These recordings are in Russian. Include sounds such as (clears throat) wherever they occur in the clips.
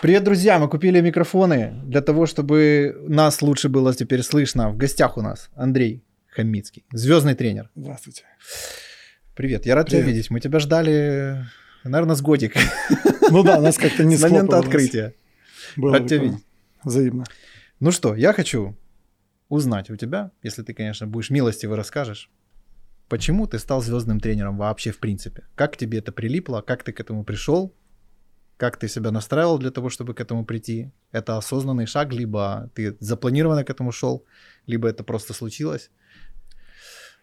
Привет, друзья! Мы купили микрофоны для того, чтобы нас лучше было теперь слышно. В гостях у нас Андрей Хамицкий, звездный тренер. Здравствуйте. Привет, я рад Привет. тебя видеть. Мы тебя ждали, наверное, с годик. Ну да, нас как-то не (laughs) С момента открытия. Было Рад тебя видеть. Взаимно. Ну что, я хочу узнать у тебя, если ты, конечно, будешь милостиво расскажешь, почему ты стал звездным тренером вообще в принципе? Как тебе это прилипло? Как ты к этому пришел? Как ты себя настраивал для того, чтобы к этому прийти? Это осознанный шаг, либо ты запланированно к этому шел, либо это просто случилось?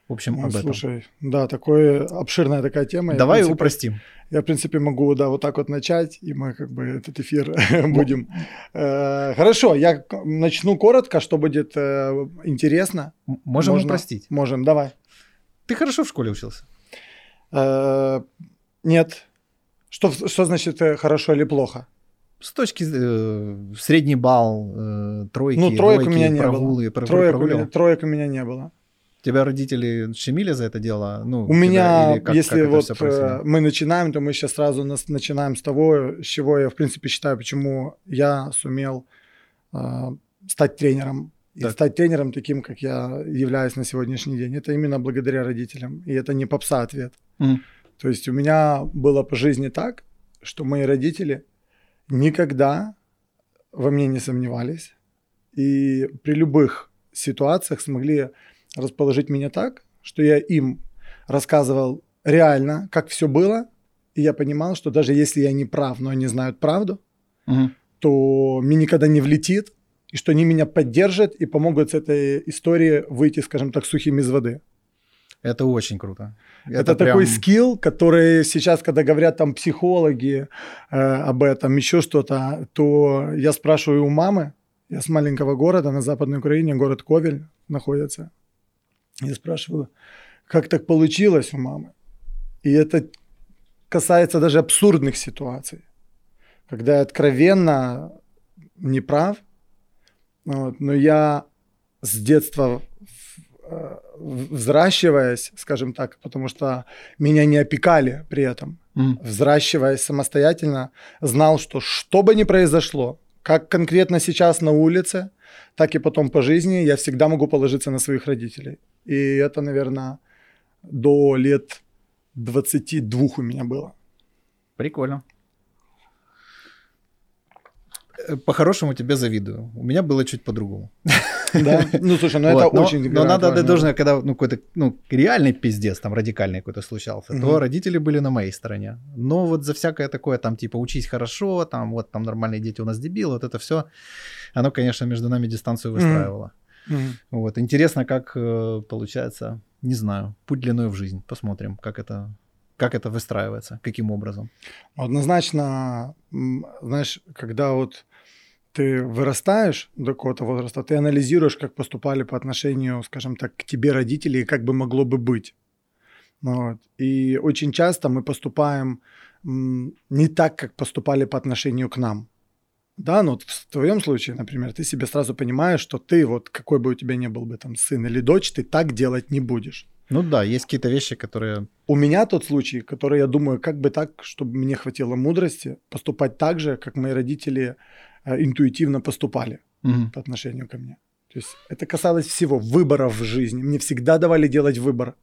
В общем, Ну, об этом. Слушай, да, такое обширная такая тема. Я, Давай принципе, упростим. Я, в принципе, могу, да, вот так вот начать, и мы как бы этот эфир (laughs) будем. Э, Хорошо, я начну коротко, что будет э, интересно. Можем Можно? упростить. Можем, давай. Ты хорошо в школе учился? Э, Нет. Что, что значит э, хорошо или плохо? С точки э, средний балл, э, тройки, Ну, троек у двойки, меня не прогулы, было. Троек у, меня, троек у меня не было. Тебя родители щемили за это дело? Ну, У тебя- меня, как- если как вот э, мы начинаем, то мы сейчас сразу нас, начинаем с того, с чего я, в принципе, считаю, почему я сумел э, стать тренером. И Так. стать тренером таким, как я являюсь на сегодняшний день. Это именно благодаря родителям. И это не попса ответ. Мгм. То есть у меня было по жизни так, что мои родители никогда во мне не сомневались. И при любых ситуациях смогли расположить меня так, что я им рассказывал реально, как все было. И я понимал, что даже если я не прав, но они знают правду, Мгм. то мне никогда не влетит, и что они меня поддержат и помогут с этой истории выйти, скажем так, сухим из воды. Это очень круто. Это, прям- такой скилл, который сейчас, когда говорят там психологи э, об этом, еще что-то, то я спрашиваю у мамы, я с маленького города на Западной Украине, город Ковель находится, я спрашиваю, как так получилось у мамы? И это касается даже абсурдных ситуаций, когда я откровенно не прав, вот, но я с детства взращиваясь, скажем так, потому что меня не опекали при этом, Мгм. взращиваясь самостоятельно, знал, что что бы ни произошло, как конкретно сейчас на улице, так и потом по жизни, я всегда могу положиться на своих родителей. И это, наверное, до лет 22 у меня было. Прикольно. Э, По-хорошему тебе завидую. У меня было чуть по-другому. (laughs) Да? (laughs) Ну, слушай, ну это очень но надо отдать важную должное, когда ну, какой-то ну, реальный пиздец, там радикальный какой-то случался, то родители были на моей стороне. Но вот за всякое такое, там, типа, учись хорошо, там, вот, там, нормальные дети у нас дебилы, вот это все, оно, конечно, между нами дистанцию выстраивало. Вот, интересно, как э, получается, не знаю, путь длиной в жизнь. Посмотрим, как это, как это выстраивается, каким образом. Однозначно, знаешь, когда вот ты вырастаешь до какого-то возраста, ты анализируешь, как поступали по отношению, скажем так, к тебе родители и как бы могло бы быть. Ну Вот. И очень часто мы поступаем не так, как поступали по отношению к нам. Да, ну вот в твоем случае, например, ты себе сразу понимаешь, что ты вот какой бы у тебя ни был бы там сын или дочь, ты так делать не будешь. Ну да, есть какие-то вещи, которые... У меня тот случай, который я думаю, как бы так, чтобы мне хватило мудрости поступать так же, как мои родители интуитивно поступали Мгм. по отношению ко мне. То есть это касалось всего выборов в жизни. Мне всегда давали делать выбор.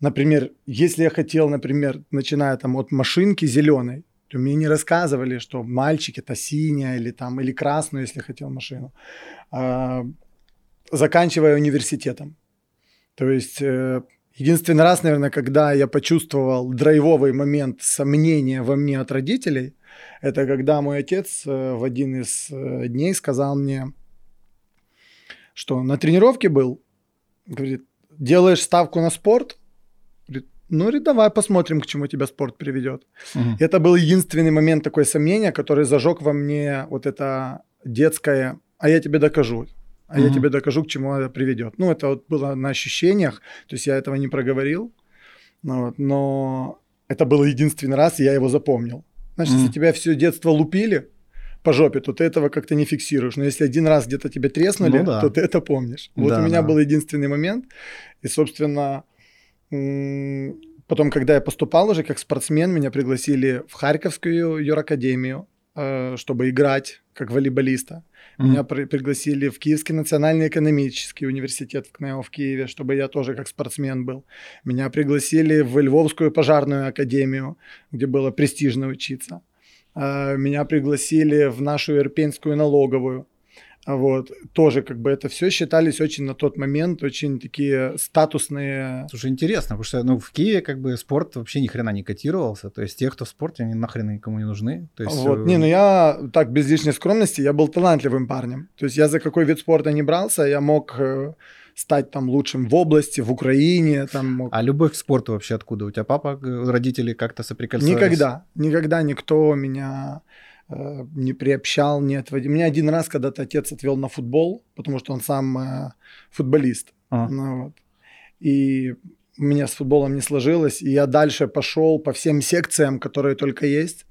Например, если я хотел, например, начиная там от машинки зеленой, то мне не рассказывали, что мальчик это синяя или там или красную, если хотел машину, А, заканчивая университетом. То есть э, единственный раз, наверное, когда я почувствовал драйвовый момент сомнения во мне от родителей, это когда мой отец э, в один из э, дней сказал мне, что на тренировке был, говорит, делаешь ставку на спорт, ну, говорит, давай посмотрим, к чему тебя спорт приведет. Мгм. Это был единственный момент такой сомнения, который зажег во мне вот это детское, а я тебе докажу, а я Мгм. тебе докажу, к чему это приведет. Ну, это вот было на ощущениях, то есть я этого не проговорил, ну вот, но это был единственный раз, и я его запомнил. Знаешь, если Мгм. тебя все детство лупили по жопе, то ты этого как-то не фиксируешь. Но если один раз где-то тебе треснули, Ну да. то ты это помнишь. Вот Да, у меня да. был единственный момент, и, собственно, потом, когда я поступал уже как спортсмен, меня пригласили в Харьковскую юракадемию э, чтобы играть как волейболиста. Мгм. Меня при- пригласили в Киевский национальный экономический университет в КНЕО в Киеве, чтобы я тоже как спортсмен был. Меня пригласили в Львовскую пожарную академию, где было престижно учиться. Э, Меня пригласили в нашу Ирпенскую налоговую. Вот. Тоже как бы это все считались очень на тот момент очень такие статусные Слушай, интересно, потому что ну, в Киеве как бы спорт вообще ни хрена не котировался. То есть те, кто в спорте, они нахрен никому не нужны. То есть, Вот. э, Не, ну я так без лишней скромности, я был талантливым парнем. То есть я за какой вид спорта не брался, я мог э, стать там лучшим в области, в Украине, там мог. А любовь к спорту вообще откуда? У тебя папа, э, родители как-то соприкасались? Никогда, никогда никто меня не приобщал, не отводил. Меня один раз когда-то отец отвел на футбол, потому что он сам э, футболист. А. Ну, вот. И у меня с футболом не сложилось, и я дальше пошел по всем секциям, которые только есть.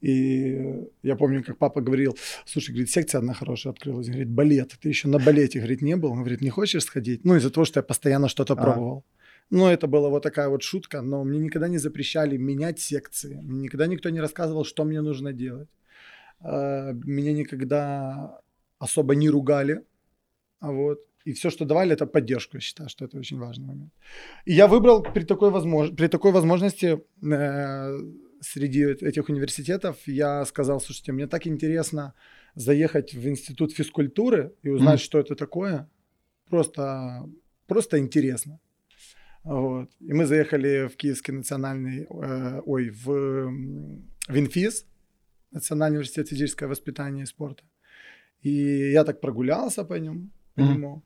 И я помню, как папа говорил, слушай, говорит, секция одна хорошая открылась. Говорит, балет. Ты еще на балете, говорит, не был? Он говорит, не хочешь сходить? Ну, из-за того, что я постоянно что-то А. пробовал. Ну, это была вот такая вот шутка, но мне никогда не запрещали менять секции. Мне никогда никто не рассказывал, что мне нужно делать. А, Меня никогда особо не ругали. Вот. И все, что давали, это поддержку, я считаю, что это очень важный момент. И я выбрал при такой, возмож... при такой возможности э, среди этих университетов, я сказал, слушайте, мне так интересно заехать в институт физкультуры и узнать, Мгм. что это такое. Просто, просто интересно. Вот. И мы заехали в Киевский национальный, э, ой, в, м, в Инфиз, Национальный университет физического воспитания и спорта. И я так прогулялся по нему, по Мгм. нему.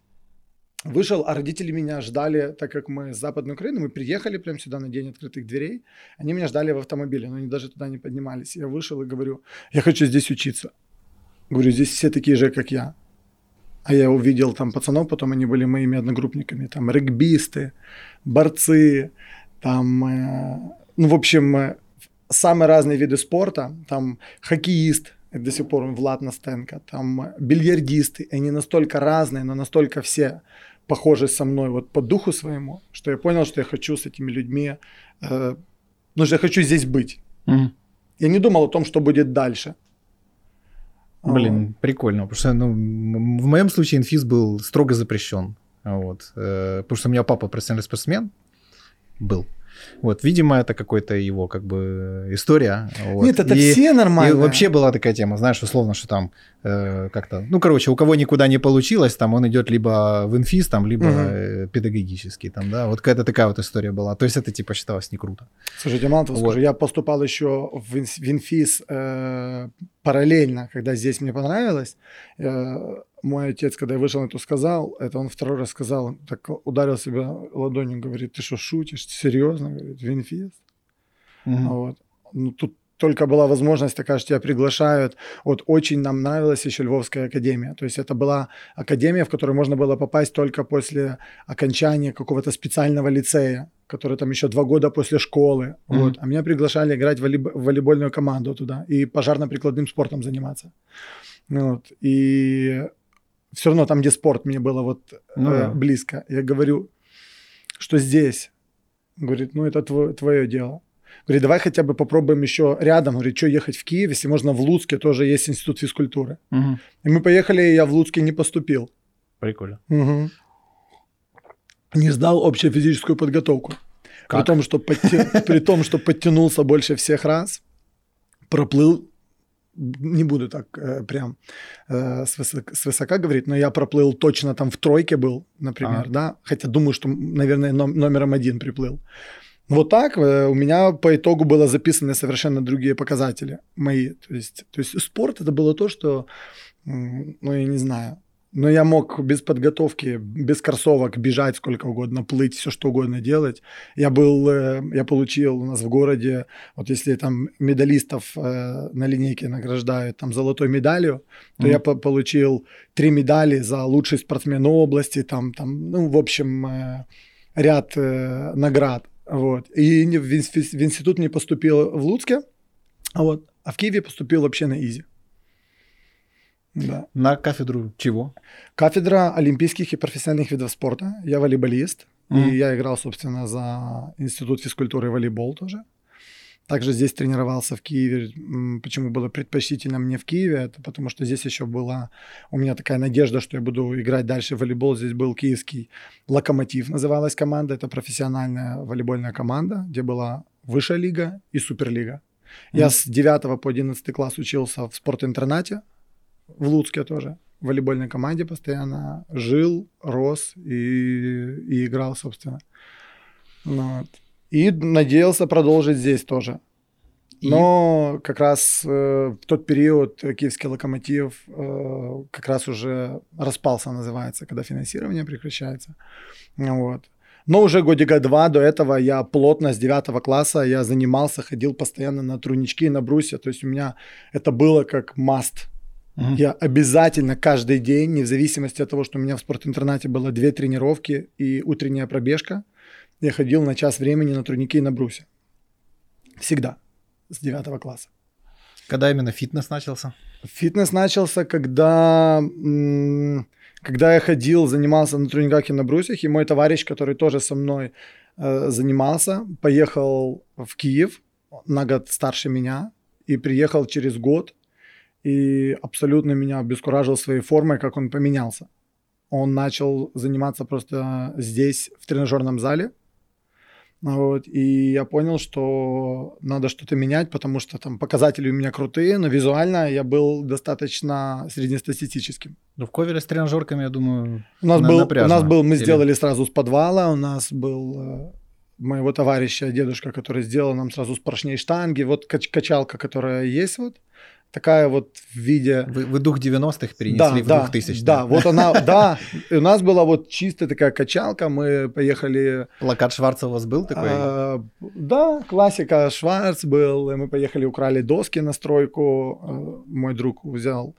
Вышел, а родители меня ждали, так как мы с Западной Украины, мы приехали прямо сюда на день открытых дверей, они меня ждали в автомобиле, но они даже туда не поднимались. Я вышел и говорю, я хочу здесь учиться. Говорю, здесь все такие же, как я. А я увидел там пацанов, потом они были моими одногруппниками, там регбисты, борцы, там, э, ну, в общем, э, самые разные виды спорта, там хоккеист, до сих пор Влад Настенко, там бильярдисты, они настолько разные, но настолько все похожи со мной вот по духу своему, что я понял, что я хочу с этими людьми, э, ну, что я хочу здесь быть. Мгм. Я не думал о том, что будет дальше. Блин, прикольно, потому что ну, в моем случае инфиз был строго запрещен. Вот. э, Потому что у меня папа профессиональный спортсмен был. Вот, видимо, это какой-то его как бы история. вот. Нет, это И- все И нормально. вообще была такая тема, знаешь, условно, что там э, как-то, ну, короче, у кого никуда не получилось, там он идет либо в инфиз, там, либо э, педагогический, там, да, вот какая-то такая вот история была. То есть это типа считалось не круто. Слушайте, мало того Вот. скажу, я поступал еще в, инс- в инфиз э, параллельно, когда здесь мне понравилось. Э, мой отец, когда я вышел, это сказал, это он второй раз сказал, так ударил себя ладонью, говорит, ты что, шутишь? Серьезно? Говорит, в инфиз? Мгм. Вот. Ну, тут только была возможность такая, что тебя приглашают. Вот очень нам нравилась еще Львовская академия. То есть это была академия, в которую можно было попасть только после окончания какого-то специального лицея, который там еще два года после школы. Мгм. Вот. А меня приглашали играть в волейб- в волейбольную команду туда и пожарно-прикладным спортом заниматься. Вот. И все равно там, где спорт, мне было вот Ну э, близко. Я говорю, что здесь. Говорит, ну это тво- твое дело. Говорит, давай хотя бы попробуем еще рядом. Говорит, что ехать в Киев, если можно в Луцке тоже есть институт физкультуры. Мгм. И мы поехали, и я в Луцке не поступил. Прикольно. Мгм. Не сдал общефизическую подготовку. При Как? том, что, подтя- при том, что подтянулся больше всех раз, проплыл, не буду так э, прям э, с, высок- с высока говорить, но я проплыл точно там в тройке был, например, Ага. да, хотя думаю, что, наверное, ном- номером один приплыл. Вот так э, у меня по итогу было записаны совершенно другие показатели мои. То есть, то есть спорт это было то, что, ну я не знаю, но я мог без подготовки, без кроссовок бежать сколько угодно, плыть, все что угодно делать. Я был, э, я получил у нас в городе, вот если там медалистов э, на линейке награждают там золотой медалью, то Мгм. я по- получил три медали за лучший спортсмен области, там, там, ну, в общем, ряд наград. Вот. И в, инс- в институт не поступил в Луцке, а, вот, а в Киеве поступил вообще на ИЗИ. Да. На кафедру чего? Кафедра олимпийских и профессиональных видов спорта. Я волейболист. Мгм. И я играл, собственно, за институт физкультуры и волейбол тоже. Также здесь тренировался в Киеве. Почему было предпочтительно мне в Киеве? Это потому что здесь еще была у меня такая надежда, что я буду играть дальше в волейбол. Здесь был киевский «Локомотив» называлась команда. Это профессиональная волейбольная команда, где была высшая лига и суперлига. Mm-hmm. Я с 9 по 11 класс учился в спортинтернате в Луцке тоже в волейбольной команде постоянно жил, рос и, и играл, собственно. Ну вот. И надеялся продолжить здесь тоже. Но как раз э, в тот период киевский локомотив э, как раз уже распался, называется, когда финансирование прекращается. Вот. Но уже годика два до этого я плотно с девятого класса я занимался, ходил постоянно на трунички, на брусья. То есть у меня это было как маст. Угу. Я обязательно каждый день, не в зависимости от того, что у меня в спортинтернате было две тренировки и утренняя пробежка, я ходил на час времени на турнике и на брусе. Всегда. С девятого класса. Когда именно фитнес начался? Фитнес начался, когда, когда я ходил, занимался на турниках и на брусьях, и мой товарищ, который тоже со мной э, занимался, поехал в Киев, на год старше меня, и приехал через год, и абсолютно меня обескуражил своей формой, как он поменялся. Он начал заниматься просто здесь, в тренажерном зале, вот, и я понял, что надо что-то менять, потому что там показатели у меня крутые, но визуально я был достаточно среднестатистическим. Ну, в Ковеле с тренажерками, я думаю, у нас, был, у нас был, мы Или... сделали сразу с подвала, у нас был э, моего товарища, дедушка, который сделал нам сразу с поршней штанги, вот качалка, которая есть вот, такая вот в виде... Вы, вы дух 90-х перенесли да, в да, 2000 Да, вот она, (laughs) да, у нас была вот чистая такая качалка, мы поехали... Плакат Шварца у вас был такой? А, да, классика Шварц был, мы поехали, украли доски на стройку, э, мой друг взял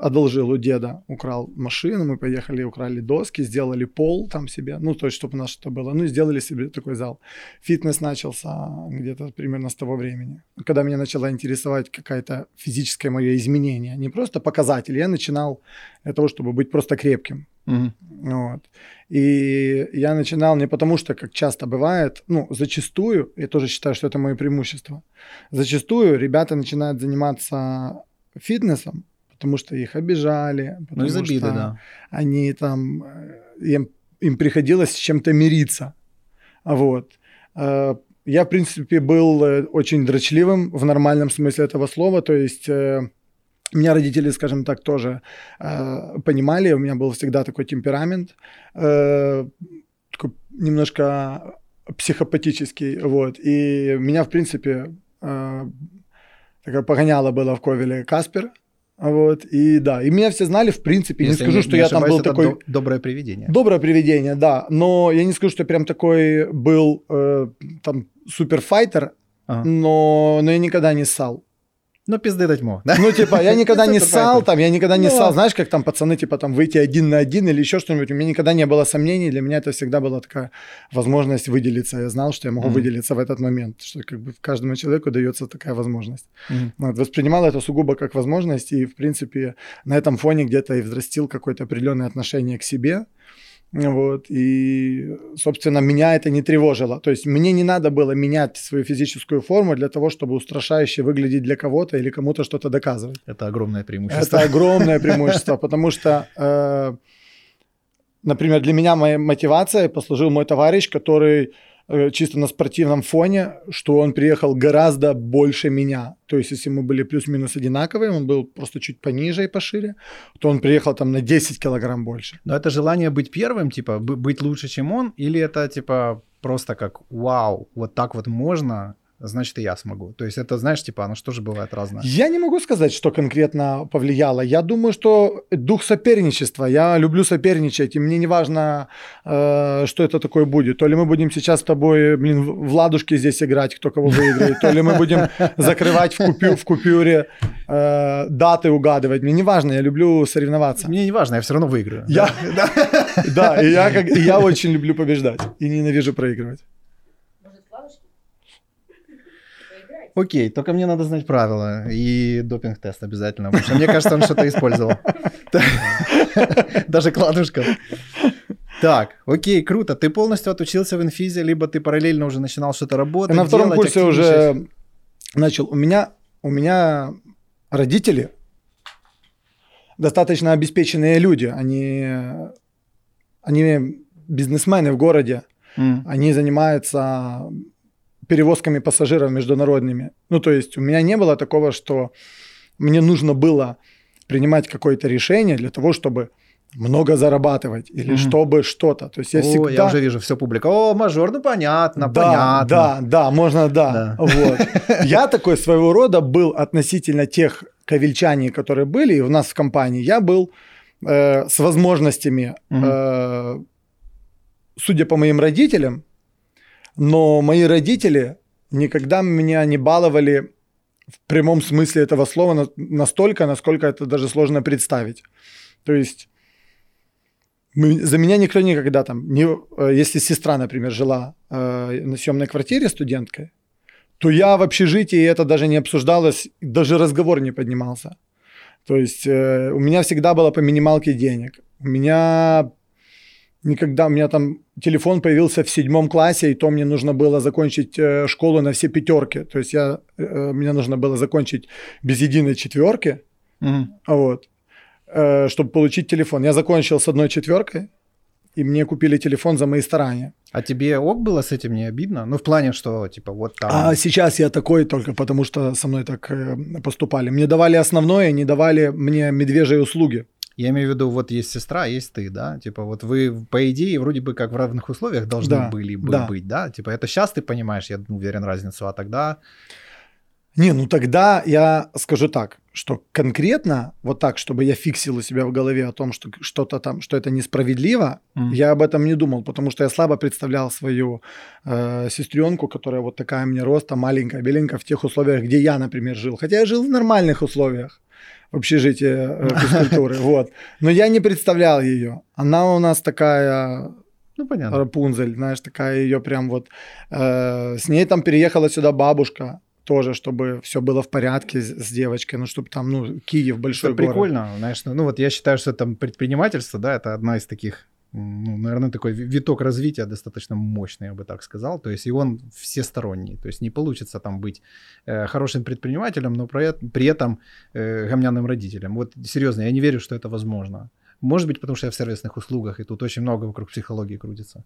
одолжил у деда, украл машину, мы поехали, украли доски, сделали пол там себе, ну, то есть, чтобы у нас что было, ну, сделали себе такой зал. Фитнес начался где-то примерно с того времени, когда меня начало интересовать какое-то физическое мое изменение, не просто показатель, я начинал для того, чтобы быть просто крепким. Угу. Вот. И я начинал не потому, что, как часто бывает, ну, зачастую, я тоже считаю, что это мое преимущество, зачастую ребята начинают заниматься фитнесом, потому что их обижали, потому ну, из обиды, что да. они там, э, им, им приходилось с чем-то мириться. Вот. Э, я, в принципе, был э, очень дрочливым в нормальном смысле этого слова, то есть меня родители, скажем так, тоже понимали, у меня был всегда такой темперамент, такой немножко психопатический, вот, и меня, в принципе, такая погоняла была в Ковеле Каспер, вот, и да, и меня все знали, в принципе, Если не скажу, не, что не я там был такой... До, доброе привидение. Доброе привидение, да, но я не скажу, что я прям такой был э, там суперфайтер, ага. но, но я никогда не ссал. Ну, пизды дать мог. Ну, типа, я никогда не ссал, там, я никогда не ну, ссал, знаешь, как там пацаны, типа, там, выйти один на один или еще что-нибудь. У меня никогда не было сомнений, для меня это всегда была такая возможность выделиться. Я знал, что я могу выделиться в этот момент, что как бы каждому человеку дается такая возможность. Воспринимал это сугубо как возможность и, в принципе, на этом фоне где-то и взрастил какое-то определенное отношение к себе, вот, и, собственно, меня это не тревожило. То есть мне не надо было менять свою физическую форму для того, чтобы устрашающе выглядеть для кого-то или кому-то что-то доказывать. Это огромное преимущество. Это огромное преимущество, потому что, э, например, для меня моей мотивацией послужил мой товарищ, который чисто на спортивном фоне, что он приехал гораздо больше меня. То есть, если мы были плюс-минус одинаковые, он был просто чуть пониже и пошире, то он приехал там на 10 килограмм больше. Но это желание быть первым, типа, быть лучше, чем он, или это, типа, просто как, вау, вот так вот можно, значит, и я смогу. То есть это, знаешь, типа, оно что же бывает разное? Я не могу сказать, что конкретно повлияло. Я думаю, что дух соперничества. Я люблю соперничать, и мне не важно, э, что это такое будет. То ли мы будем сейчас с тобой, блин, в ладушке здесь играть, кто кого выиграет, то ли мы будем закрывать в, купю, в купюре э, даты угадывать. Мне не важно, я люблю соревноваться. Мне не важно, я все равно выиграю. Я, (laughs) да, и я, как, и я очень люблю побеждать и ненавижу проигрывать. Окей, только мне надо знать правила и допинг-тест обязательно, потому что мне кажется, он что-то использовал. Даже кладушка. Так, окей, круто. Ты полностью отучился в инфизе, либо ты параллельно уже начинал что-то работать? На втором курсе уже начал. У меня, у меня родители достаточно обеспеченные люди. Они, они бизнесмены в городе. Mm. Они занимаются перевозками пассажиров международными. Ну, то есть у меня не было такого, что мне нужно было принимать какое-то решение для того, чтобы много зарабатывать или mm-hmm. чтобы что-то. То есть я О, всегда... я уже вижу все публика. О, мажор, ну понятно, да, понятно. Да, да, можно, да. да. Вот. (laughs) Я такой своего рода был относительно тех ковельчане, которые были у нас в компании. Я был э, с возможностями, mm-hmm. э, судя по моим родителям, но мои родители никогда меня не баловали в прямом смысле этого слова настолько, насколько это даже сложно представить. То есть за меня никто никогда там, не, э, если сестра, например, жила э, на съемной квартире студенткой, то я в общежитии это даже не обсуждалось, даже разговор не поднимался. То есть э, у меня всегда было по минималке денег. У меня никогда, у меня там телефон появился в седьмом классе, и то мне нужно было закончить э, школу на все пятерки. То есть я, э, мне нужно было закончить без единой четверки. Mm-hmm. Вот. Э, чтобы получить телефон. Я закончил с одной четверкой, и мне купили телефон за мои старания. А тебе ок было с этим не обидно? Ну, в плане, что, типа, вот там... А сейчас я такой только потому, что со мной так поступали. Мне давали основное, не давали мне медвежьи услуги. Я имею в виду, вот есть сестра, есть ты, да? Типа, вот вы, по идее, вроде бы как в равных условиях должны да, были бы да. быть, да? Типа, это сейчас ты понимаешь, я уверен, разницу, а тогда... Не, ну тогда я скажу так, что конкретно вот так, чтобы я фиксил у себя в голове о том, что что-то там, что это несправедливо, mm. я об этом не думал, потому что я слабо представлял свою э, сестренку, которая вот такая мне роста, маленькая, беленькая, в тех условиях, где я, например, жил. Хотя я жил в нормальных условиях в общежитии э, физкультуры, (laughs) вот. Но я не представлял ее. Она у нас такая ну, понятно. Рапунзель, знаешь, такая ее прям вот... Э, с ней там переехала сюда бабушка, тоже, чтобы все было в порядке с, с девочкой, ну, чтобы там, ну, Киев большой это город. прикольно, знаешь, ну, ну, вот я считаю, что там предпринимательство, да, это одна из таких ну, наверное, такой виток развития достаточно мощный, я бы так сказал. То есть и он всесторонний. То есть не получится там быть э, хорошим предпринимателем, но при, при этом э, гомняным родителем. Вот серьезно, я не верю, что это возможно. Может быть, потому что я в сервисных услугах, и тут очень много вокруг психологии крутится.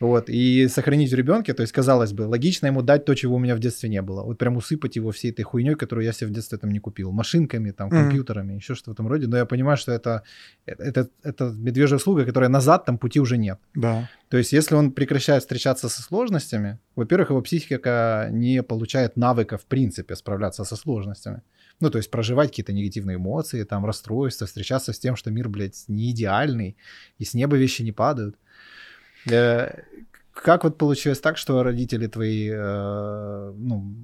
Вот, и сохранить в ребенке, то есть, казалось бы, логично ему дать то, чего у меня в детстве не было. Вот прям усыпать его всей этой хуйней, которую я себе в детстве там не купил. Машинками, там, компьютерами, mm-hmm. еще что-то в этом роде. Но я понимаю, что это, это, это медвежья услуга, которая назад там пути уже нет. Да. То есть, если он прекращает встречаться со сложностями, во-первых, его психика не получает навыка, в принципе, справляться со сложностями. Ну, то есть проживать какие-то негативные эмоции, там, расстройства, встречаться с тем, что мир, блядь, не идеальный, и с неба вещи не падают. Э, как вот получилось так, что родители твои э, ну,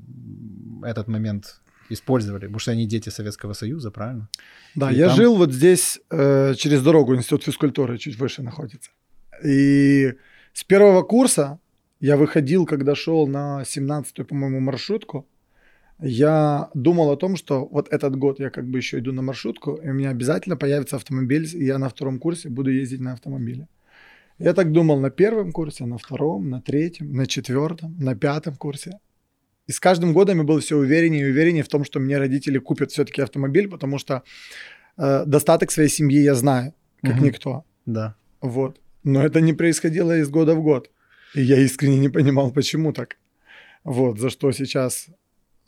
этот момент использовали? Потому что они дети Советского Союза, правильно? Да, и я там... жил вот здесь, э, через дорогу, институт физкультуры чуть выше находится. И с первого курса я выходил, когда шел на 17-ю, по-моему, маршрутку, я думал о том, что вот этот год я как бы еще иду на маршрутку, и у меня обязательно появится автомобиль, и я на втором курсе буду ездить на автомобиле. Я так думал на первом курсе, на втором, на третьем, на четвертом, на пятом курсе. И с каждым годом я был все увереннее и увереннее в том, что мне родители купят все-таки автомобиль, потому что э, достаток своей семьи я знаю, как угу. никто. Да. Вот. Но это не происходило из года в год. И я искренне не понимал, почему так. Вот, за что сейчас,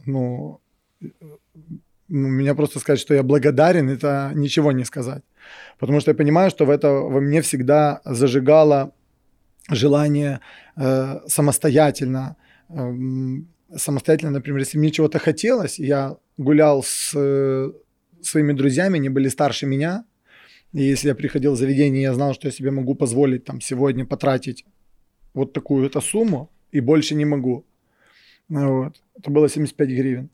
ну, ну, меня просто сказать, что я благодарен, это ничего не сказать. Потому что я понимаю, что в это во мне всегда зажигало желание э, самостоятельно, э, самостоятельно, например, если мне чего-то хотелось, я гулял с э, своими друзьями, они были старше меня, и если я приходил в заведение, я знал, что я себе могу позволить там сегодня потратить вот такую-то сумму, и больше не могу. Вот. Это было 75 гривен.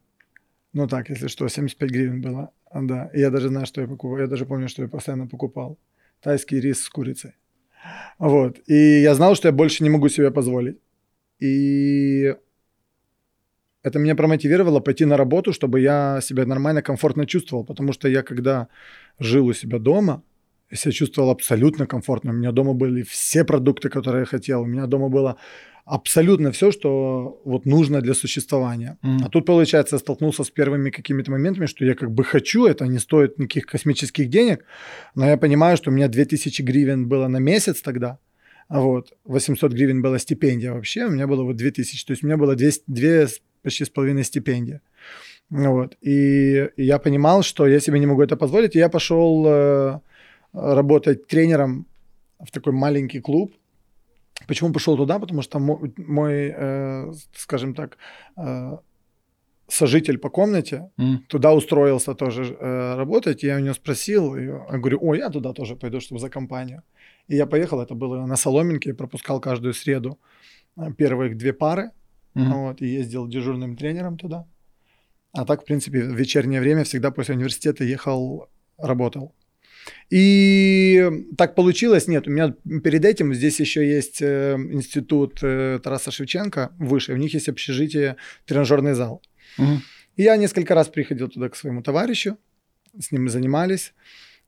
Ну так, если что, 75 гривен было. Да, и я даже знаю, что я покупал. Я даже помню, что я постоянно покупал. Тайский рис с курицей. Вот. И я знал, что я больше не могу себе позволить. И это меня промотивировало пойти на работу, чтобы я себя нормально, комфортно чувствовал. Потому что я, когда жил у себя дома, Я себя чувствовал абсолютно комфортно. У меня дома были все продукты, которые я хотел. У меня дома было абсолютно все, что вот нужно для существования. Mm. А тут, получается, я столкнулся с первыми какими-то моментами, что я как бы хочу, это не стоит никаких космических денег, но я понимаю, что у меня 2000 гривен было на месяц тогда, а вот 800 гривен была стипендия вообще, у меня было вот 2000, то есть у меня было 200, 2 почти с половиной стипендия. Вот. И, и я понимал, что я себе не могу это позволить, и я пошел э, работать тренером в такой маленький клуб, Почему пошел туда? Потому что мой, мой э, скажем так, э, сожитель по комнате mm. туда устроился тоже э, работать. Я у него спросил, и я говорю, о, я туда тоже пойду, чтобы за компанию. И я поехал, это было на Соломинке, пропускал каждую среду э, первые две пары, mm. вот, и ездил дежурным тренером туда. А так, в принципе, в вечернее время всегда после университета ехал, работал. И так получилось, нет, у меня перед этим здесь еще есть э, институт э, Тараса Шевченко, выше, у них есть общежитие, тренажерный зал. Угу. И я несколько раз приходил туда к своему товарищу, с ним мы занимались,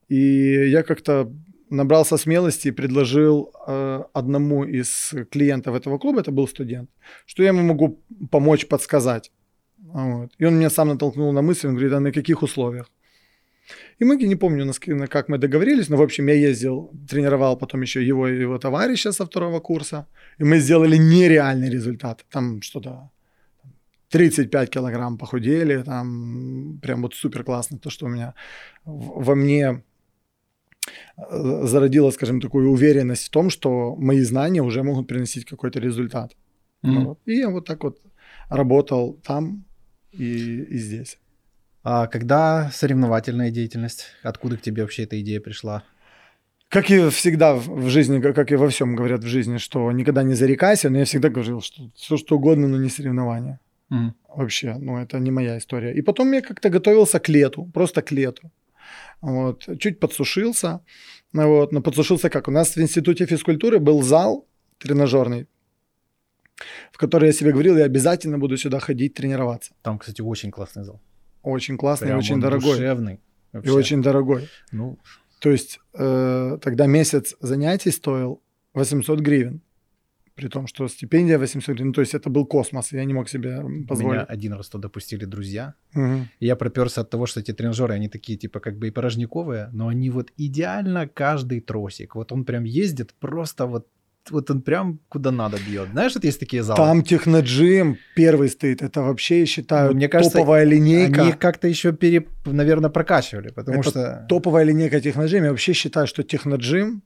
и я как-то набрался смелости и предложил э, одному из клиентов этого клуба, это был студент, что я ему могу помочь подсказать. Вот. И он меня сам натолкнул на мысль, он говорит, а на каких условиях? И мы, не помню, как мы договорились, но, в общем, я ездил, тренировал потом еще его и его товарища со второго курса, и мы сделали нереальный результат. Там что-то 35 килограмм похудели, там прям вот супер классно, то, что у меня во мне э, зародила, скажем, такую уверенность в том, что мои знания уже могут приносить какой-то результат. Mm-hmm. Вот. И я вот так вот работал там и, и здесь. А когда соревновательная деятельность? Откуда к тебе вообще эта идея пришла? Как и всегда в жизни, как и во всем говорят в жизни, что никогда не зарекайся, но я всегда говорил, что все что угодно, но не соревнования. Mm. Вообще, ну это не моя история. И потом я как-то готовился к лету, просто к лету. Вот, чуть подсушился. Вот, но подсушился как? У нас в институте физкультуры был зал тренажерный, в который я себе говорил, я обязательно буду сюда ходить тренироваться. Там, кстати, очень классный зал. Очень классный, Прям очень дорогой. Душевный. Вообще. И очень дорогой. Ну. То есть э, тогда месяц занятий стоил 800 гривен. При том, что стипендия 800 гривен. Ну, то есть это был космос, я не мог себе позволить. Меня один раз туда допустили друзья. Угу. И я проперся от того, что эти тренажеры, они такие типа как бы и порожниковые, но они вот идеально каждый тросик. Вот он прям ездит просто вот вот он прям куда надо бьет. Знаешь, вот есть такие залы? Там техноджим первый стоит. Это вообще, я считаю, ну, мне кажется, топовая линейка. Они как-то еще, пере, наверное, прокачивали, потому это что... топовая линейка техноджим. Я вообще считаю, что техноджим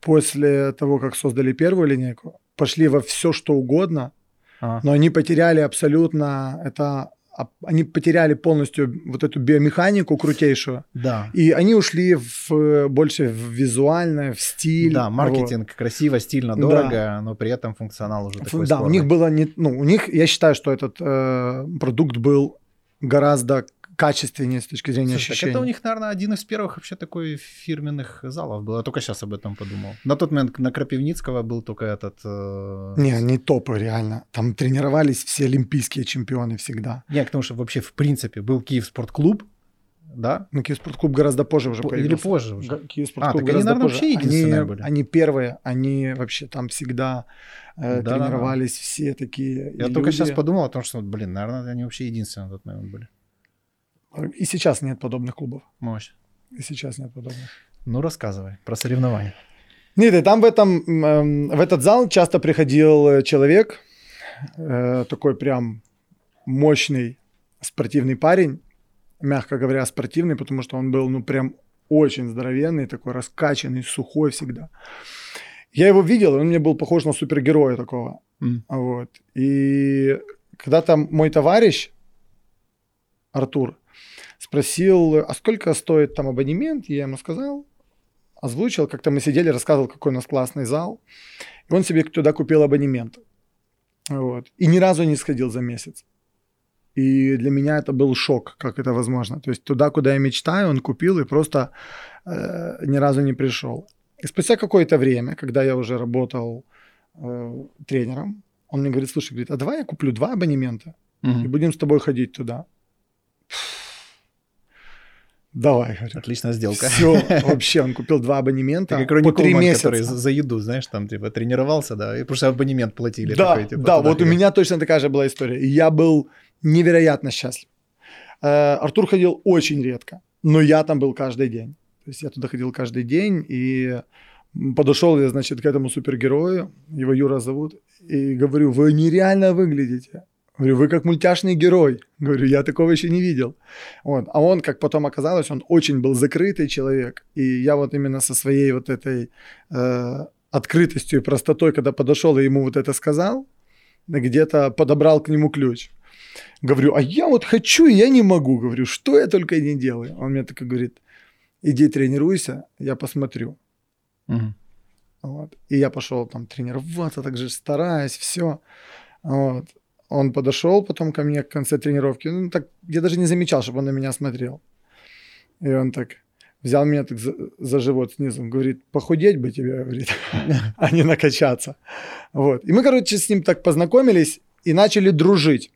после того, как создали первую линейку, пошли во все, что угодно, а. но они потеряли абсолютно это они потеряли полностью вот эту биомеханику крутейшую. Да. И они ушли в, больше в визуальное, в стиль. Да, маркетинг вот. красиво, стильно, дорого, да. но при этом функционал уже такой Да, у них было не... Ну, у них, я считаю, что этот э, продукт был гораздо качественнее с точки зрения Слушай, ощущений. это у них, наверное, один из первых вообще такой фирменных залов был. Я только сейчас об этом подумал. На тот момент на Крапивницкого был только этот... Э... Не, они топы, реально. Там тренировались все олимпийские чемпионы всегда. Не, к тому, что вообще в принципе был Киев спортклуб, да? Ну, Киев спортклуб гораздо позже уже появился. Или позже уже. Киев спортклуб а, так они, наверное, позже. вообще единственные они, были. Они первые, они вообще там всегда э, да, тренировались да, да. все такие. Я люди. только сейчас подумал о том, что, блин, наверное, они вообще единственные на тот момент были. И сейчас нет подобных клубов. Мощь. И сейчас нет подобных. Ну, рассказывай про соревнования. Нет, и там в, этом, эм, в этот зал часто приходил человек, э, такой прям мощный спортивный парень, мягко говоря, спортивный, потому что он был, ну, прям очень здоровенный, такой раскачанный, сухой всегда. Я его видел, он мне был похож на супергероя такого. Mm. Вот. И когда там мой товарищ, Артур, спросил, а сколько стоит там абонемент, я ему сказал, озвучил, как-то мы сидели, рассказывал, какой у нас классный зал, и он себе туда купил абонемент. Вот. И ни разу не сходил за месяц. И для меня это был шок, как это возможно. То есть туда, куда я мечтаю, он купил и просто э, ни разу не пришел. И спустя какое-то время, когда я уже работал э, тренером, он мне говорит, слушай, говорит, а давай я куплю два абонемента угу. и будем с тобой ходить туда. Давай, говорю. Отличная сделка. Все, (laughs) вообще, он купил два абонемента как по три месяца. который за, еду, знаешь, там типа тренировался, да, и просто абонемент платили. Да, такой, типа, да, вот у ходил. меня точно такая же была история. И я был невероятно счастлив. Э, Артур ходил очень редко, но я там был каждый день. То есть я туда ходил каждый день, и подошел я, значит, к этому супергерою, его Юра зовут, и говорю, вы нереально выглядите. Говорю, вы как мультяшный герой. Говорю, я такого еще не видел. Вот. А он, как потом оказалось, он очень был закрытый человек. И я вот именно со своей вот этой э, открытостью и простотой, когда подошел и ему вот это сказал, где-то подобрал к нему ключ. Говорю, а я вот хочу, и я не могу. Говорю, что я только не делаю. Он мне так и говорит, иди тренируйся, я посмотрю. Мгм. Вот. И я пошел там тренироваться, так же стараясь, все. Вот. Он подошел потом ко мне в конце тренировки. Ну, так, я даже не замечал, чтобы он на меня смотрел. И он так взял меня так за, за живот снизу, говорит, похудеть бы тебе, говорит, (laughs) а не накачаться. Вот. И мы, короче, с ним так познакомились и начали дружить.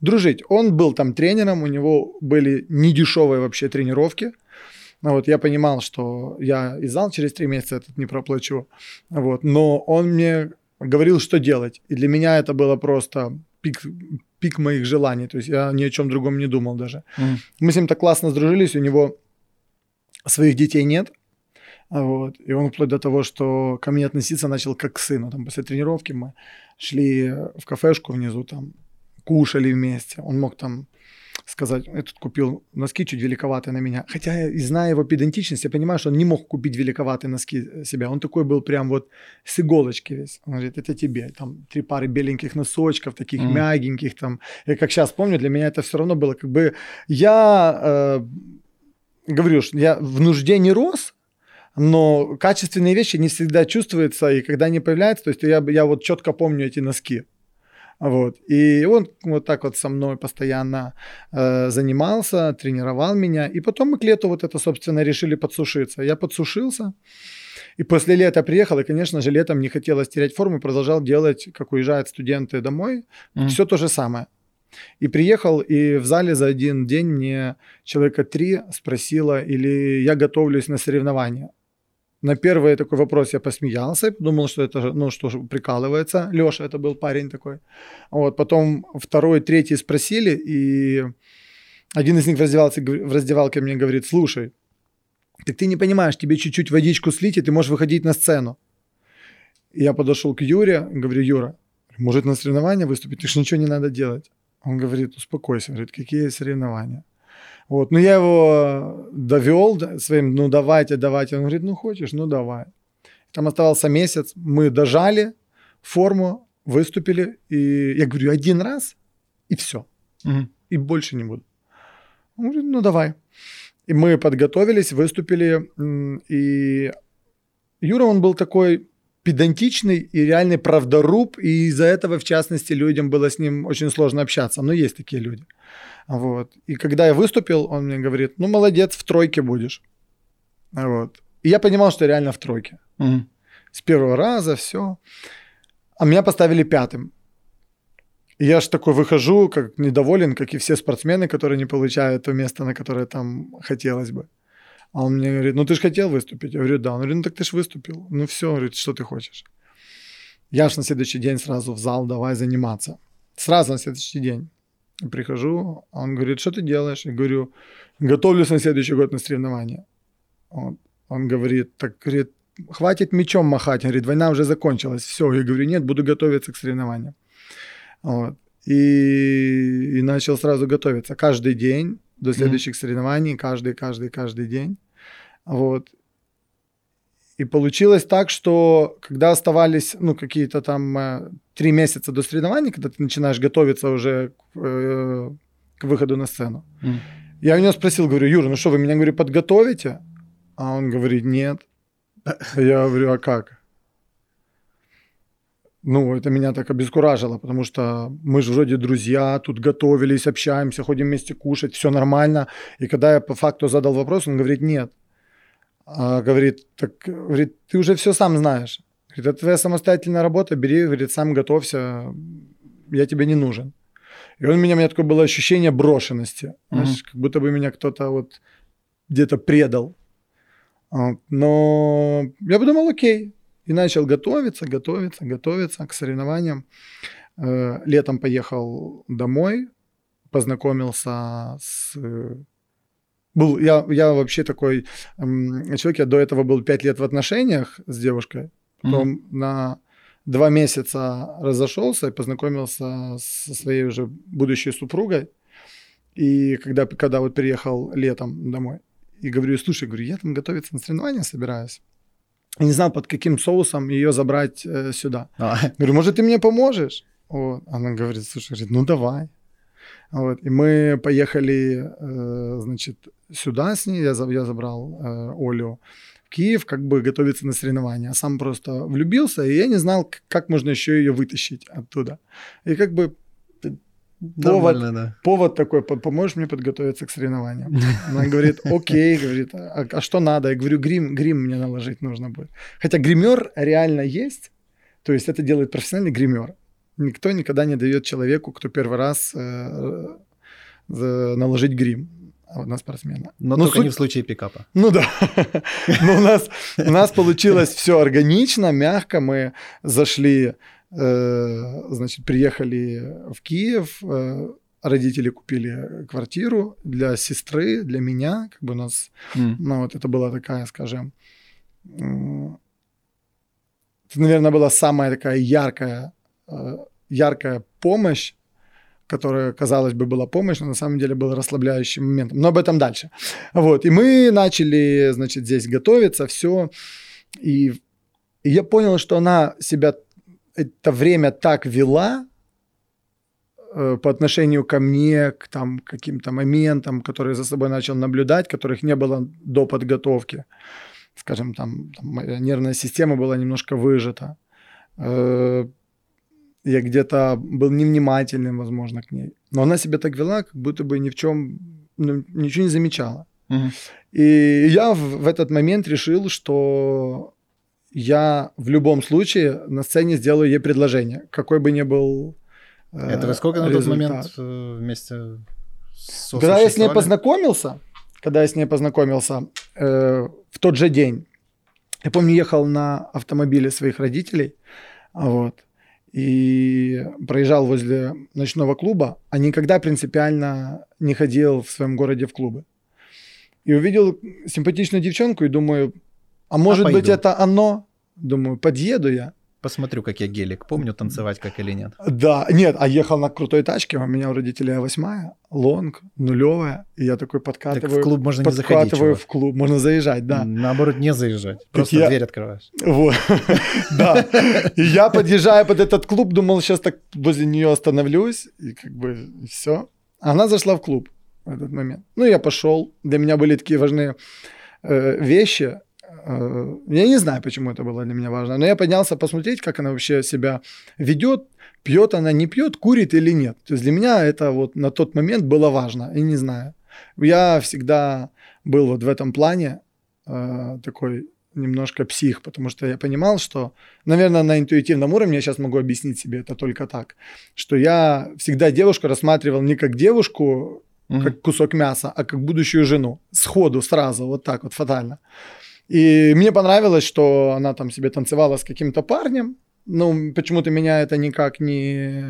Дружить. Он был там тренером, у него были недешевые вообще тренировки. Ну Вот, я понимал, что я и зал через три месяца этот не проплачу. Вот, но он мне говорил, что делать. И для меня это было просто пик, пик моих желаний. То есть я ни о чем другом не думал даже. Мгм. Мы с ним так классно сдружились, у него своих детей нет. Вот. И он вплоть до того, что ко мне относиться начал как к сыну. Там после тренировки мы шли в кафешку внизу, там кушали вместе. Он мог там сказать, я тут купил носки чуть великоватые на меня. Хотя и зная его педантичность, я понимаю, что он не мог купить великоватые носки себя. Он такой был прям вот с иголочки весь. Он говорит, это тебе. Там три пары беленьких носочков, таких Мгм. мягеньких. Там. Я как сейчас помню, для меня это все равно было как бы... Я э, говорю, что я в нужде не рос, но качественные вещи не всегда чувствуются, и когда они появляются, то есть я, я вот четко помню эти носки. Вот. И он вот так вот со мной постоянно э, занимался, тренировал меня. И потом мы к лету вот это, собственно, решили подсушиться. Я подсушился. И после лета приехал, и, конечно же, летом не хотелось терять форму, продолжал делать, как уезжают студенты домой, Мгм. все то же самое. И приехал, и в зале за один день мне человека три спросила, или я готовлюсь на соревнования. На первый такой вопрос я посмеялся, думал, что это, ну, что прикалывается. Леша, это был парень такой. Вот, потом второй, третий спросили, и один из них в раздевалке, в раздевалке мне говорит, слушай, так ты не понимаешь, тебе чуть-чуть водичку слить, и ты можешь выходить на сцену. И я подошел к Юре, говорю, Юра, может на соревнования выступить? Ты же ничего не надо делать. Он говорит, успокойся, говорит, какие соревнования? Вот, ну я его довел своим, ну давайте, давайте. Он говорит, ну хочешь, ну давай. Там оставался месяц, мы дожали форму, выступили, и я говорю, один раз, и все, Мгм. и больше не буду. Он говорит, ну давай. И мы подготовились, выступили, и Юра, он был такой педантичный и реальный правдоруб, и из-за этого, в частности, людям было с ним очень сложно общаться. Но есть такие люди. Вот. И когда я выступил, он мне говорит, ну, молодец, в тройке будешь. Вот. И я понимал, что я реально в тройке. Мгм. С первого раза все. А меня поставили пятым. И я ж такой выхожу, как недоволен, как и все спортсмены, которые не получают то место, на которое там хотелось бы. А он мне говорит, ну ты же хотел выступить? Я говорю, да. Он говорит, ну так ты же выступил. Ну все, говорит, что ты хочешь? Я ж на следующий день сразу в зал давай заниматься. Сразу на следующий день. Прихожу, он говорит, что ты делаешь? Я говорю, готовлюсь на следующий год на соревнования. Вот. Он говорит, так, говорит, хватит мечом махать. Говорит, война уже закончилась. Все. Я говорю, нет, буду готовиться к соревнованиям. Вот. И, и начал сразу готовиться. Каждый день до следующих соревнований. Каждый, каждый, каждый день. Вот. И получилось так, что когда оставались ну, какие-то там э, три месяца до соревнований, когда ты начинаешь готовиться уже к, э, к выходу на сцену, Мгм. я у него спросил, говорю, Юра, ну что, вы меня, говорю, подготовите? А он говорит, нет. (laughs) Я говорю, а как? Ну, это меня так обескуражило, потому что мы же вроде друзья, тут готовились, общаемся, ходим вместе кушать, все нормально. И когда я по факту задал вопрос, он говорит, нет. А, говорит, так, говорит, ты уже все сам знаешь. Говорит, это твоя самостоятельная работа, бери, говорит, сам готовься, я тебе не нужен. И он у меня, у меня такое было ощущение брошенности. Знаешь, как будто бы меня кто-то вот где-то предал. Вот. Но я подумал, окей. И начал готовиться, готовиться, готовиться к соревнованиям. Э, летом поехал домой, познакомился с... Был, я, я вообще такой эм, человек, я до этого был пять лет в отношениях с девушкой, потом mm-hmm. на два месяца разошелся и познакомился со своей уже будущей супругой. И когда, когда вот приехал летом домой, и говорю, слушай, говорю, я там готовиться на соревнования собираюсь. И не знал, под каким соусом ее забрать э, сюда. А. Говорю, может, ты мне поможешь? Вот. Она говорит, слушай, говорит, ну давай. Вот. И мы поехали, э, значит, сюда с ней, я, я забрал э, Олю в Киев, как бы готовиться на соревнования. А сам просто влюбился, и я не знал, как можно еще ее вытащить оттуда. И как бы повод, да. повод такой, поможешь мне подготовиться к соревнованиям? Она говорит, (laughs) окей, говорит, а, а что надо? Я говорю, грим, грим мне наложить нужно будет. Хотя гример реально есть, то есть это делает профессиональный гример. Никто никогда не дает человеку, кто первый раз э, наложить грим на спортсмена. Но ну, только суть... не в случае пикапа. Ну да. (laughs) Но у нас, у нас получилось все органично, мягко. Мы зашли, э, значит, приехали в Киев, э, родители купили квартиру для сестры, для меня. Как бы у нас, mm. ну вот это была такая, скажем, э, это, наверное, была самая такая яркая, яркая помощь которая, казалось бы, была помощь, но на самом деле был расслабляющим моментом. Но об этом дальше. Вот. И мы начали, значит, здесь готовиться, все. И я понял, что она себя это время так вела э, по отношению ко мне, к там, каким-то моментам, которые за собой начал наблюдать, которых не было до подготовки. Скажем, там, там моя нервная система была немножко выжата. Э, я где-то был невнимательным, возможно, к ней. Но она себя так вела, как будто бы ни в чем, ну, ничего не замечала. Угу. И я в, в этот момент решил, что я в любом случае на сцене сделаю ей предложение, какой бы ни был э, Это вы сколько на тот момент э, вместе с Когда я с ней познакомился, когда я с ней познакомился э, в тот же день, я помню, ехал на автомобиле своих родителей, вот, и проезжал возле ночного клуба, а никогда принципиально не ходил в своем городе в клубы. И увидел симпатичную девчонку и думаю, а может а быть это оно? Думаю, подъеду я. Посмотрю, как я гелик. Помню танцевать, как или нет. Да, нет, а ехал на крутой тачке. У меня у родителей восьмая, лонг, нулевая. И я такой подкатываю. Так в клуб можно не заходить. Подкатываю в клуб, можно заезжать, да. Наоборот, не заезжать. Просто я... дверь открываешь. Вот, (laughs) да. И я подъезжаю под этот клуб, думал, сейчас так возле нее остановлюсь. И как бы все. Она зашла в клуб в этот момент. Ну, я пошел. Для меня были такие важные э, вещи я не знаю, почему это было для меня важно, но я поднялся посмотреть, как она вообще себя ведет, пьет она, не пьет, курит или нет. То есть для меня это вот на тот момент было важно, и не знаю. Я всегда был вот в этом плане э, такой немножко псих, потому что я понимал, что, наверное, на интуитивном уровне я сейчас могу объяснить себе это только так, что я всегда девушку рассматривал не как девушку, mm-hmm. как кусок мяса, а как будущую жену. Сходу, сразу, вот так вот, фатально. И мне понравилось, что она там себе танцевала с каким-то парнем. Ну, почему-то меня это никак не,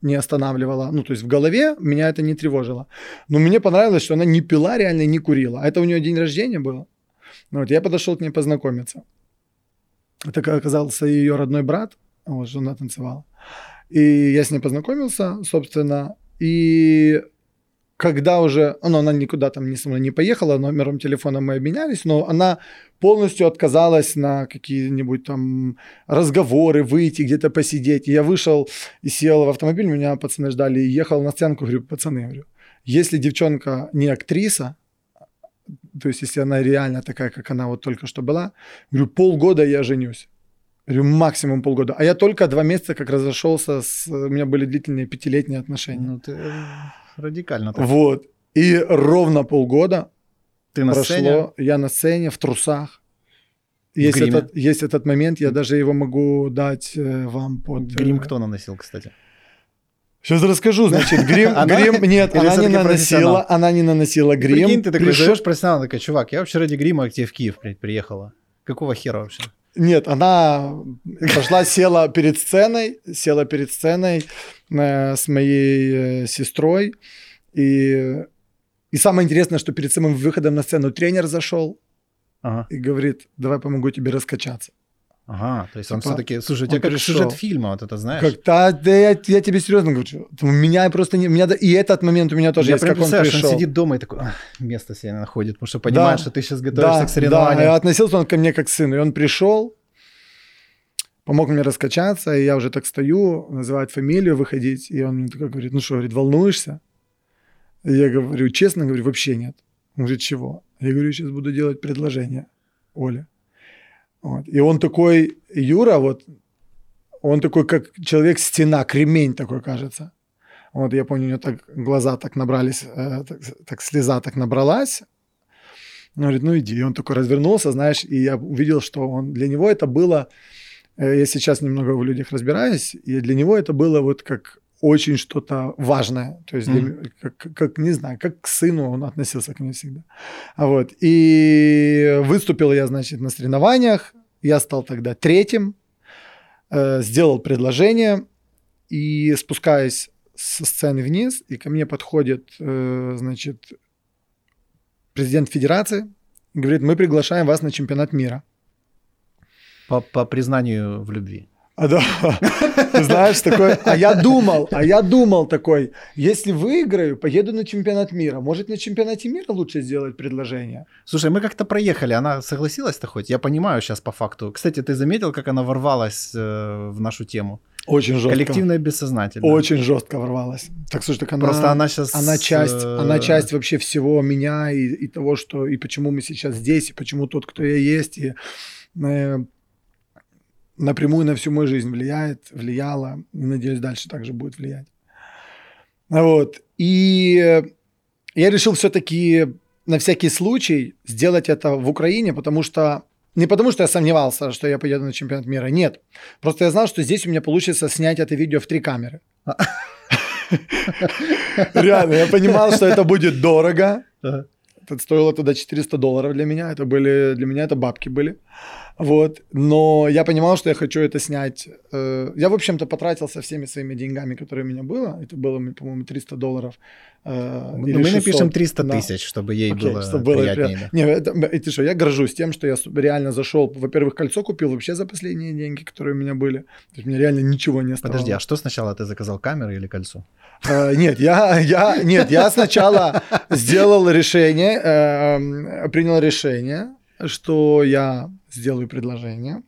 не останавливало. Ну, то есть в голове меня это не тревожило. Но мне понравилось, что она не пила реально не курила. Это у нее день рождения было. Ну, вот я подошел к ней познакомиться. Это оказался ее родной брат. Вот, жена танцевала. И я с ней познакомился, собственно. И когда уже, ну, она никуда там не со мной не поехала, номером телефона мы обменялись, но она полностью отказалась на какие-нибудь там разговоры, выйти где-то посидеть. И я вышел и сел в автомобиль, меня пацаны ждали, и ехал на сценку, говорю, пацаны, говорю, если девчонка не актриса, то есть если она реально такая, как она вот только что была, говорю, полгода я женюсь. Говорю, максимум полгода. А я только два месяца как разошелся, с... у меня были длительные пятилетние отношения. Ну, ты радикально. Так. Вот. И ровно полгода Ты на прошло, сцене? я на сцене в трусах. Есть этот, есть этот момент, я даже его могу дать э, вам под... Грим э, кто наносил, кстати? Сейчас расскажу, значит, грим, (laughs) Она? грим, нет, она не наносила, она не наносила грим. Прикинь, ты такой Пришел- зовешь профессионала, такой, чувак, я вообще ради грима к тебе в Киев при- приехала. Какого хера вообще? Нет, она пошла, села перед сценой, села перед сценой э, с моей э, сестрой. И, и самое интересное, что перед самым выходом на сцену тренер зашел Ага. и говорит, давай помогу тебе раскачаться. Ага, то есть он Типа, все-таки, слушай, у он тебя как пришел. сюжет фильма, вот это знаешь? Как, да, да я, я тебе серьезно говорю. У меня просто не... У меня, и этот момент у меня тоже я есть, как он пришел. он сидит дома и такой, «Ах, место себе находит, потому что понимает, Да. что ты сейчас готовишься Да, к соревнованиям. да, и относился он ко мне как к сыну. И он пришел, помог мне раскачаться, и я уже так стою, называет фамилию, выходить, и он мне такой говорит, ну что, говорит, волнуешься? И я говорю, честно говорю, вообще нет. Он говорит, чего? Я говорю, сейчас буду делать предложение Оле. Вот. И он такой, Юра, вот, он такой, как человек-стена, кремень такой, кажется. Вот, я помню, у него так глаза так набрались, э, так, так слеза так набралась. Он говорит, ну иди. И он такой развернулся, знаешь, и я увидел, что он, для него это было, э, я сейчас немного в людях разбираюсь, и для него это было вот как очень что-то важное. То есть, для Мгм. м- как, как- не знаю, как к сыну он относился ко мне всегда. А Вот. И выступил я, значит, на соревнованиях. Я стал тогда третьим, э, сделал предложение и спускаясь со сцены вниз, и ко мне подходит, э, значит, президент федерации, говорит, мы приглашаем вас на чемпионат мира. По, по признанию в любви. А да, знаешь, такой, а я думал, а я думал такой, если выиграю, поеду на чемпионат мира. Может, на чемпионате мира лучше сделать предложение? Слушай, мы как-то проехали, она согласилась-то хоть? Я понимаю сейчас по факту. Кстати, ты заметил, как она ворвалась э, в нашу тему? Очень жестко. Коллективное бессознательное. Очень жестко ворвалась. Так, слушай, так она... Просто она сейчас... Она часть, она часть вообще всего меня и, и того, что и почему мы сейчас здесь, и почему тот, кто я есть, и э, напрямую на всю мою жизнь влияет, влияла, и надеюсь, дальше также будет влиять. Вот. И я решил все-таки на всякий случай сделать это в Украине, потому что не потому, что я сомневался, что я поеду на чемпионат мира, нет. Просто я знал, что здесь у меня получится снять это видео в три камеры. Реально, я понимал, что это будет дорого. Это стоило тогда 400 долларов для меня. Это были, для меня это бабки были. Вот. Но я понимал, что я хочу это снять. Э, Я, в общем-то, потратился всеми своими деньгами, которые у меня было. Это было, по-моему, 300 долларов. э, мы 600. напишем 300 Да. тысяч, чтобы ей Окей, было чтобы было приятнее. да. Не, это, ты что, я горжусь тем, что я реально зашел. Во-первых, кольцо купил вообще за последние деньги, которые у меня были. То есть мне реально ничего не оставалось. Подожди, а что сначала ты заказал, камеры или кольцо? Э, Нет, я, я, нет, я сначала сделал решение, э, принял решение, что я сделаю предложение,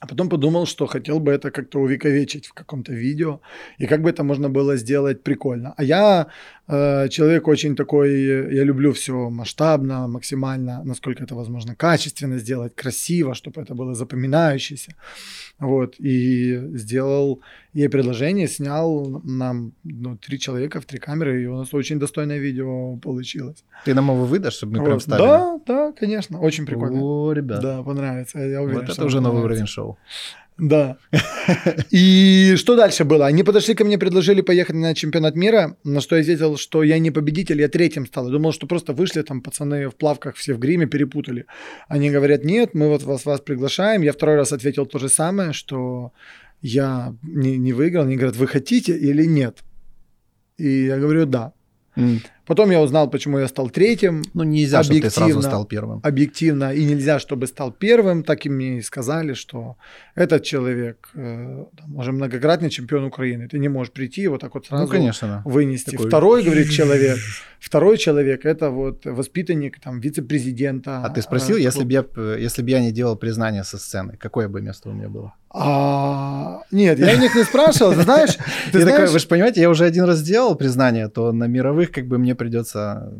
а потом подумал, что хотел бы это как-то увековечить в каком-то видео, и как бы это можно было сделать прикольно. А я человек очень такой, э, я люблю все масштабно, максимально, насколько это возможно, качественно сделать, красиво, чтобы это было запоминающееся. Вот, и сделал ей предложение, снял нам ну, три человека в три камеры, и у нас очень достойное видео получилось. Ты нам его выдашь, чтобы мы прям Вот. вставили? Да, да, конечно, очень прикольно. О, ребят. Да, понравится, я уверен. вот что это уже новый уровень шоу. Да. И что дальше было? Они подошли ко мне, предложили поехать на чемпионат мира, на что я ответил, что я не победитель, я третьим стал. Я думал, что просто вышли там пацаны в плавках, все в гриме, перепутали. Они говорят, нет, мы вот вас, вас приглашаем. Я второй раз ответил то же самое, что я не, не выиграл. Они говорят, вы хотите или нет? И я говорю, да. Потом я узнал, почему я стал третьим Ну, нельзя, чтобы ты сразу стал первым. объективно и нельзя, чтобы стал первым, так и мне и сказали, что этот человек э, уже многократный чемпион Украины, ты не можешь прийти и вот так вот сразу Ну, конечно, да. вынести. Такой- Второй, говорит (laughs) человек, второй человек это вот воспитанник там вице-президента. А ты спросил, э, если бы я, п- если бы я не делал признание со сцены, какое бы место у меня было? А, нет, я них не спрашивал, ты знаешь, (laughs) ты Я такой, знаешь, вы же понимаете, я уже один раз сделал признание, то на мировых как бы мне придется...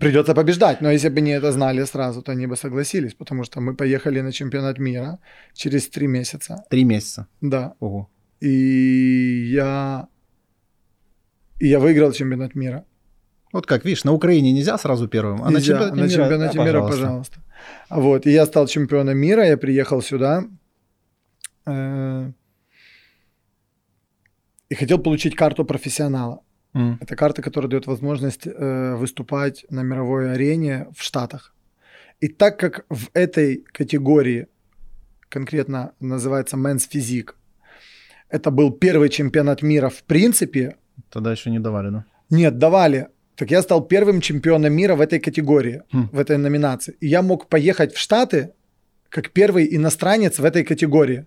придется побеждать, но если бы не это знали сразу, то они бы согласились, потому что мы поехали на чемпионат мира через три месяца, Три месяца. да, Ого. и я и я выиграл чемпионат мира. Вот как, видишь, на Украине нельзя сразу первым, а Нельзя, на чемпионате, на мира, чемпионате да, мира, пожалуйста. пожалуйста. Вот, и я стал чемпионом мира, я приехал сюда. Э, и хотел получить карту профессионала. М. Это карта, которая дает возможность э, выступать на мировой арене в Штатах. И так как в этой категории конкретно называется Men's Physique, это был первый чемпионат мира в принципе, Тогда еще не давали, да? нет, давали. Так я стал первым чемпионом мира в этой категории, Хм. в этой номинации. И я мог поехать в Штаты как первый иностранец в этой категории.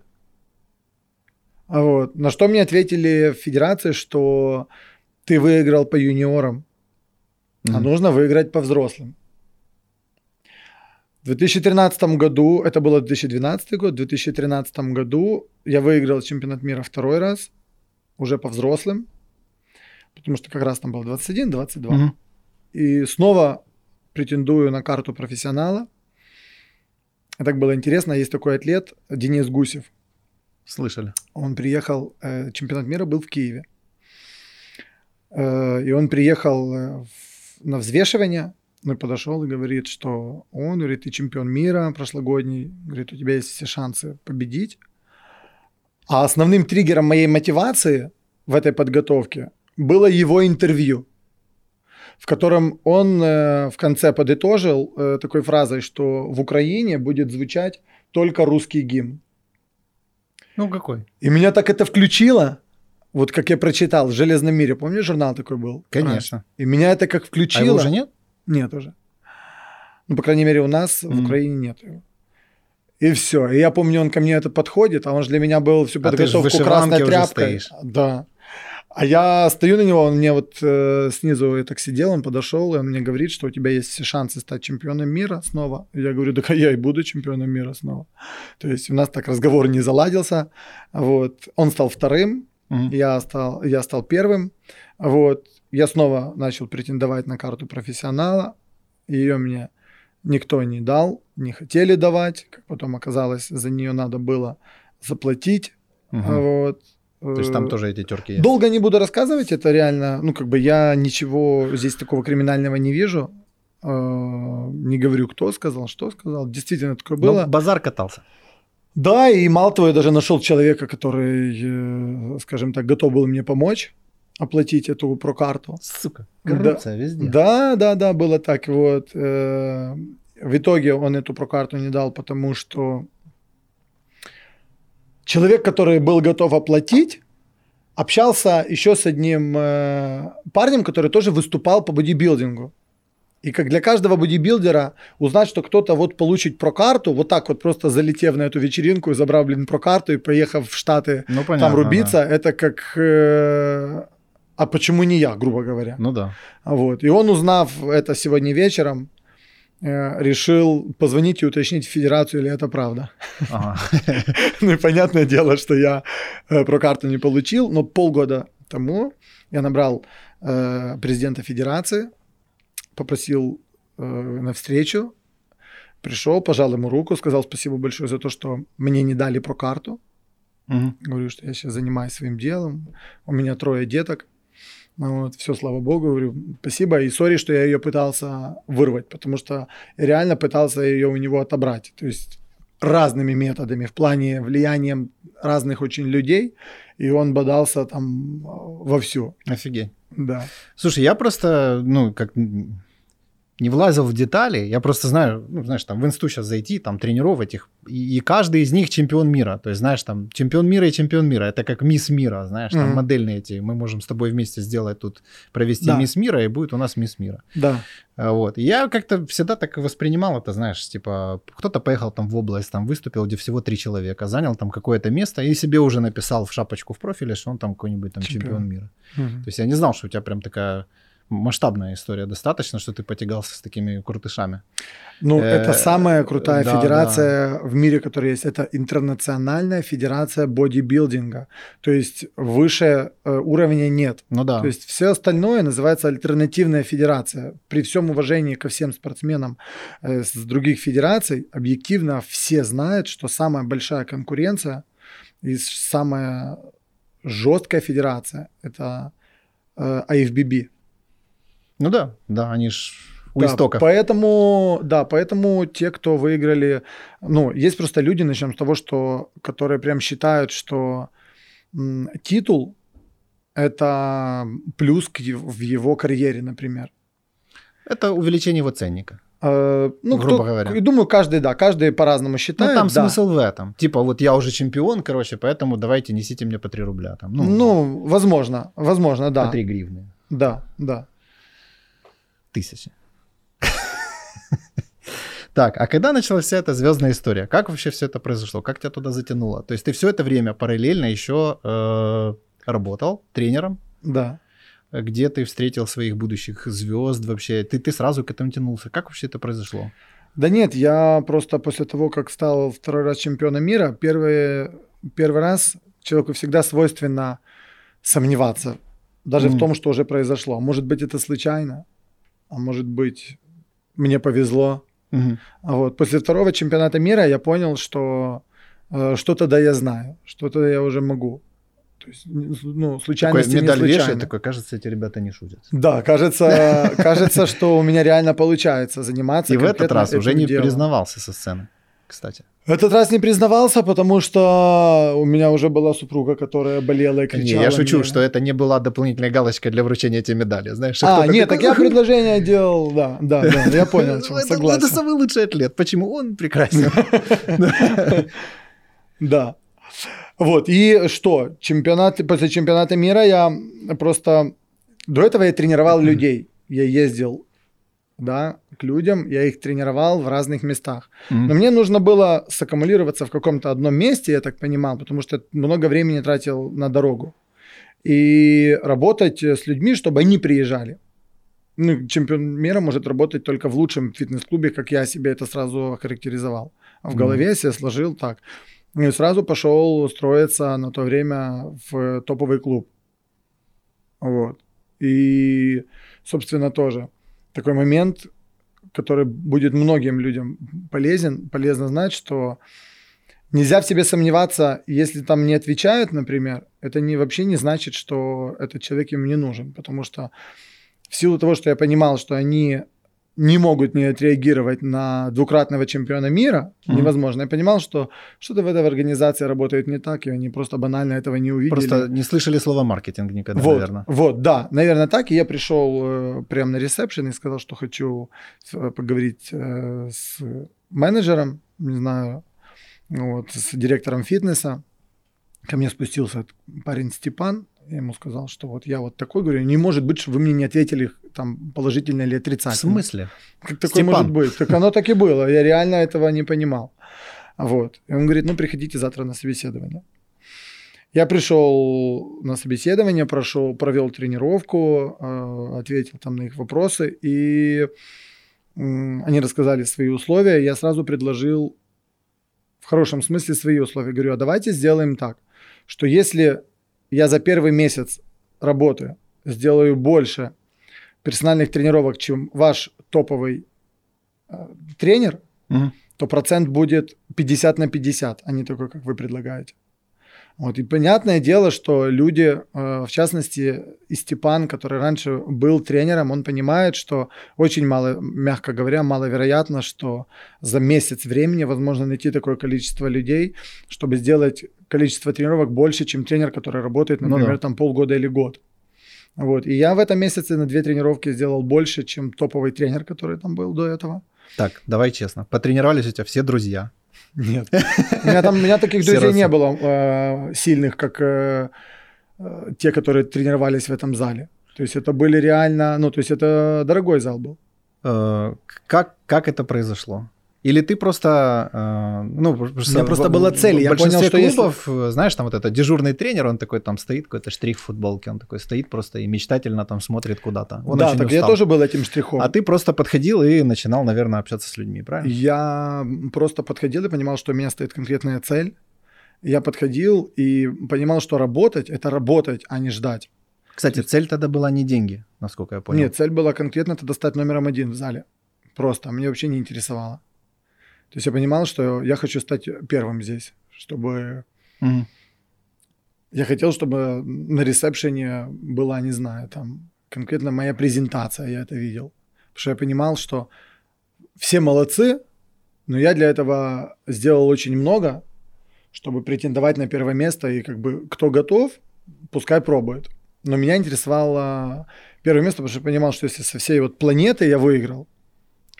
А Вот. На что мне ответили в федерации, что ты выиграл по юниорам, а Мгм. нужно выиграть по взрослым. В 2013 году, это было 2012 год, в 2013 году я выиграл чемпионат мира второй раз, уже по взрослым, потому что как раз там было 21-22. Мгм. И снова претендую на карту профессионала. Так было интересно, есть такой атлет Денис Гусев. Слышали. Он приехал, э, чемпионат мира был в Киеве. Э, и он приехал э, в- на взвешивание, ну и подошел и говорит, что он, говорит, ты чемпион мира прошлогодний, говорит, у тебя есть все шансы победить. А основным триггером моей мотивации в этой подготовке было его интервью, в котором он э, в конце подытожил э, такой фразой, что в Украине будет звучать только русский гимн. Ну, какой? И меня так это включило, вот как я прочитал в «Железном мире». Помнишь, журнал такой был? Конечно. И меня это как А включило. его уже нет? Нет уже. Ну, по крайней мере, у нас в Мгм. Украине нет его. И все. И я помню, он ко мне это подходит, а он же для меня был всю А в подготовку вышиванке красной тряпкой. Да. А я стою на него, он мне вот э, снизу я так сидел, он подошел, и он мне говорит, что у тебя есть все шансы стать чемпионом мира снова. И я говорю, да я и буду чемпионом мира снова. То есть у нас так разговор не заладился. Вот. Он стал вторым, Мгм. я стал, я стал первым. Вот. Я снова начал претендовать на карту профессионала. Ее мне никто не дал, не хотели давать. Как потом оказалось, за нее надо было заплатить. Мгм. Вот. То есть там Э, тоже эти терки есть. Долго не буду рассказывать, это реально, ну, как бы я ничего здесь такого криминального не вижу. Э, Не говорю, кто сказал, что сказал. Действительно такое Но было. базар катался. Да, и мало того, я даже нашел человека, который, э, скажем так, готов был мне помочь оплатить эту прокарту. Сука. Да. Коррупция везде. Да, да, да, было так. Вот. В итоге он эту прокарту не дал, потому что человек, который был готов оплатить, общался еще с одним э, парнем, который тоже выступал по бодибилдингу. И как для каждого бодибилдера узнать, что кто-то вот получит прокарту, вот так вот просто залетев на эту вечеринку и забрав, блин, прокарту и поехав в Штаты Ну, понятно. там рубиться, это как... э, а почему не я, грубо говоря? да. Ну да. Вот. И он, узнав это сегодня вечером, решил позвонить и уточнить в федерацию, или это правда. Ага. (laughs) Ну и понятное дело, что я э, про карту не получил, но полгода тому я набрал э, президента федерации, попросил э, на встречу, пришел, пожал ему руку, сказал спасибо большое за то, что мне не дали про карту. Мгм. Говорю, что я сейчас занимаюсь своим делом. У меня трое деток. Ну Вот, все, слава богу, говорю, спасибо. И сори, что я ее пытался вырвать, потому что реально пытался ее у него отобрать. То есть разными методами, в плане влиянием разных очень людей. И он бодался там э, вовсю. Офигеть. Да. Слушай, я просто, ну, как не влазил в детали, я просто знаю, ну, знаешь, там в инсту сейчас зайти, там тренировать их, и, и каждый из них чемпион мира. То есть, знаешь, там чемпион мира и чемпион мира. Это как мисс мира, знаешь, там Мгм. модельные эти. Мы можем с тобой вместе сделать тут, провести Да. мисс мира, и будет у нас мисс мира. Да. А, Вот. И я как-то всегда так воспринимал это, знаешь, типа, кто-то поехал там в область, там выступил, где всего три человека, занял там какое-то место и себе уже написал в шапочку в профиле, что он там какой-нибудь там чемпион, Чемпион. мира. Мгм. То есть я не знал, что у тебя прям такая масштабная история достаточно, что ты потягался с такими крутышами. Ну, Э, это самая крутая да, федерация в мире, которая есть. Это интернациональная федерация бодибилдинга. То есть выше э, уровня нет. Ну да. То есть все остальное называется альтернативная федерация. При всем уважении ко всем спортсменам э, с других федераций, объективно все знают, что самая большая конкуренция и самая жесткая федерация это э, IFBB. Ну да, да, они ж у Да, истоков. Поэтому, да, поэтому те, кто выиграли, ну, есть просто люди, начнем с того, что, которые прям считают, что м, титул это плюс к ев- в его карьере, например. Это увеличение его ценника. Э, Ну, Грубо кто- говоря. думаю, каждый, да, каждый по-разному Ну, считает. там да. смысл в этом. Типа, вот я уже чемпион, короче, поэтому давайте несите мне по 3 рубля. Там, ну, Ну, возможно, возможно, да. по 3 гривны. Да, да. Тысячи. Так, а когда началась вся эта звездная история? Как вообще все это произошло? Как тебя туда затянуло? То есть ты все это время параллельно еще э, работал тренером, Да. где ты встретил своих будущих звезд вообще? Ты, ты сразу к этому тянулся. Как вообще это произошло? Да нет, я просто после того, как стал второй раз чемпионом мира, первый, первый раз человеку всегда свойственно сомневаться. Даже Мгм. в том, что уже произошло. Может быть, это случайно, а может быть, мне повезло. А вот после второго чемпионата мира я понял, что э, что-то да я знаю, что-то я уже могу. То есть, ну, Такой случайности не медаль случайно. вешает, такой, кажется, эти ребята не шутят. Да, кажется, (laughs) кажется, что у меня реально получается заниматься. И в этот раз уже не делом. признавался со сцены, кстати. Этот раз не признавался, потому что у меня уже была супруга, которая болела и Не, кричала. я шучу, мне. что это не была дополнительная галочка для вручения этой медали. Знаешь, А, нет, такой, так я «Ух, предложение делал, да, да, да, я понял, (laughs) согласен. это самый лучший атлет. Почему он прекрасен? (laughs) Да. Вот, и что, чемпионат, после чемпионата мира я просто... До этого я тренировал людей. Я ездил, да, к людям, я их тренировал в разных местах. Но мне нужно было саккумулироваться в каком-то одном месте, я так понимал, потому что много времени тратил на дорогу. И работать э, с людьми, чтобы они приезжали. Ну, чемпион мира может работать только в лучшем фитнес-клубе, как я себе это сразу охарактеризовал. В голове я себе сложил так. И сразу пошел устроиться на то время в топовый клуб. Вот. И, собственно, тоже такой момент, который будет многим людям полезен, полезно знать, что нельзя в себе сомневаться, если там не отвечают, например, это не, вообще не значит, что этот человек им не нужен, потому что в силу того, что я понимал, что они не могут не отреагировать на двукратного чемпиона мира, Мгм. невозможно. Я понимал, что что-то в этой организации работает не так, и они просто банально этого не увидели. Просто не слышали слова маркетинг никогда, Вот, наверное. вот, да, наверное, так. И я пришел э, прямо на ресепшн и сказал, что хочу э, поговорить э, с менеджером, не знаю, вот, с директором фитнеса. Ко мне спустился парень Степан, я ему сказал, что вот я вот такой, говорю, не может быть, что вы мне не ответили там положительно или В отрицательно. смысле? Как такое Степан. может быть? Так оно так и было. Я реально этого не понимал. Вот. И он говорит, ну, приходите завтра на собеседование. Я пришел на собеседование, прошел, провел тренировку, э, ответил там на их вопросы, и они рассказали свои условия. Я сразу предложил в хорошем смысле свои условия. Говорю, а давайте сделаем так, что если я за первый месяц работы сделаю больше персональных тренировок, чем ваш топовый э, тренер, Мгм. то процент будет 50 на 50, а не такой, как вы предлагаете. Вот, и понятное дело, что люди, э, в частности, и Степан, который раньше был тренером, он понимает, что очень мало, мягко говоря, маловероятно, что за месяц времени возможно найти такое количество людей, чтобы сделать количество тренировок больше, чем тренер, который работает, Ну например, да. там полгода или год. Вот. И я в этом месяце на две тренировки сделал больше, чем топовый тренер, который там был до этого. Так, давай честно. Потренировались у тебя все друзья. Нет. (laughs) У меня там у меня таких друзей не было э, сильных, как э, э, те, которые тренировались в этом зале. То есть это были реально, ну, то есть это дорогой зал был. Как, как это произошло? Или ты просто, э, ну, просто, меня просто в- была цель, я понял, что клубов, э, знаешь, там вот это дежурный тренер, он такой там стоит, какой-то штрих в футболке, он такой стоит просто и мечтательно там смотрит куда-то. Он да, очень так я устал. тоже был этим штрихом. А ты просто подходил и начинал, наверное, общаться с людьми, правильно? Я просто подходил и понимал, что у меня стоит конкретная цель. Я подходил и понимал, что работать – это работать, а не ждать. Кстати, цель тогда была не деньги, насколько я понял. Нет, цель была конкретно это стать номером один в зале. Просто, мне вообще не интересовало. То есть я понимал, что я хочу стать первым здесь, чтобы Мгм. Я хотел, чтобы на ресепшене была, не знаю, там конкретно моя презентация, я это видел. Потому что я понимал, что все молодцы, но я для этого сделал очень много, чтобы претендовать на первое место, и как бы кто готов, пускай пробует. Но меня интересовало первое место, потому что я понимал, что если со всей вот планеты я выиграл,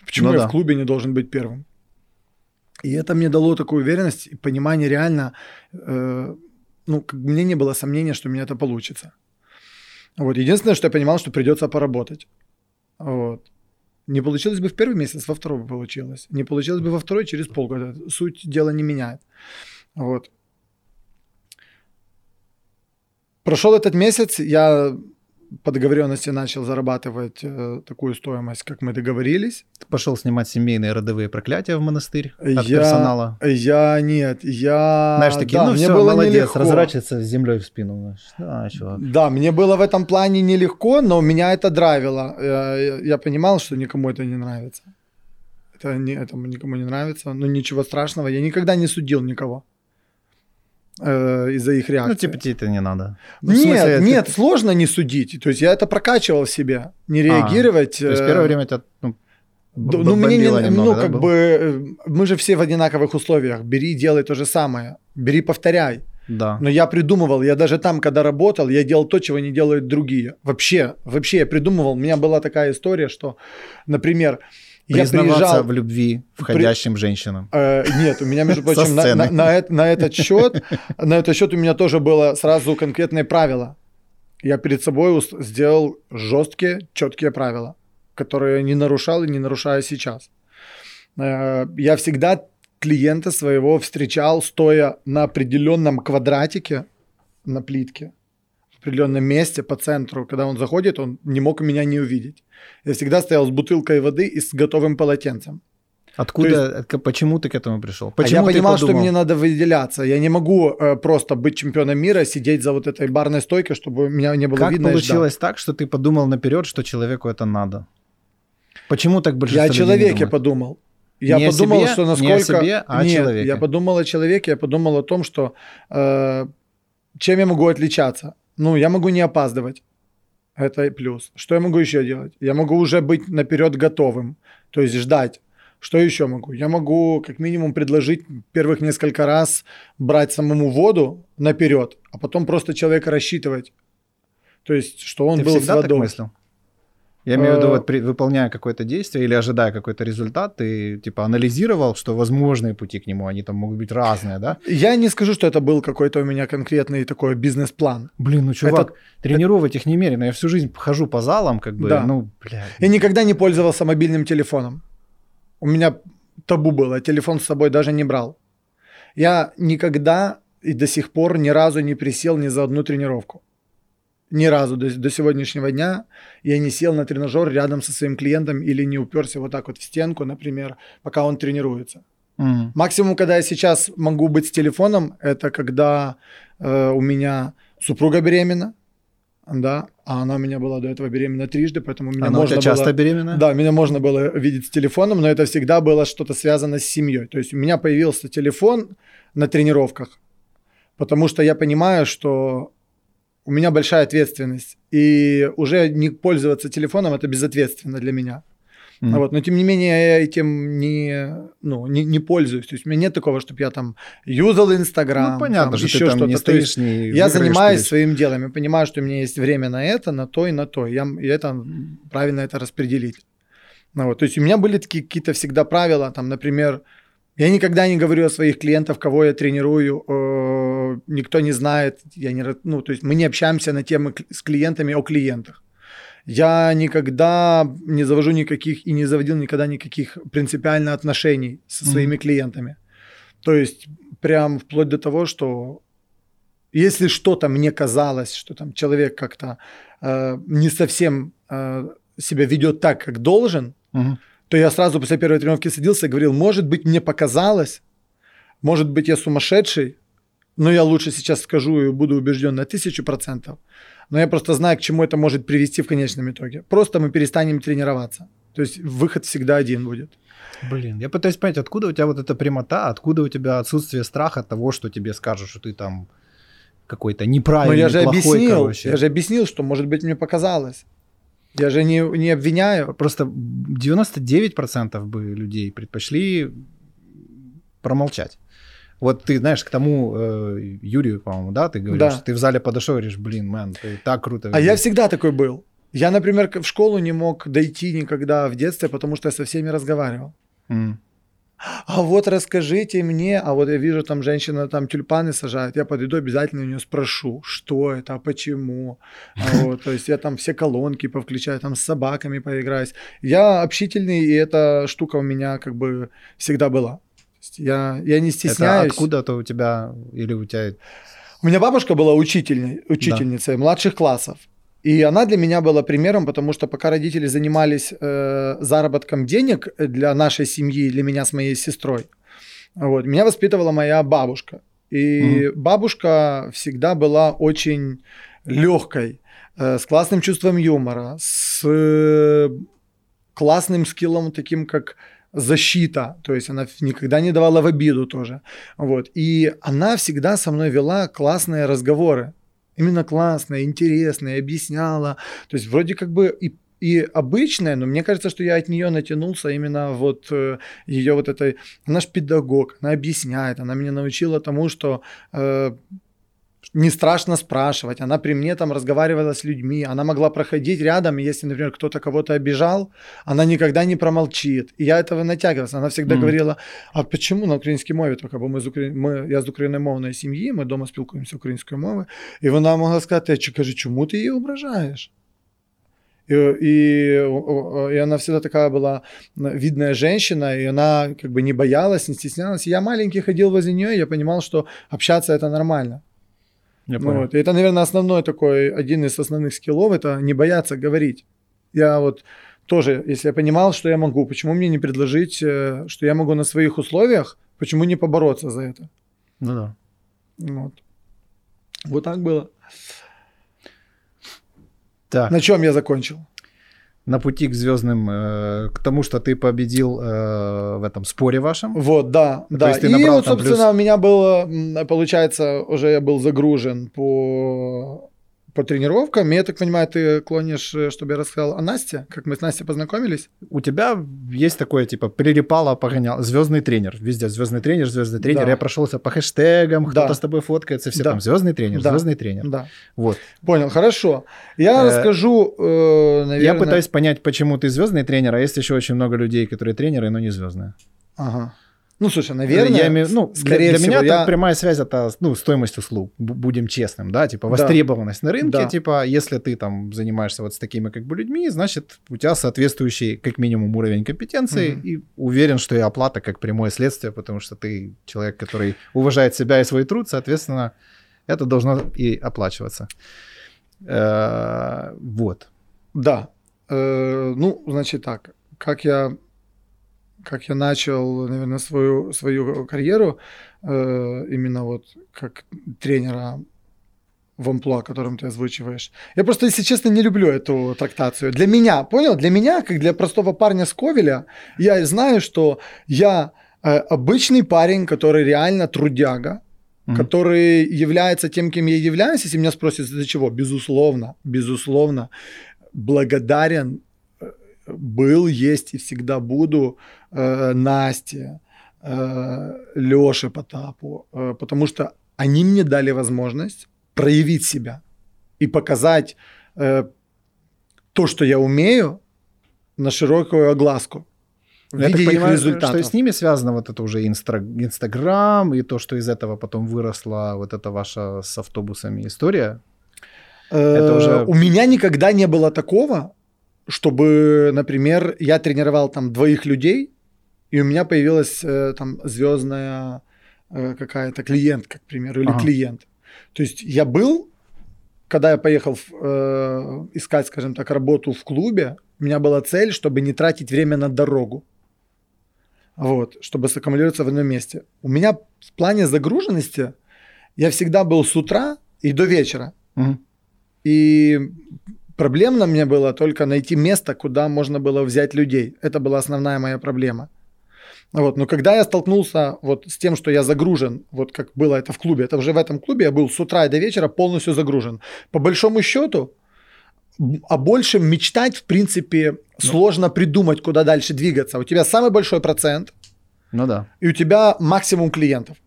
почему Ну я да. в клубе не должен быть первым? И это мне дало такую уверенность и понимание реально, э, ну, мне не было сомнения, что у меня это получится. Вот. Единственное, что я понимал, что придется поработать. Вот. Не получилось бы в первый месяц, во второй бы получилось. Не получилось бы во второй, через полгода. Суть дела не меняет. Вот. Прошел этот месяц, я по договоренности начал зарабатывать э, такую стоимость, как мы договорились. Ты пошел снимать семейные родовые проклятия в монастырь от я, персонала. Я нет, я... Знаешь, такие, да, ну мне все, было молодец, нелегко. разворачивается с землей в спину. знаешь. Да, чувак. Да, мне было в этом плане нелегко, но меня это драйвило. Я, я- я понимал, что никому это не нравится. Это не, этому никому не нравится. Но ничего страшного. Я никогда не судил никого э, из-за их реакции. Ну, типа, тебе это не надо. Ну, нет, смысле, ты- нет, сложно не судить. То есть я это прокачивал в себе. Не реагировать. То есть э, первое время тебя ну, б- ну, мне не, немного, ну, да, как было? бы, э, мы же все в одинаковых условиях. Бери, делай то же самое. Бери, повторяй. Да. Но я придумывал, я даже там, когда работал, я делал то, чего не делают другие. Вообще, вообще я придумывал. У меня была такая история, что, например, я Признаваться приезжал... в любви входящим женщинам. Э, нет, у меня, между (laughs) прочим, на, на- на на этот счет, на этот счет у меня тоже было сразу конкретное правило. Я перед собой сделал жесткие, четкие правила, которые я не нарушал и не нарушаю сейчас. Э, Я всегда клиента своего встречал, стоя на определенном квадратике на плитке, определенном месте по центру. Когда он заходит, он не мог меня не увидеть. Я всегда стоял с бутылкой воды и с готовым полотенцем. Откуда, к- почему ты к этому пришел? А Почему я ты понимал, что подумал? мне надо выделяться. Я не могу э, просто быть чемпионом мира, сидеть за вот этой барной стойкой, чтобы меня не было Как видно. ждать. получилось так, что ты подумал наперед, что человеку это надо? Почему так большинство Я о человеке подумал. Я Не подумал, себе, что не о насколько... себе, а о Нет, человеке. я подумал о человеке, я подумал о том, что э, чем я могу отличаться. Ну, я могу не опаздывать. Это плюс. Что я могу еще делать? Я могу уже быть наперед готовым, то есть ждать. Что еще могу? Я могу как минимум предложить первых несколько раз брать самому воду наперед, а потом просто человека рассчитывать. То есть, что он Ты был с всегда так водой. мыслил? Я имею в виду, Э, вот при- выполняя какое-то действие или ожидая какой-то результат, ты типа анализировал, что возможные пути к нему, они там могут быть разные, да? Я не скажу, что это был какой-то у меня конкретный такой бизнес-план. Блин, ну чувак, Это- тренировок их немерено. Я всю жизнь хожу по залам, как бы, Да. ну, бля. Я никогда не пользовался мобильным телефоном. У меня табу было, телефон с собой даже не брал. Я никогда и до сих пор ни разу не присел ни за одну тренировку. Ни разу до, до сегодняшнего дня я не сел на тренажер рядом со своим клиентом или не уперся вот так вот в стенку, например, пока он тренируется. М. Максимум, когда я сейчас могу быть с телефоном, это когда э, у меня супруга беременна, да, а она у меня была до этого беременна трижды, поэтому меня Она у можно часто было... беременна? Да, меня можно было видеть с телефоном, но это всегда было что-то связано с семьей. То есть у меня появился телефон на тренировках, потому что я понимаю, что у меня большая ответственность, и уже не пользоваться телефоном это безответственно для меня. М. Вот, но тем не менее я этим не, ну, не, не пользуюсь. То есть у меня нет такого, чтобы я там юзал Инстаграм. Ну, понятно, там, что еще ты там что-то. не стоишь, не я занимаюсь перед- своим делом. Я понимаю, что у меня есть время на это, на то и на то. Я, и это правильно это распределить. Ну, вот, то есть у меня были такие какие-то всегда правила, там, например, я никогда не говорю о своих клиентах, кого я тренирую, э, никто не знает, я не, ну, то есть мы не общаемся на темы с клиентами о клиентах. Я никогда не завожу никаких и не заводил никогда никаких принципиально отношений со своими клиентами. То есть прям вплоть до того, что если что-то мне казалось, что там человек как-то э, не совсем э, себя ведет так, как должен, Мгм. То я сразу после первой тренировки садился и говорил, может быть, мне показалось, может быть, я сумасшедший, но я лучше сейчас скажу и буду убежден на тысячу процентов. Но я просто знаю, к чему это может привести в конечном итоге. Просто мы перестанем тренироваться. То есть выход всегда один будет. Блин, я пытаюсь понять, откуда у тебя вот эта прямота, откуда у тебя отсутствие страха того, что тебе скажут, что ты там какой-то Но неправильный, я же плохой, объяснил, короче. я же объяснил, что, может быть, мне показалось. Я же не, не обвиняю. Просто 99% бы людей предпочли промолчать. Вот ты, знаешь, к тому э, Юрию, по-моему, да, ты говоришь, Да. что ты в зале подошел и говоришь, блин, мэн, ты так круто. А я ведёшь». всегда такой был. Я, например, в школу не мог дойти никогда в детстве, потому что я со всеми разговаривал. М. А вот расскажите мне, а вот я вижу, там женщина там тюльпаны сажает, я подойду обязательно у нее спрошу, что это, а почему. А (laughs) вот, то есть я там все колонки повключаю, там с собаками поиграюсь. Я общительный, и эта штука у меня как бы всегда была. Я, я не Это стесняюсь. откуда-то у тебя, или у тебя... У меня бабушка была учительной, учительницей младших классов. И она для меня была примером, потому что пока родители занимались э, заработком денег для нашей семьи, для меня с моей сестрой, вот, меня воспитывала моя бабушка. И бабушка всегда была очень легкой, э, с классным чувством юмора, с э, классным скиллом таким, как защита, то есть она никогда не давала в обиду тоже. Вот. И она всегда со мной вела классные разговоры. Именно классные, интересные, объясняла. То есть вроде как бы и и обычная, но мне кажется, что я от нее натянулся именно вот э, ее вот этой... Она ж педагог, она объясняет, она меня научила тому, что э, не страшно спрашивать. Она при мне там разговаривала с людьми, она могла проходить рядом, и если, например, кто-то кого-то обижал, она никогда не промолчит. И я этого натягивался. Она всегда Мгм. говорила, а почему на українській мові только? Бо ми з Украї... ми, я з україномовної сім'ї, ми вдома спілкуємося українською мовою. І вона могла сказати, чи каже, чому ти її ображаєш? И, и, о- о- и она всегда такая была видная женщина, и она как бы не боялась, не стеснялась. И я маленький ходил возле нее, и я понимал, что общаться это нормально. Я Ну понял. вот. И это, наверное, основной такой, один из основных скиллов, это не бояться говорить. Я вот тоже, если я понимал, что я могу, почему мне не предложить, э, что я могу на своих условиях, почему не побороться за это? Ну да. Вот. Вот так было. Так, На чем я закончил? На пути к звездным, э, к тому, что ты победил э, в этом споре вашем. Вот, да, да. есть ты И вот, собственно, плюс- у меня было, получается, уже я был загружен по по тренировкам. Я так понимаю, ты клонишь, э, чтобы я рассказал о Насте, как мы с Настей познакомились? У тебя есть такое, типа, прилипало, погонял. Звездный тренер. Везде звездный тренер, звездный тренер. Да. Я прошелся по хэштегам, кто-то Да. с тобой фоткается, все Да. там звездный тренер, Да. звездный тренер. Да. Вот. Понял, хорошо. Я Э, расскажу, э, наверное... Я пытаюсь понять, почему ты звездный тренер, а есть еще очень много людей, которые тренеры, но не звездные. Ага. Ну, слушай, наверное, я имею, ну, для- скорее для, всего, меня я... прямая связь это ну, стоимость услуг, бу- будем честным, да, типа востребованность на рынке, Да. типа если ты там занимаешься вот с такими как бы людьми, значит у тебя соответствующий как минимум уровень компетенции Мгм. и уверен, что и оплата как прямое следствие, потому что ты человек, который уважает себя и свой труд, соответственно это должно и оплачиваться. Э, Вот. Да. Э, ну, значит так, как я, как я начал, наверное, свою, свою карьеру, э, именно вот как тренера в амплуа, которым ты озвучиваешь. Я просто, если честно, не люблю эту трактацию. Для меня, понял? Для меня, как для простого парня с Ковеля, я знаю, что я э, обычный парень, который реально трудяга, Мгм. который является тем, кем я являюсь, если меня спросят, из-за чего, безусловно, безусловно, благодарен был, есть и всегда буду э, Насте, э, Лёше Потапу, э, потому что они мне дали возможность проявить себя и показать э, то, что я умею, на широкую огласку в Я так виде их понимаю, результатов. что с ними связано вот это уже инстра- Инстаграм и то, что из этого потом выросла вот эта ваша с автобусами история. Это Э, уже- У меня никогда не было такого, чтобы, например, я тренировал там двоих людей, и у меня появилась э, там звездная э, какая-то клиентка, к примеру, или Ага. клиент. То есть я был, когда я поехал э, искать, скажем так, работу в клубе, у меня была цель, чтобы не тратить время на дорогу. Вот, чтобы саккумулироваться в одном месте. У меня в плане загруженности я всегда был с утра и до вечера. Мгм. И проблемно мне было только найти место, куда можно было взять людей. Это была основная моя проблема. Вот. Но когда я столкнулся вот с тем, что я загружен, вот как было это в клубе, это уже в этом клубе я был с утра и до вечера полностью загружен. По большому счету, о большем мечтать, в принципе, сложно придумать, куда дальше двигаться. У тебя самый большой процент, Ну да. и у тебя максимум клиентов.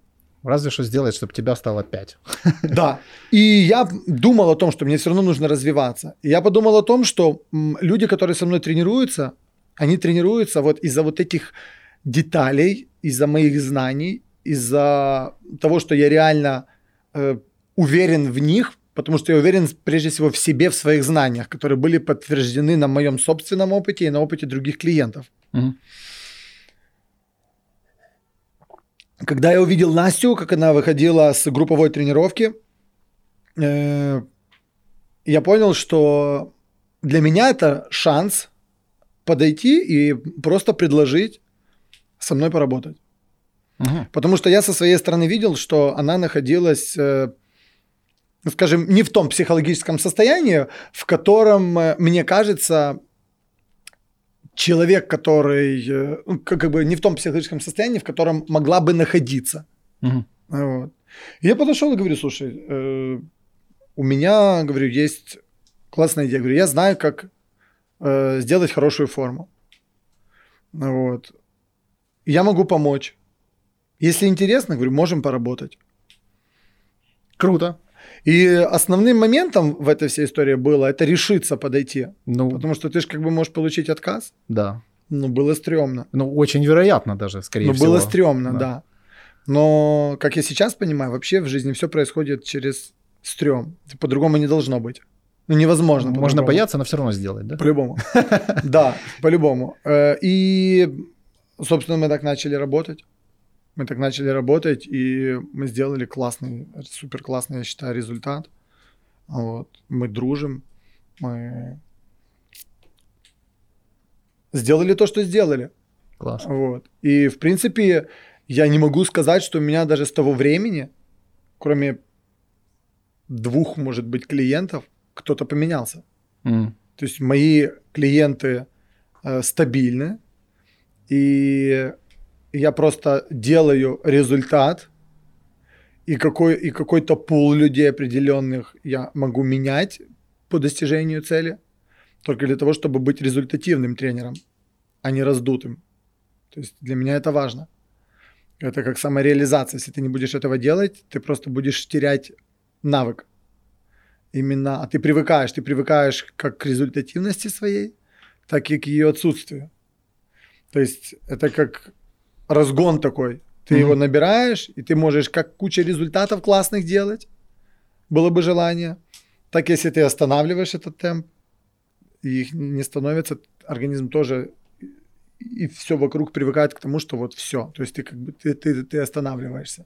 Разве что сделать, чтобы тебя стало 5. Да. И я думал о том, что мне все равно нужно развиваться. И я подумал о том, что люди, которые со мной тренируются, они тренируются вот из-за вот этих деталей, из-за моих знаний, из-за того, что я реально э, уверен в них, потому что я уверен прежде всего в себе, в своих знаниях, которые были подтверждены на моем собственном опыте и на опыте других клиентов. Мгм. Когда я увидел Настю, как она выходила с групповой тренировки, э, я понял, что для меня это шанс подойти и просто предложить со мной поработать. Мгм. Потому что я со своей стороны видел, что она находилась, э, ну, скажем, не в том психологическом состоянии, в котором, э, мне кажется, человек, который, э, ну, как бы не в том психологическом состоянии, в котором могла бы находиться. Мгм. Вот. И я подошел и говорю, слушай, э, у меня, говорю, есть классная идея. Говорю, я знаю, как э, сделать хорошую форму. Вот. Я могу помочь. Если интересно, говорю, можем поработать. Круто. И основным моментом в этой всей истории было это решиться подойти. Ну, Потому что ты же как бы можешь получить отказ. да. Ну, было стрёмно. Ну, очень вероятно даже, скорее Ну, всего. было стрёмно, Да. да. Но, как я сейчас понимаю, вообще в жизни все происходит через стрём. По-другому не должно быть. Ну, невозможно. Можно по-другому. бояться, но все равно сделать, да? По-любому. (laughs) Да, по-любому. Э, И, собственно, мы так начали работать. Мы так начали работать, и мы сделали классный, супер классный, я считаю, результат. Вот. Мы дружим. Мы сделали то, что сделали. Класс. Вот. И, в принципе, я не могу сказать, что у меня даже с того времени, кроме двух, может быть, клиентов, кто-то поменялся. М. То есть мои клиенты э, стабильны, и я просто делаю результат, и, какой, и какой-то пул людей определенных я могу менять по достижению цели, только для того, чтобы быть результативным тренером, а не раздутым. То есть для меня это важно. Это как самореализация. Если ты не будешь этого делать, ты просто будешь терять навык. Именно, а ты привыкаешь, ты привыкаешь как к результативности своей, так и к ее отсутствию. То есть это как разгон такой. Ты Мгм. его набираешь, и ты можешь как куча результатов классных делать, было бы желание. Так если ты останавливаешь этот темп, и их не становится, организм тоже и все вокруг привыкает к тому, что вот все. То есть ты как бы ты, ты, ты останавливаешься.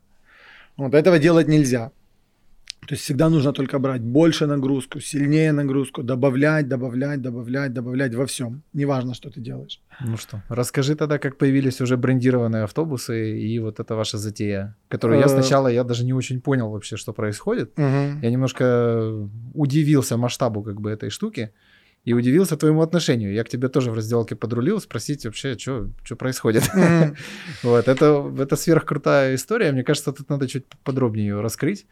Вот этого делать нельзя. То есть всегда нужно только брать больше нагрузку, сильнее нагрузку, добавлять, добавлять, добавлять, добавлять во всем. Неважно, что ты делаешь. Ну что, расскажи тогда, как появились уже брендированные автобусы и вот эта ваша затея, которую я Э. сначала, я даже не очень понял вообще, что происходит. Я немножко удивился масштабу как бы этой штуки и удивился твоему отношению. Я к тебе тоже в разделке подрулил спросить вообще, что происходит. (laughs) Вот, это, это сверхкрутая история. Мне кажется, тут надо чуть подробнее ее раскрыть.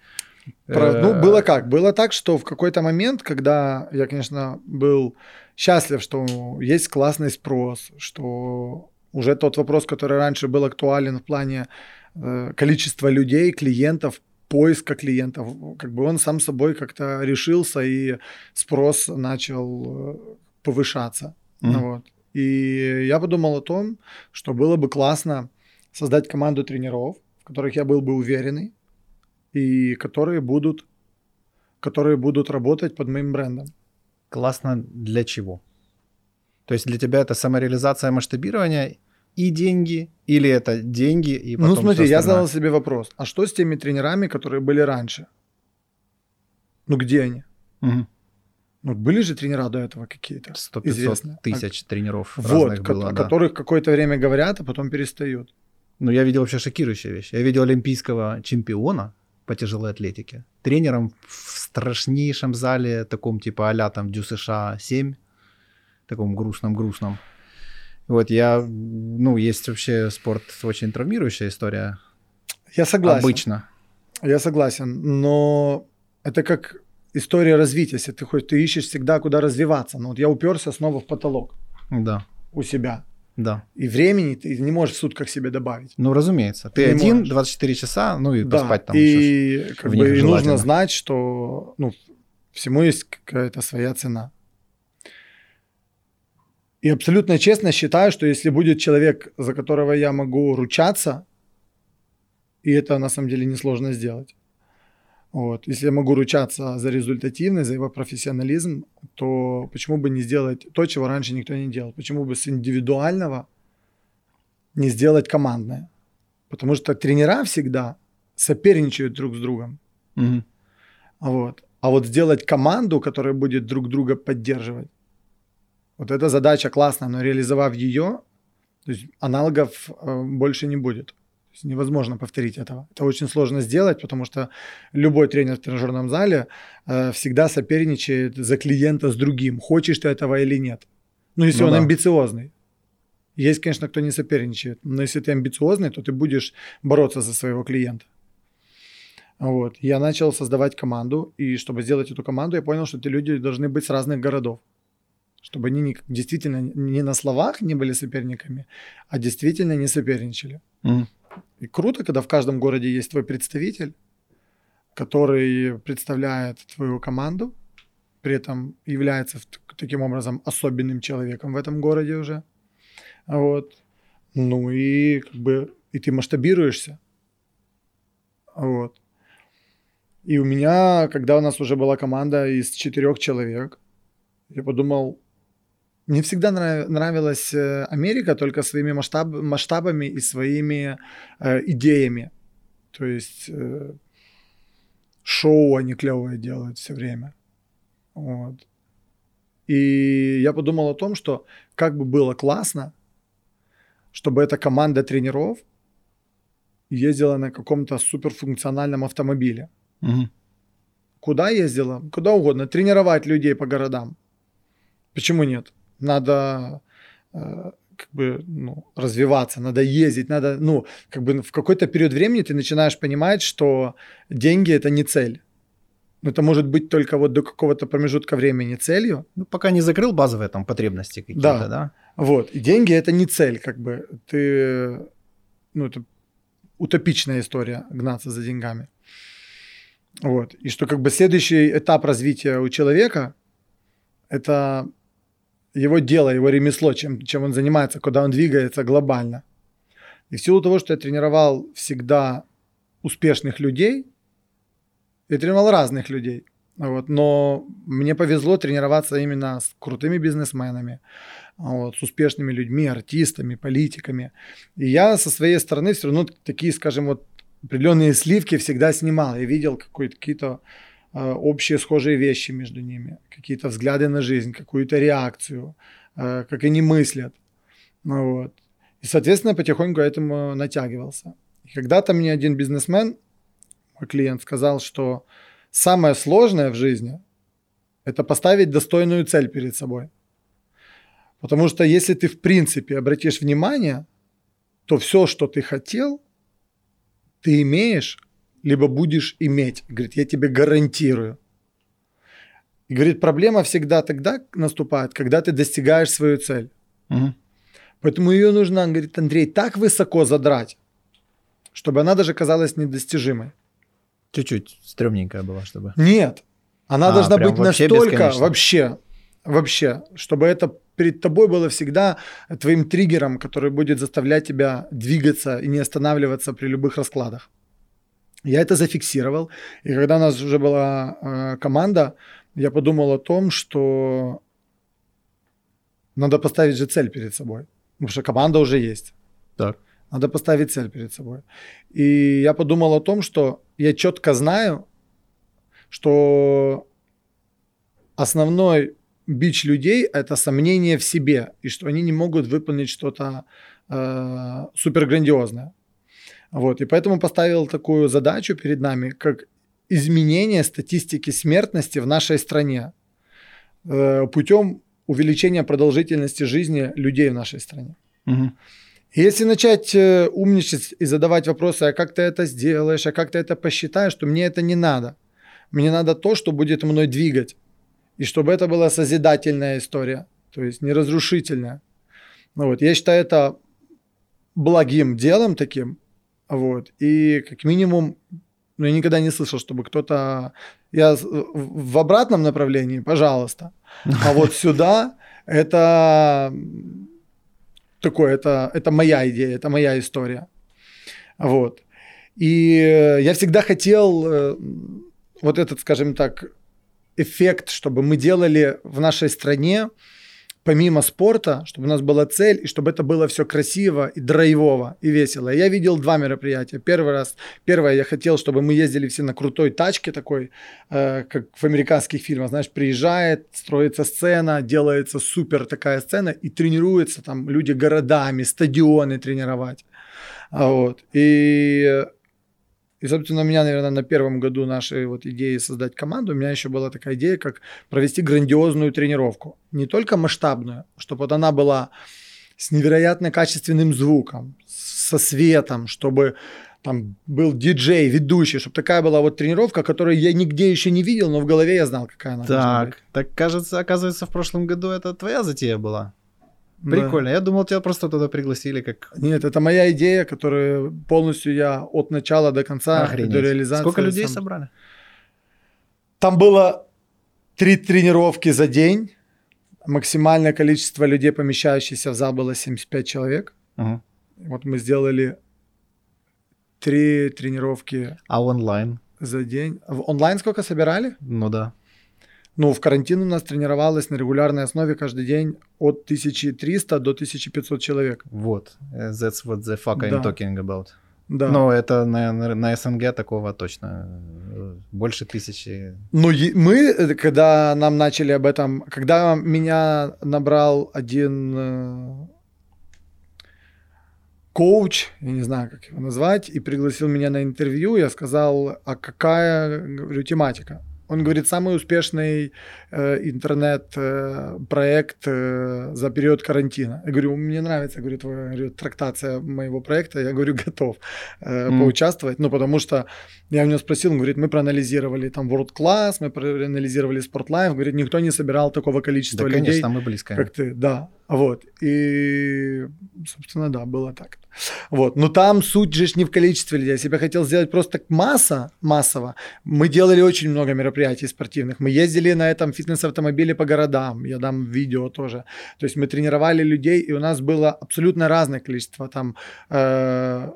Про- ну, Э, было как? Было так, что в какой-то момент, когда я, конечно, был счастлив, что есть классный спрос, что уже тот вопрос, который раньше был актуален в плане э, количества людей, клиентов, поиска клиентов, как бы он сам собой как-то решился, и спрос начал э, повышаться. Мгм. Вот. И я подумал о том, что было бы классно создать команду тренеров, в которых я был бы уверенный, и которые будут, которые будут работать под моим брендом. Классно для чего? То есть для тебя это самореализация масштабирования и деньги, или это деньги и потом ну смотри, я задал себе вопрос, а что с теми тренерами, которые были раньше? Ну где они? Мгм. Ну были же тренера до этого какие-то 100-500 известные. тысяч тренеров Вот, разных ко- было, да. которых какое-то время говорят, а потом перестают. Ну, я видел вообще шокирующие вещи. Я видел олимпийского чемпиона по тяжелой атлетике, тренером в страшнейшем зале, таком типа а там Дю США 7, таком грустном-грустном. Вот я, ну, есть вообще спорт очень травмирующая история. Я согласен. Обычно. Я согласен, но это как история развития. Если ты хоть ты ищешь всегда, куда развиваться. Ну вот я уперся снова в потолок Да. у себя. Да. И времени ты не можешь в сутках себе добавить. Ну, разумеется. Ты Не один, можешь. 24 часа, ну и Да, поспать там еще. и как бы и нужно знать, что ну, всему есть какая-то своя цена. И абсолютно честно считаю, что если будет человек, за которого я могу ручаться, и это на самом деле несложно сделать, вот, если я могу ручаться за результативность, за его профессионализм, то почему бы не сделать то, чего раньше никто не делал? Почему бы с индивидуального не сделать командное? Потому что тренера всегда соперничают друг с другом. Мгм. Вот. А вот сделать команду, которая будет друг друга поддерживать, вот эта задача классная, но реализовав ее, то есть аналогов э, больше не будет. Невозможно повторить этого. Это очень сложно сделать, потому что любой тренер в тренажерном зале э, всегда соперничает за клиента с другим, хочешь ты этого или нет. Ну, если Ну он да. амбициозный. Есть, конечно, кто не соперничает, но если ты амбициозный, то ты будешь бороться за своего клиента. Вот. Я начал создавать команду, и чтобы сделать эту команду, я понял, что эти люди должны быть с разных городов. Чтобы они не- действительно не на словах не были соперниками, а действительно не соперничали. Мгм. И круто, когда в каждом городе есть твой представитель, который представляет твою команду, при этом является таким образом особенным человеком в этом городе уже. Вот. Ну и как бы и ты масштабируешься. Вот. И у меня, когда у нас уже была команда из четырех человек, я подумал, мне всегда нрав- нравилась э, Америка только своими масштаб, масштабами и своими э, идеями. То есть э, шоу они клевые делают все время. Вот. И я подумал о том, что как бы было классно, чтобы эта команда тренеров ездила на каком-то суперфункциональном автомобиле. Мгм. Куда ездила? Куда угодно. Тренировать людей по городам. Почему нет? Надо э, как бы, ну, развиваться, надо ездить, надо, ну, как бы в какой-то период времени ты начинаешь понимать, что деньги это не цель. Ну, Это может быть только вот до какого-то промежутка времени целью. Ну, пока не закрыл базовые там потребности какие-то, Да. да? Вот. И деньги это не цель, как бы. Ты, ну, это утопичная история гнаться за деньгами. Вот. И что как бы следующий этап развития у человека это его дело, его ремесло, чем, чем он занимается, куда он двигается глобально. И в силу того, что я тренировал всегда успешных людей, я тренировал разных людей. Вот, но мне повезло тренироваться именно с крутыми бизнесменами, вот, с успешными людьми, артистами, политиками. И я со своей стороны все равно такие, скажем, вот определенные сливки всегда снимал. Я видел какие-то общие схожие вещи между ними, какие-то взгляды на жизнь, какую-то реакцию, э, как они мыслят. Ну, вот. И, соответственно, потихоньку этому натягивался. И когда-то мне один бизнесмен, мой клиент, сказал, что самое сложное в жизни – это поставить достойную цель перед собой. Потому что если ты, в принципе, обратишь внимание, то все, что ты хотел, ты имеешь, либо будешь иметь. Говорит, я тебе гарантирую. И говорит, проблема всегда тогда наступает, когда ты достигаешь свою цель. Мгм. Поэтому ее нужно, говорит Андрей, так высоко задрать, чтобы она даже казалась недостижимой. Чуть-чуть стрёмненькая была, чтобы... Нет, она А, должна быть вообще настолько, бесконечно. вообще, вообще, чтобы это перед тобой было всегда твоим триггером, который будет заставлять тебя двигаться и не останавливаться при любых раскладах. Я это зафиксировал, и когда у нас уже была э, команда, я подумал о том, что надо поставить же цель перед собой, потому что команда уже есть. Так. Надо поставить цель перед собой. И я подумал о том, что я четко знаю, что основной бич людей это сомнение в себе, и что они не могут выполнить что-то э, суперграндиозное. Вот, и поэтому поставил такую задачу перед нами, как изменение статистики смертности в нашей стране э, путем увеличения продолжительности жизни людей в нашей стране. И Если начать э, умничать и задавать вопросы, а как ты это сделаешь, а как ты это посчитаешь, то мне это не надо. Мне надо то, что будет мной двигать. И чтобы это была созидательная история, то есть не разрушительная. Ну Вот. Я считаю это благим делом таким. Вот. И как минимум, ну, я никогда не слышал, чтобы кто-то... Я в обратном направлении, пожалуйста. А вот (laughs) сюда это такое, это, это моя идея, это моя история. Вот. И я всегда хотел э, вот этот, скажем так, эффект, чтобы мы делали в нашей стране, помимо спорта, чтобы у нас была цель, и чтобы это было все красиво и драйвово, и весело. Я видел два мероприятия. Первый раз, первое, я хотел, чтобы мы ездили все на крутой тачке такой, э, как в американских фильмах, знаешь, приезжает, строится сцена, делается супер такая сцена, и тренируются там люди городами, стадионы тренировать. Вот. И и, собственно, у меня, наверное, на первом году нашей вот идеи создать команду, у меня еще была такая идея, как провести грандиозную тренировку. Не только масштабную, чтобы вот она была с невероятно качественным звуком, со светом, чтобы там был диджей, ведущий, чтобы такая была вот тренировка, которую я нигде еще не видел, но в голове я знал, какая она Так, так кажется, оказывается, в прошлом году это твоя затея была. Прикольно. Да. Я думал, тебя просто туда пригласили как... Нет, это моя идея, которую полностью я от начала до конца, Охренеть. до реализации. Сколько людей сам... собрали? Там было три тренировки за день. Максимальное количество людей, помещающихся в зал, было 75 человек. Угу. Вот мы сделали три тренировки. А онлайн? За день. В онлайн сколько собирали? Ну да. Ну, в карантин у нас тренировалось на регулярной основе каждый день от 1300 до 1500 человек. Вот, that's what the fuck I'm да. talking about. Да. Но это на, на, на СНГ такого точно э, больше тысячи. Ну, мы, э, когда нам начали об этом, когда меня набрал один э, коуч, я не знаю, как его назвать, и пригласил меня на интервью, я сказал, а какая, говорю, тематика? Он говорит, самый успешный э, интернет-проект э, э, за период карантина. Я говорю, мне нравится, говорю, твоя говорю, трактация моего проекта. Я говорю, готов э, mm. поучаствовать. Ну, потому что я у него спросил, он говорит, мы проанализировали там World Class, мы проанализировали Sport Говорит, никто не собирал такого количества да, людей. конечно, мы близко. Как ты, да. Вот. И, собственно, да, было так. Вот. Но там суть же не в количестве людей. Если бы я хотел сделать просто масса, массово, мы делали очень много мероприятий спортивных. Мы ездили на этом фитнес-автомобиле по городам. Я дам видео тоже. То есть мы тренировали людей, и у нас было абсолютно разное количество. Там э,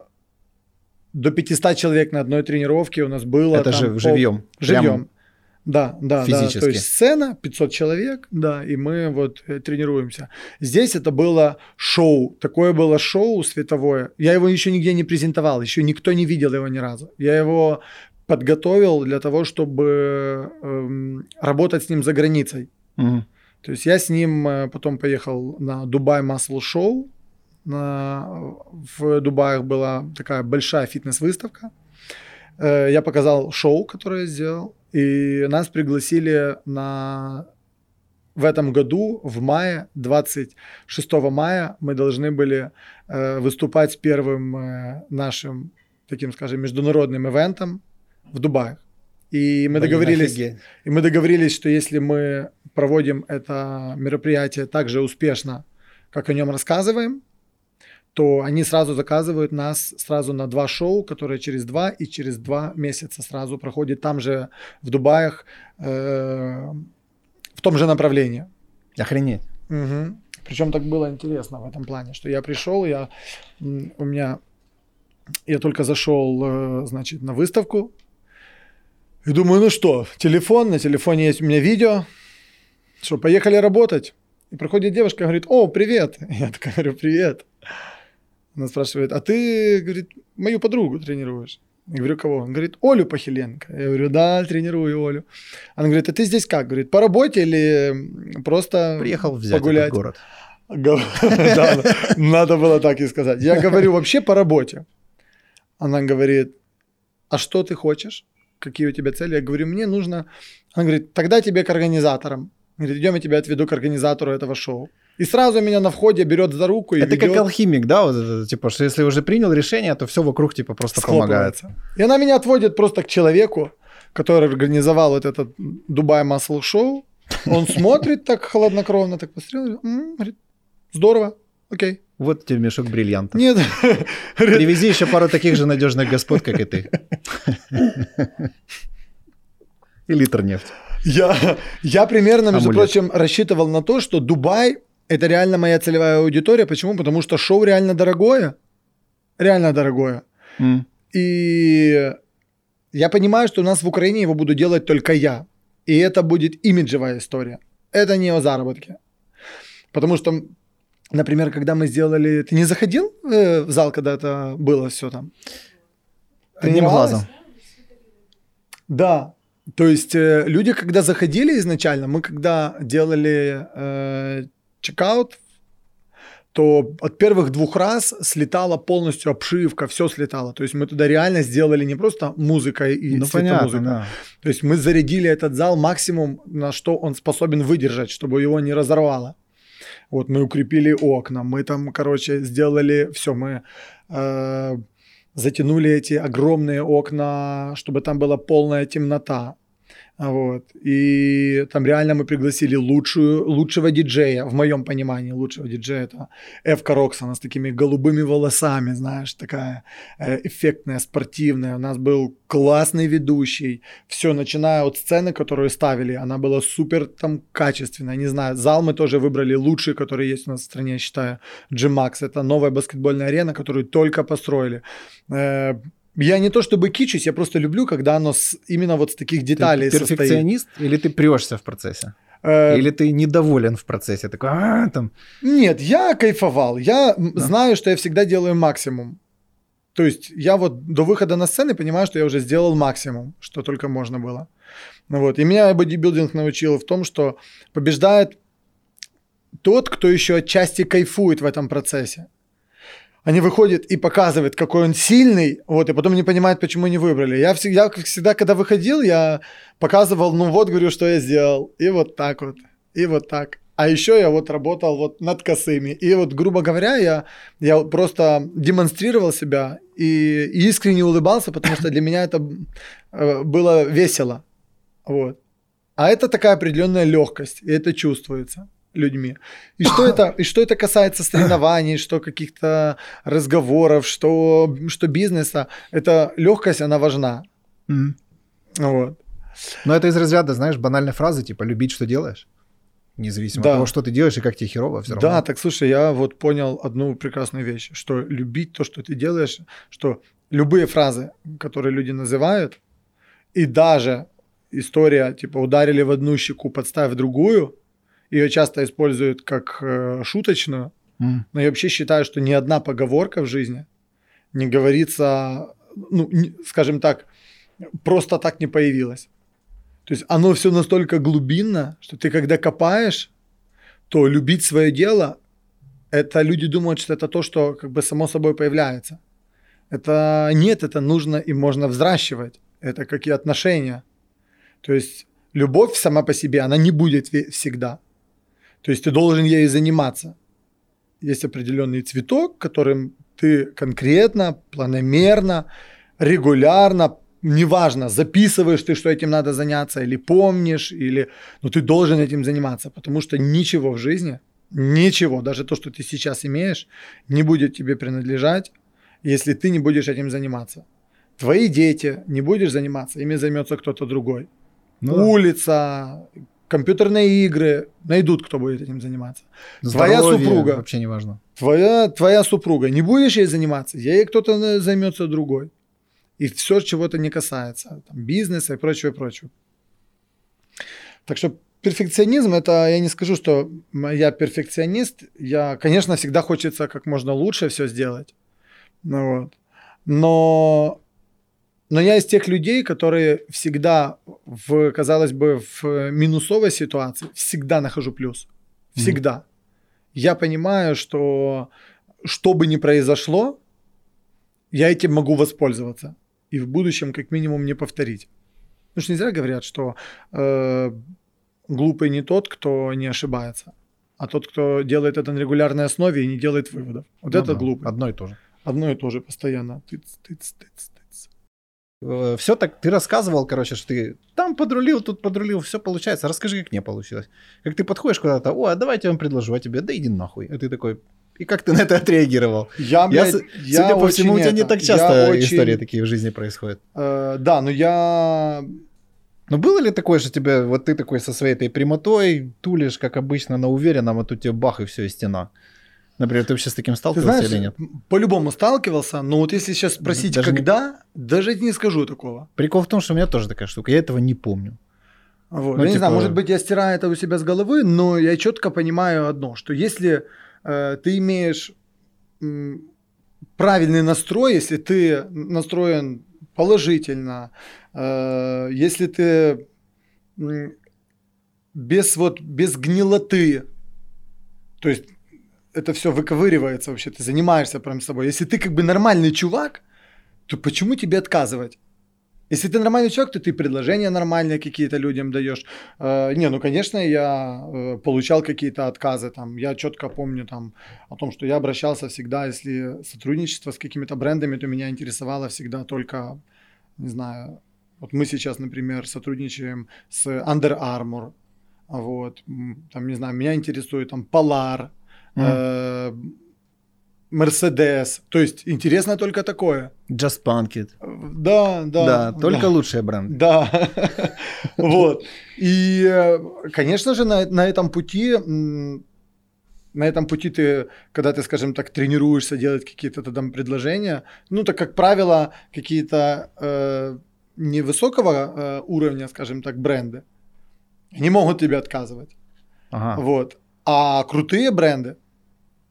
до 500 человек на одной тренировке у нас было. Это там, же живьем. Живьем. Прям да, да, Физически. да. То есть сцена, 500 человек, да, и мы вот э, тренируемся. Здесь это было шоу, такое было шоу световое. Я его еще нигде не презентовал, еще никто не видел его ни разу. Я его подготовил для того, чтобы эм, работать с ним за границей. Угу. То есть я с ним э, потом поехал на Дубай Масл Шоу. На, в Дубае была такая большая фитнес-выставка. Э, я показал шоу, которое я сделал. И нас пригласили на в этом году, в мае, 26 мая, мы должны были э, выступать с первым э, нашим, таким, скажем, международным ивентом в Дубае. И мы Блин, договорились, офигеть. и мы договорились, что если мы проводим это мероприятие так же успешно, как о нем рассказываем, то они сразу заказывают нас сразу на два шоу, которые через два и через два месяца сразу проходят там же в Дубаях э, в том же направлении. Охренеть. Угу. Причем так было интересно в этом плане, что я пришел, я у меня я только зашел, э, значит, на выставку и думаю, ну что, телефон, на телефоне есть у меня видео, что поехали работать. И проходит девушка, говорит, о, привет. (laughs) Я такая говорю, привет. Она спрашивает, а ты, говорит, мою подругу тренируешь? Я говорю, кого? Он говорит, Олю Похиленко. Я говорю, да, тренирую Олю. Она говорит, а ты здесь как? Говорит, по работе или просто Приехал взять погулять? этот город. (laughs) Да, надо было так и сказать. Я говорю, вообще по работе. Она говорит, а что ты хочешь? Какие у тебя цели? Я говорю, мне нужно... Она говорит, тогда тебе к организаторам. Говорит, идем, я тебя отведу к организатору этого шоу. И сразу меня на входе берет за руку и Это ведет. как алхимик, да? Вот это, типа, что если уже принял решение, то все вокруг типа просто помогает. И она меня отводит просто к человеку, который организовал вот этот Дубай Масл Шоу. Он смотрит так холоднокровно, так посмотрел, говорит, здорово, окей. Вот тебе мешок бриллиантов. Нет. Привези еще пару таких же надежных господ, как и ты. И литр нефти. Я, я примерно, между Амулет. прочим, рассчитывал на то, что Дубай – это реально моя целевая аудитория. Почему? Потому что шоу реально дорогое. Реально дорогое. М. И я понимаю, что у нас в Украине его буду делать только я. И это будет имиджевая история. Это не о заработке. Потому что, например, когда мы сделали... Ты не заходил э, в зал, когда это было все там? Одним глазом. Да. То есть э, люди, когда заходили изначально, мы когда делали э, чекаут, то от первых двух раз слетала полностью обшивка, все слетало. То есть мы туда реально сделали не просто музыка и Ну, понятно, да. То есть мы зарядили этот зал максимум, на что он способен выдержать, чтобы его не разорвало. Вот мы укрепили окна, мы там, короче, сделали все, мы э, затянули эти огромные окна, чтобы там была полная темнота. А Вот. И там реально мы пригласили лучшую, лучшего диджея, в моем понимании, лучшего диджея. Это Эвка Роксона с такими голубыми волосами, знаешь, такая э, эффектная, спортивная. У нас был классный ведущий. Все, начиная от сцены, которую ставили, она была супер там качественная. Не знаю, зал мы тоже выбрали лучший, который есть у нас в стране, я считаю. G-Max. Это новая баскетбольная арена, которую только построили. Я не то чтобы кичусь, я просто люблю, когда оно с, именно вот с таких Ты деталей состоит. перфекционист или ты прешься в процессе? Э, Или ты недоволен в процессе? Такой, «А, там, Нет, я кайфовал. Я Да. знаю, что я всегда делаю максимум. То есть я вот до выхода на сцены понимаю, что я уже сделал максимум, что только можно было. Ну вот. И меня бодибилдинг научил в том, что побеждает тот, кто еще отчасти кайфует в этом процессе. Они выходят и показывают, какой он сильный, вот, и потом не понимают, почему не выбрали. Я всегда, как всегда, когда выходил, я показывал, ну вот, говорю, что я сделал. И вот так вот, и вот так. А еще я вот работал вот над косыми. И вот, грубо говоря, я, я просто демонстрировал себя и, и искренне улыбался, потому что для меня это э, было весело. Вот. А это такая определенная легкость, и это чувствуется людьми. И что это, и что это касается соревнований, что каких-то разговоров, что, что бизнеса, эта легкость, она важна. м». Вот. Но это из разряда, знаешь, банальной фразы, типа, любить, что делаешь. Независимо Да. от того, что ты делаешь и как тебе херово, все равно. Да, так слушай, я вот понял одну прекрасную вещь, что любить то, что ты делаешь, что любые фразы, которые люди называют, и даже история, типа, ударили в одну щеку, подставь другую, ее часто используют как э, шуточную, М. но я вообще считаю, что ни одна поговорка в жизни не говорится, ну, не- скажем так, просто так не появилась. То есть оно все настолько глубинно, что ты когда копаешь, то любить свое дело, это люди думают, что это то, что как бы само собой появляется. Это нет, это нужно и можно взращивать. Это как и отношения. То есть любовь сама по себе, она не будет всегда. То есть ты должен ею заниматься. Есть определенный цветок, которым ты конкретно, планомерно, регулярно, неважно, записываешь ты, что этим надо заняться, или помнишь, или... Но ты должен этим заниматься, потому что ничего в жизни, ничего, даже то, что ты сейчас имеешь, не будет тебе принадлежать, если ты не будешь этим заниматься. Твои дети не будешь заниматься, ими займется кто-то другой. Ну да. Компьютерные игры, найдут, кто будет этим заниматься. твоя Здоровье супруга. Вообще не важно. Твоя, твоя супруга, не будешь ей заниматься, ей кто-то займется другой. И все, чего-то не касается, там, бизнеса и прочего, и прочего. Так что перфекционизм, это я не скажу, что я перфекционист, я, конечно, всегда хочется как можно лучше все сделать. Ну, вот. Но, но я из тех людей, которые всегда, в, казалось бы, в минусовой ситуации, всегда нахожу плюс. Всегда. Я понимаю, что что бы ни произошло, я этим могу воспользоваться. И в будущем как минимум не повторить. Потому что не зря говорят, что э, глупый не тот, кто не ошибается, а тот, кто делает это на регулярной основе и не делает выводов. Вот Ну это да, глупый. Одно и то же. Одно и то же постоянно. Тыц, тыц, тыц, тыц. Все так, ты рассказывал, короче, что ты там подрулил, тут подрулил, все получается. Расскажи, как не получилось. Как ты подходишь куда-то, о, а давайте я вам предложу, а тебе, да иди нахуй. И ты такой, И как ты на это отреагировал? Я, блядь, я, судя по всему, у тебя это, не так часто очень, истории такие в жизни происходят. Э, да, но я... Но было ли такое, что тебе, вот ты такой со своей этой прямотой тулишь, как обычно, на уверенном, а тут тебе бах и все, и стена? Например, ты вообще с таким сталкивался ты знаешь, или нет? По-любому сталкивался, но вот если сейчас спросить, даже когда, не... даже не скажу такого. Прикол в том, что у меня тоже такая штука, я этого не помню. Вот. Ну, я типа... не знаю, может быть, я стираю это у себя с головы, но я четко понимаю одно, что если э, ты имеешь э, правильный настрой, если ты настроен положительно, э, если ты э, без вот без гнилоты, то есть это все выковыривается вообще, ты занимаешься прям собой. Если ты как бы нормальный чувак, то почему тебе отказывать? Если ты нормальный человек, то ты предложения нормальные какие-то людям даешь. Э, не, ну, конечно, я э, получал какие-то отказы. Там, я четко помню там, о том, что я обращался всегда, если сотрудничество с какими-то брендами, то меня интересовало всегда только, не знаю, вот мы сейчас, например, сотрудничаем с Under Armour. Вот, там, не знаю, меня интересует там Polar, Мерседес. То есть интересно только такое. Just Punk It. Да, да. Да, только да. лучшие бренды. Да. (laughs) Вот. И, э, конечно же, на, на этом пути на этом пути ты, когда ты, скажем так, тренируешься делать какие-то там предложения, ну, так, как правило, какие-то э, невысокого э, уровня, скажем так, бренды, не могут тебе отказывать. Ага. Вот. А крутые бренды,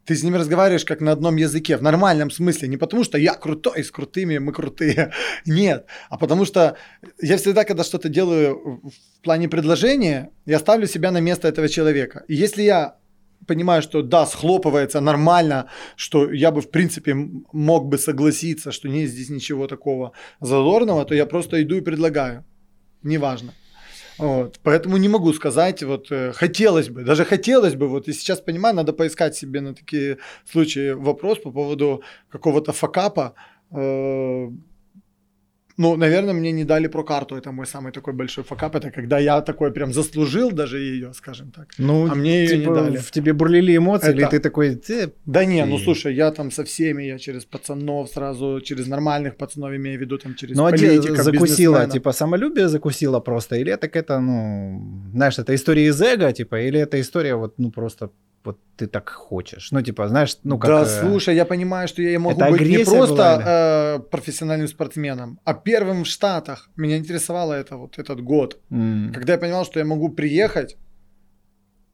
ты с ними разговариваешь как на одном языке, в нормальном смысле, не потому что я крутой, с крутыми мы крутые, (laughs) нет, а потому что я всегда, когда что-то делаю в плане предложения, я ставлю себя на место этого человека. И если я понимаю, что да, схлопывается нормально, что я бы в принципе мог бы согласиться, что нет здесь ничего такого зазорного, то я просто иду и предлагаю. Неважно. Вот. Поэтому не могу сказать, вот э, хотелось бы, даже хотелось бы, вот и сейчас понимаю, надо поискать себе на такие случаи вопрос по поводу какого-то факапа. Э, ну, наверное, мне не дали про карту. Это мой самый такой большой факап. Это когда я такой прям заслужил даже ее, скажем так. Ну, а мне типа, ее не дали. В тебе бурлили эмоции, это... или ты такой... Ты... Да не, ну слушай, я там со всеми, я через пацанов сразу, через нормальных пацанов имею в виду, там через Ну, а политика, закусила, типа самолюбие закусила просто? Или это какая-то, ну, знаешь, это история из эго, типа, или это история вот, ну, просто вот ты так хочешь. Ну, типа, знаешь, ну как... Да, э, слушай, я понимаю, что я могу быть не просто э, профессиональным спортсменом, а первым в Штатах. Меня интересовало это вот этот год. Mm. Когда я понимал, что я могу приехать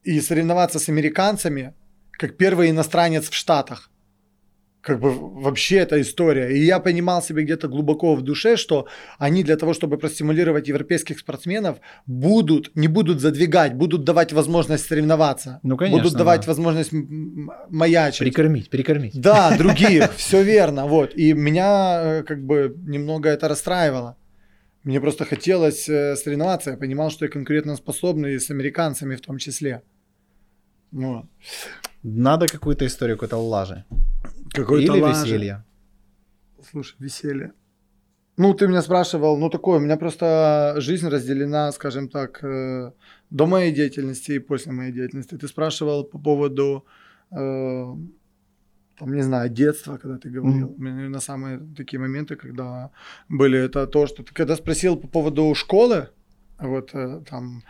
и соревноваться с американцами, как первый иностранец в Штатах как бы вообще эта история. И я понимал себе где-то глубоко в душе, что они для того, чтобы простимулировать европейских спортсменов, будут, не будут задвигать, будут давать возможность соревноваться. Ну, конечно. Будут давать да. возможность маячить. Прикормить, прикормить. Да, других, (laughs) все верно. Вот. И меня э, как бы немного это расстраивало. Мне просто хотелось э, соревноваться. Я понимал, что я конкурентно способный с американцами в том числе. Вот. Надо какую-то историю, какой-то лажи. Какое-то Или лажи. веселье. Слушай, веселье. Ну, ты меня спрашивал, ну такое, у меня просто жизнь разделена, скажем так, э, до моей деятельности и после моей деятельности. Ты спрашивал по поводу, э, там, не знаю, детства, когда ты говорил. Mm-hmm. На самые такие моменты, когда были, это то, что ты когда спросил по поводу школы, вот э, там,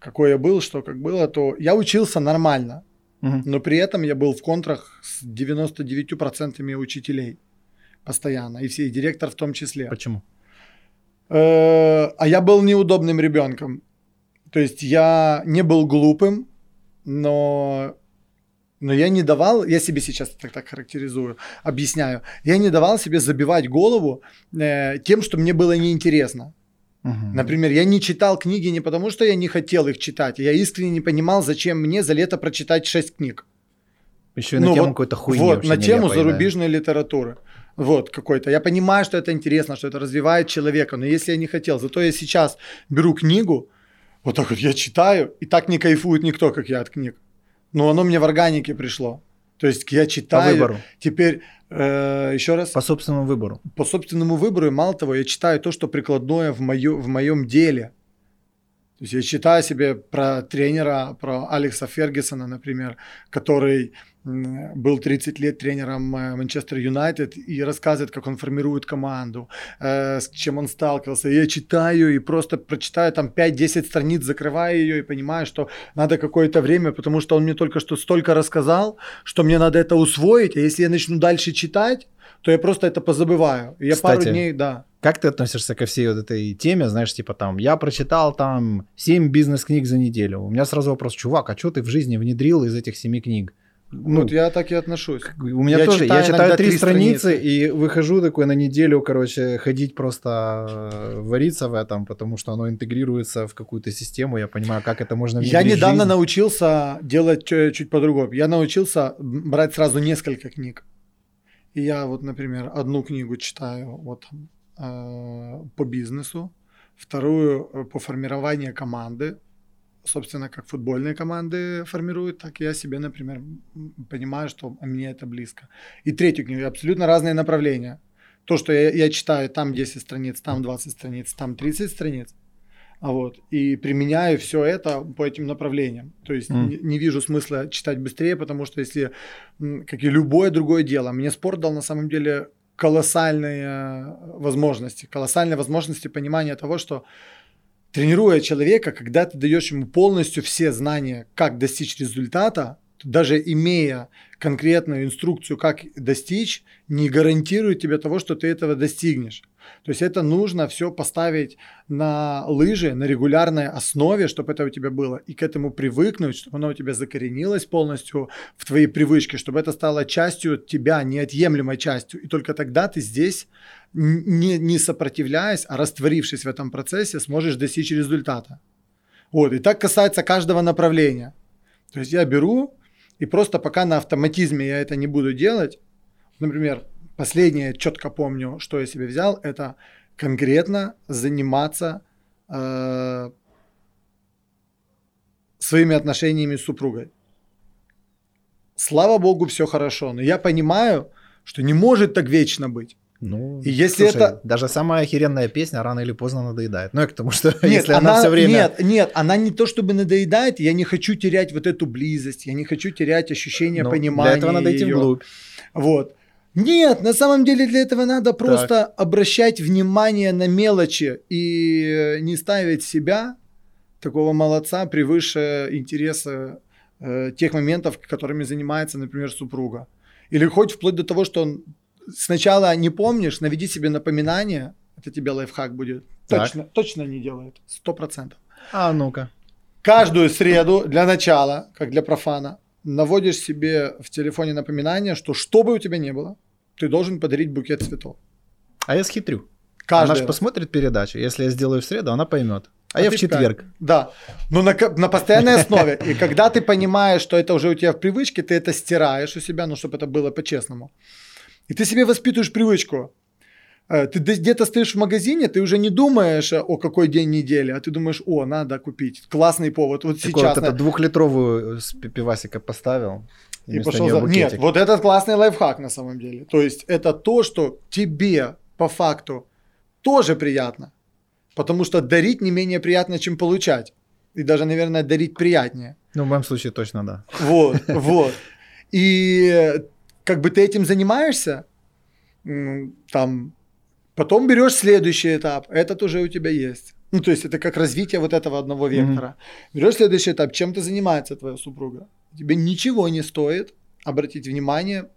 какой я был, что как было, то я учился нормально. Угу. Но при этом я был в контрах с 99% учителей постоянно, и все, и директор в том числе. Почему? Э, а я был неудобным ребенком. То есть я не был глупым, но, но я не давал, я себе сейчас так, так характеризую, объясняю, я не давал себе забивать голову э, тем, что мне было неинтересно. Угу. Например, я не читал книги не потому, что я не хотел их читать, я искренне не понимал, зачем мне за лето прочитать 6 книг. Еще и на ну, тему вот, какой-то хуйни. Вот, на тему зарубежной литературы. Вот какой-то. Я понимаю, что это интересно, что это развивает человека, но если я не хотел, зато я сейчас беру книгу, вот так вот я читаю, и так не кайфует никто, как я от книг. Но оно мне в органике пришло. То есть я читаю. По выбору. Теперь э, еще раз. По собственному выбору. По собственному выбору. И мало того, я читаю то, что прикладное в, мою, в моем деле. То есть я читаю себе про тренера, про Алекса Фергюсона, например, который был 30 лет тренером э, Манчестер Юнайтед и рассказывает, как он формирует команду, э, с чем он сталкивался. Я читаю и просто прочитаю там 5-10 страниц, закрываю ее и понимаю, что надо какое-то время, потому что он мне только что столько рассказал, что мне надо это усвоить, а если я начну дальше читать, то я просто это позабываю. Я Кстати, пару дней, да. Как ты относишься ко всей вот этой теме, знаешь, типа там, я прочитал там 7 бизнес-книг за неделю. У меня сразу вопрос, чувак, а что ты в жизни внедрил из этих 7 книг? Ну, вот я так и отношусь. У меня Я тоже, читаю я читаю три страницы страницы. и выхожу такой на неделю, короче, ходить просто э, вариться в этом, потому что оно интегрируется в какую-то систему, я понимаю, как это можно Я недавно жизнь. научился делать чё- чуть по-другому. Я научился брать сразу несколько книг. И я вот, например, одну книгу читаю вот, э, по бизнесу, вторую э, по формированию команды, собственно, как футбольные команды формируют, так я себе, например, понимаю, что мне это близко. И третью книгу, абсолютно разные направления. То, что я, я читаю, там 10 страниц, там 20 страниц, там 30 страниц, а вот, и применяю все это по этим направлениям. То есть М. не, не вижу смысла читать быстрее, потому что если, как и любое другое дело, мне спорт дал на самом деле колоссальные возможности, колоссальные возможности понимания того, что тренируя человека, когда ты даешь ему полностью все знания, как достичь результата, даже имея конкретную инструкцию, как достичь, не гарантирует тебе того, что ты этого достигнешь. То есть это нужно все поставить на лыжи на регулярной основе, чтобы это у тебя было, и к этому привыкнуть, чтобы оно у тебя закоренилось полностью в твои привычки, чтобы это стало частью тебя, неотъемлемой частью. И только тогда ты здесь, не, не сопротивляясь, а растворившись в этом процессе, сможешь достичь результата. Вот, и так касается каждого направления. То есть я беру, и просто пока на автоматизме я это не буду делать, например, последнее четко помню, что я себе взял, это конкретно заниматься э, своими отношениями с супругой. Слава богу, все хорошо, но я понимаю, что не может так вечно быть. Ну, И если это- Даже самая охеренная песня рано или поздно надоедает. Ну, я к тому, что (laughs) Нет, если она, все время... Нет, нет, она не то чтобы надоедает, я не хочу терять вот эту близость, я не хочу терять ощущение Ну, понимания Для этого надо идти её. вглубь. Вот. Нет, на самом деле для этого надо просто обращать внимание на мелочи и не ставить себя, такого молодца, превыше интереса э, тех моментов, которыми занимается, например, супруга. Или хоть вплоть до того, что он сначала не помнишь, наведи себе напоминание, это тебе лайфхак будет. Так. Точно, точно не делает, сто процентов. А ну-ка. Каждую среду для начала, как для профана, наводишь себе в телефоне напоминание, что что бы у тебя ни было, ты должен подарить букет цветов. А я схитрю. Каждый Она же посмотрит передачу. Если я сделаю в среду, она поймет. А, А я в четверг. пять. Да. Но на, на постоянной основе. И когда ты понимаешь, что это уже у тебя в привычке, ты это стираешь у себя, ну, чтобы это было по-честному. И ты себе воспитываешь привычку. Э, Ты где-то стоишь в магазине, ты уже не думаешь, э, о какой день недели, а ты думаешь, о, надо купить. Классный повод. Вот Такой сейчас. вот это двухлитровую с пи- пивасика поставил. И пошел за... Нет, букетик. вот этот классный лайфхак на самом деле. То есть это то, что тебе по факту тоже приятно. Потому что дарить не менее приятно, чем получать. И даже, наверное, дарить приятнее. Ну, в моем случае точно да. Вот, (laughs) вот. И как бы ты этим занимаешься, там, потом берешь следующий этап, этот уже у тебя есть. Ну, то есть это как развитие вот этого одного вектора. Берешь следующий этап, чем ты занимается твоя супруга. Тебе ничего не стоит обратить внимание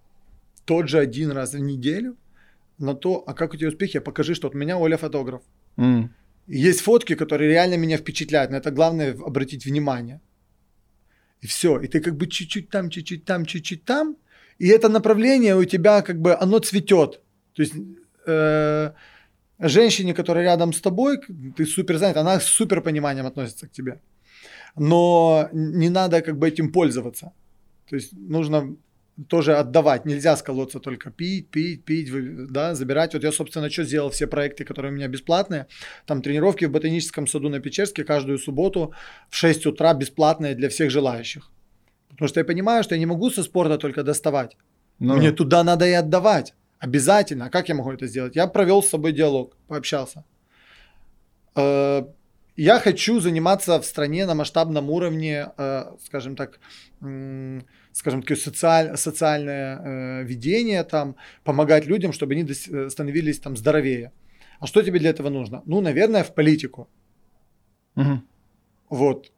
тот же один раз в неделю на то, а как у тебя успехи, покажи, что от меня Оля фотограф. М. Есть фотки, которые реально меня впечатляют, но это главное обратить внимание. И все. И ты как бы чуть-чуть там, чуть-чуть там, чуть-чуть там. И это направление у тебя как бы оно цветет. То есть э, женщине, которая рядом с тобой, ты супер занят, она с супер пониманием относится к тебе. Но не надо как бы этим пользоваться. То есть нужно тоже отдавать. Нельзя с колодца только пить, пить, пить, да, забирать. Вот я, собственно, что сделал все проекты, которые у меня бесплатные. Там тренировки в ботаническом саду на Печерске каждую субботу в 6 утра бесплатные для всех желающих. Потому что я понимаю, что я не могу со спорта только доставать. Ну, Мне туда надо и отдавать. Обязательно. А как я могу это сделать? Я провел с собой диалог, пообщался. Я хочу заниматься в стране на масштабном уровне, э, скажем так, скажем так, социаль, социальное э, ведение, там, помогать людям, чтобы они э, становились там здоровее. А что тебе для этого нужно? Ну, наверное, в политику. Мгм. Вот.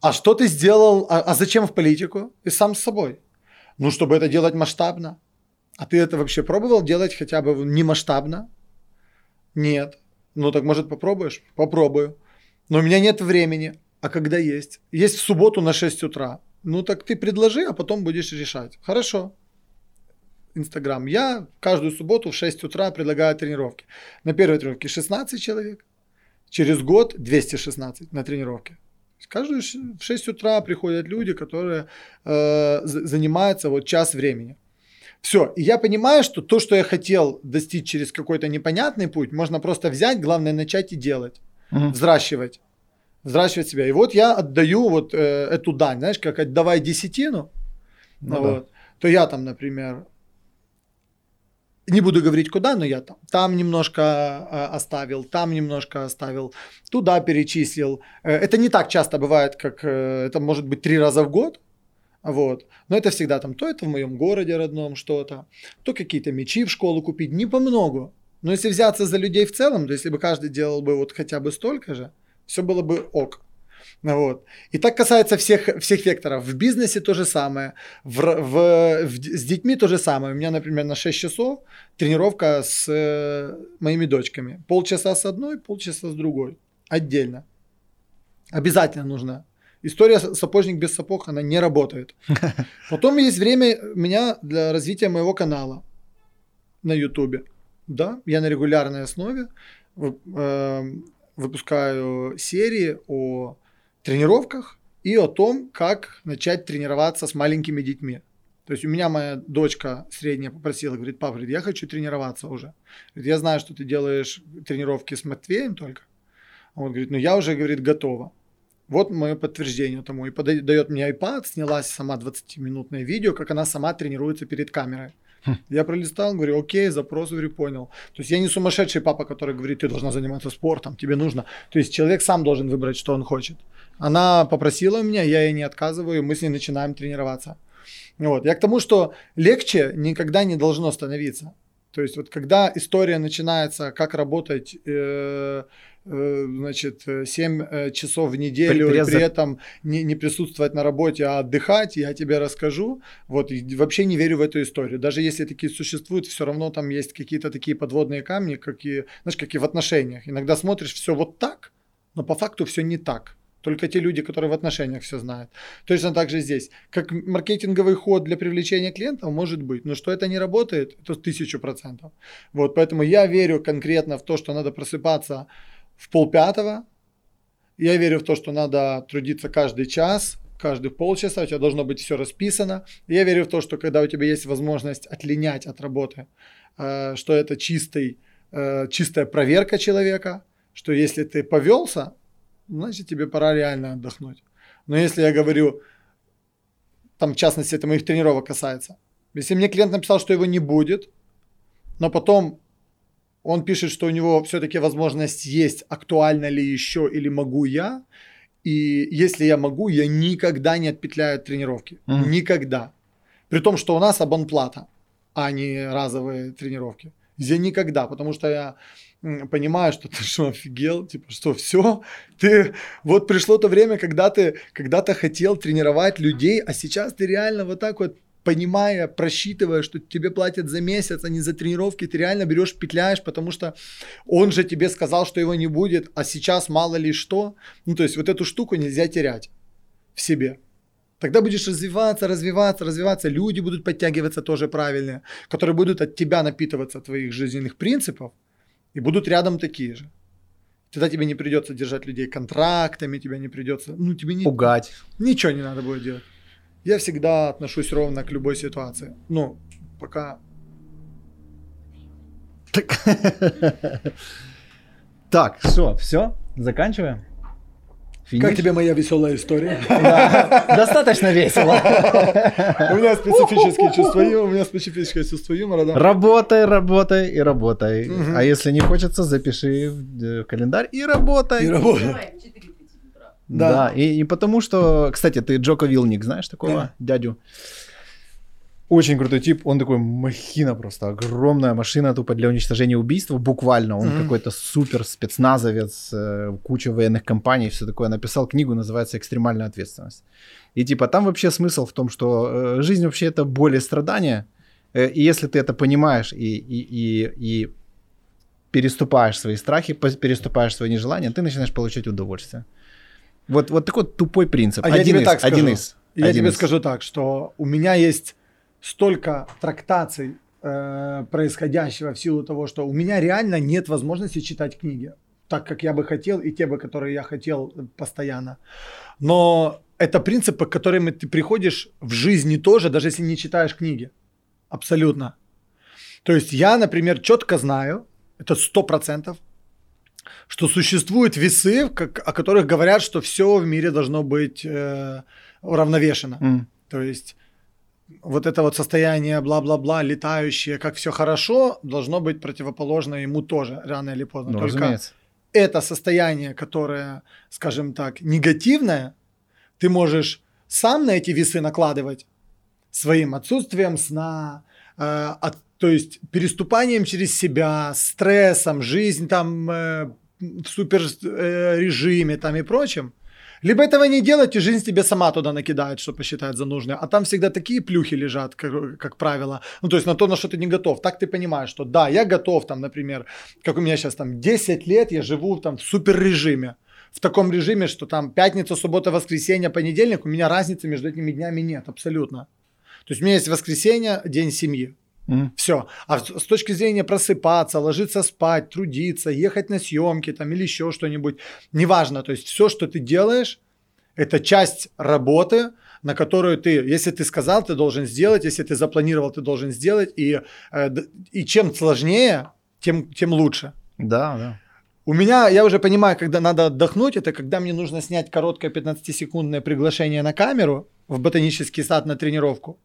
А что ты сделал? А, а зачем в политику? И сам с собой. Ну, чтобы это делать масштабно. А ты это вообще пробовал делать хотя бы не масштабно? Нет. Ну, так может попробуешь? Попробую. Но у меня нет времени. А когда есть? Есть в субботу на 6 утра. Ну, так ты предложи, а потом будешь решать. Хорошо. Инстаграм. Я каждую субботу в 6 утра предлагаю тренировки. На первой тренировке 16 человек. Через год 216 на тренировке. Каждую в 6 утра приходят люди, которые э, за- занимаются вот час времени. Все. И я понимаю, что то, что я хотел достичь через какой-то непонятный путь, можно просто взять, главное начать и делать. Мгм. Взращивать. Взращивать себя. И вот я отдаю вот э, эту дань, знаешь, как отдавай десятину, Ну да. вот, то я там, например, не буду говорить куда, но я там, там немножко э, оставил, там немножко оставил, туда перечислил. Э, это не так часто бывает, как э, это может быть три раза в год, вот. Но это всегда там, то это в моем городе родном что-то, то какие-то мечи в школу купить, не по много. Но если взяться за людей в целом, то если бы каждый делал бы вот хотя бы столько же, все было бы ок. Вот. И так касается всех, всех векторов. В бизнесе то же самое. В, в- в с детьми то же самое. У меня, например, на 6 часов тренировка с э, моими дочками. Полчаса с одной, полчаса с другой. Отдельно. Обязательно нужно. История сапожник без сапог, она не работает. (laughs) Потом есть время у меня для развития моего канала на Ютубе. Да, я на регулярной основе эм, выпускаю серии о тренировках и о том, как начать тренироваться с маленькими детьми. То есть у меня моя дочка средняя попросила, говорит, папа, говорит, я хочу тренироваться уже. Говорит, я знаю, что ты делаешь тренировки с Матвеем только. Он говорит, ну я уже, говорит, готова. Вот мое подтверждение тому. И пода- дает мне iPad, снялась сама 20-минутное видео, как она сама тренируется перед камерой. Я пролистал, говорю, окей, запрос, говорю, понял. То есть я не сумасшедший папа, который говорит, ты должна заниматься спортом, тебе нужно. То есть человек сам должен выбрать, что он хочет. Она попросила меня, я ей не отказываю, мы с ней начинаем тренироваться. Вот. Я к тому, что легче никогда не должно становиться. То есть вот когда история начинается, как работать, э, э, значит, 7 часов в неделю, При- и при- этом не, не присутствовать на работе, а отдыхать, я тебе расскажу. Вот, и вообще не верю в эту историю. Даже если такие существуют, все равно там есть какие-то такие подводные камни, как и, знаешь, как и в отношениях. Иногда смотришь все вот так, но по факту все не так. Только те люди, которые в отношениях все знают. Точно так же здесь. Как маркетинговый ход для привлечения клиентов может быть, но что это не работает, это тысячу процентов. Вот, поэтому я верю конкретно в то, что надо просыпаться в полпятого. Я верю в то, что надо трудиться каждый час, каждые полчаса, у тебя должно быть все расписано. Я верю в то, что когда у тебя есть возможность отлинять от работы, э, что это чистый, э, чистая проверка человека, что если ты повелся, значит тебе пора реально отдохнуть. Но если я говорю, там в частности это моих тренировок касается, если мне клиент написал, что его не будет, но потом он пишет, что у него все-таки возможность есть, актуально ли еще или могу я, и если я могу, я никогда не отпетляю от тренировки. Мгм. Никогда. При том, что у нас абонплата, а не разовые тренировки. Я никогда, потому что я понимаю, что ты что, офигел, типа, что все, ты, вот пришло то время, когда ты когда-то хотел тренировать людей, а сейчас ты реально вот так вот понимая, просчитывая, что тебе платят за месяц, а не за тренировки, ты реально берешь, петляешь, потому что он же тебе сказал, что его не будет, а сейчас мало ли что. Ну, то есть вот эту штуку нельзя терять в себе. Тогда будешь развиваться, развиваться, развиваться. Люди будут подтягиваться тоже правильные, которые будут от тебя напитываться твоих жизненных принципов и будут рядом такие же. Тогда тебе не придется держать людей контрактами, тебе не придется, ну тебе не, Пугать. ничего не надо будет делать. Я всегда отношусь ровно к любой ситуации. Ну, пока Так, (laughs) что, все? Заканчиваем? Финиш? Как тебе моя веселая история? (laughs) Да, Достаточно весело. У меня специфическое чувство юмора, у меня специфическое чувство юмора. Работай, работай и работай. А если не хочется, запиши в э, календарь и работай. И работа. Давай, в 4.30 утра. Да. Да. И, и потому что, кстати, ты Джоко Вилник, знаешь такого Да. дядю? Очень крутой тип, он такой махина просто, огромная машина тупо для уничтожения убийства, буквально, он Мгм. какой-то супер спецназовец, э, куча военных компаний, все такое, написал книгу, называется «Экстремальная ответственность». И типа там вообще смысл в том, что э, жизнь вообще это боль и страдания, э, и если ты это понимаешь и, и, и, и переступаешь свои страхи, переступаешь свои нежелания, ты начинаешь получать удовольствие. Вот, вот такой тупой принцип. А я один тебе из, так скажу. один из. Я один тебе из. скажу так, что у меня есть столько трактаций э, происходящего в силу того, что у меня реально нет возможности читать книги, так как я бы хотел, и те бы, которые я хотел э, постоянно. Но это принципы, к которым ты приходишь в жизни тоже, даже если не читаешь книги. Абсолютно. То есть я, например, четко знаю, это сто процентов, что существуют весы, как- о которых говорят, что все в мире должно быть э, уравновешено. М. То есть вот это вот состояние бла-бла-бла, летающее, как все хорошо, должно быть противоположно ему тоже, рано или поздно. Ну, Только разумеется. это состояние, которое, скажем так, негативное, ты можешь сам на эти весы накладывать своим отсутствием сна, э, от- то есть переступанием через себя, стрессом, жизнь там э, в супер э, режиме там и прочим. Либо этого не делать, и жизнь тебе сама туда накидает, что посчитает за нужное. А там всегда такие плюхи лежат, как, как правило. Ну, то есть на то, на что ты не готов. Так ты понимаешь, что да, я готов, там, например, как у меня сейчас там 10 лет, я живу там в супер режиме. В таком режиме, что там пятница, суббота, воскресенье, понедельник, у меня разницы между этими днями нет, абсолютно. То есть у меня есть воскресенье, день семьи. М. Все. А с точки зрения просыпаться, ложиться спать, трудиться, ехать на съемки там или еще что-нибудь, неважно. То есть все, что ты делаешь, это часть работы, на которую ты, если ты сказал, ты должен сделать, если ты запланировал, ты должен сделать. И, э, и чем сложнее, тем, тем лучше. Да, да. У меня, я уже понимаю, когда надо отдохнуть, это когда мне нужно снять короткое 15-секундное приглашение на камеру в ботанический сад на тренировку.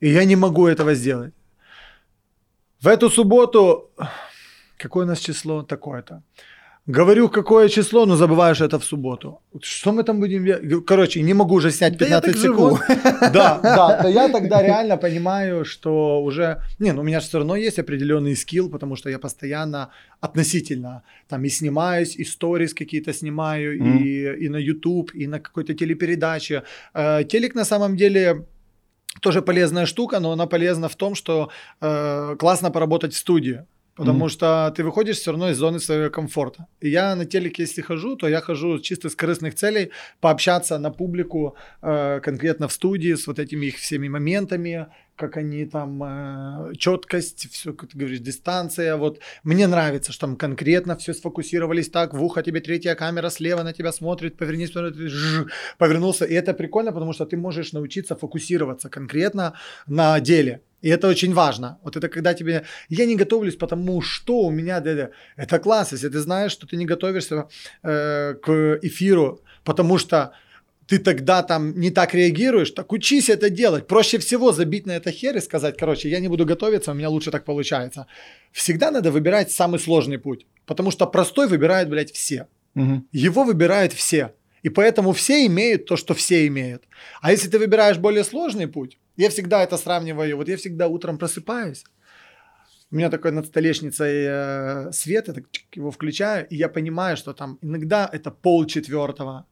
И я не могу этого сделать. В эту субботу, какое у нас число такое-то? Говорю, какое число, но забываю, что это в субботу. Что мы там будем? Короче, не могу уже снять Да я 15 так живу. секунд. (laughs) Да, да, то я тогда реально понимаю, что уже... Не, ну у меня же все равно есть определенный скилл, потому что я постоянно относительно там и снимаюсь, и сторис какие-то снимаю, Мгм. и, и на YouTube, и на какой-то телепередаче. Э, телек на самом деле тоже полезная штука, но она полезна в том, что э, классно поработать в студии. Потому Мгм. что ты выходишь все равно из зоны своего комфорта. И я на телеке, если хожу, то я хожу чисто с корыстных целей, пообщаться на публику, э, конкретно в студии, с вот этими их всеми моментами, как они там, э, четкость, все, как ты говоришь, дистанция. Вот мне нравится, что там конкретно все сфокусировались так, в ухо тебе третья камера слева на тебя смотрит, повернись, жж, повернулся. И это прикольно, потому что ты можешь научиться фокусироваться конкретно на деле. И это очень важно. Вот это когда тебе... Я не готовлюсь, потому что у меня... Это класс, если ты знаешь, что ты не готовишься э, к эфиру, потому что ты тогда там не так реагируешь, так учись это делать. Проще всего забить на это хер и сказать, короче, я не буду готовиться, у меня лучше так получается. Всегда надо выбирать самый сложный путь, потому что простой выбирают, блядь, все. Мгм. Его выбирают все. И поэтому все имеют то, что все имеют. А если ты выбираешь более сложный путь, я всегда это сравниваю. Вот я всегда утром просыпаюсь, у меня такой над столешницей э, свет, я так его включаю, и я понимаю, что там иногда это пол четвертого,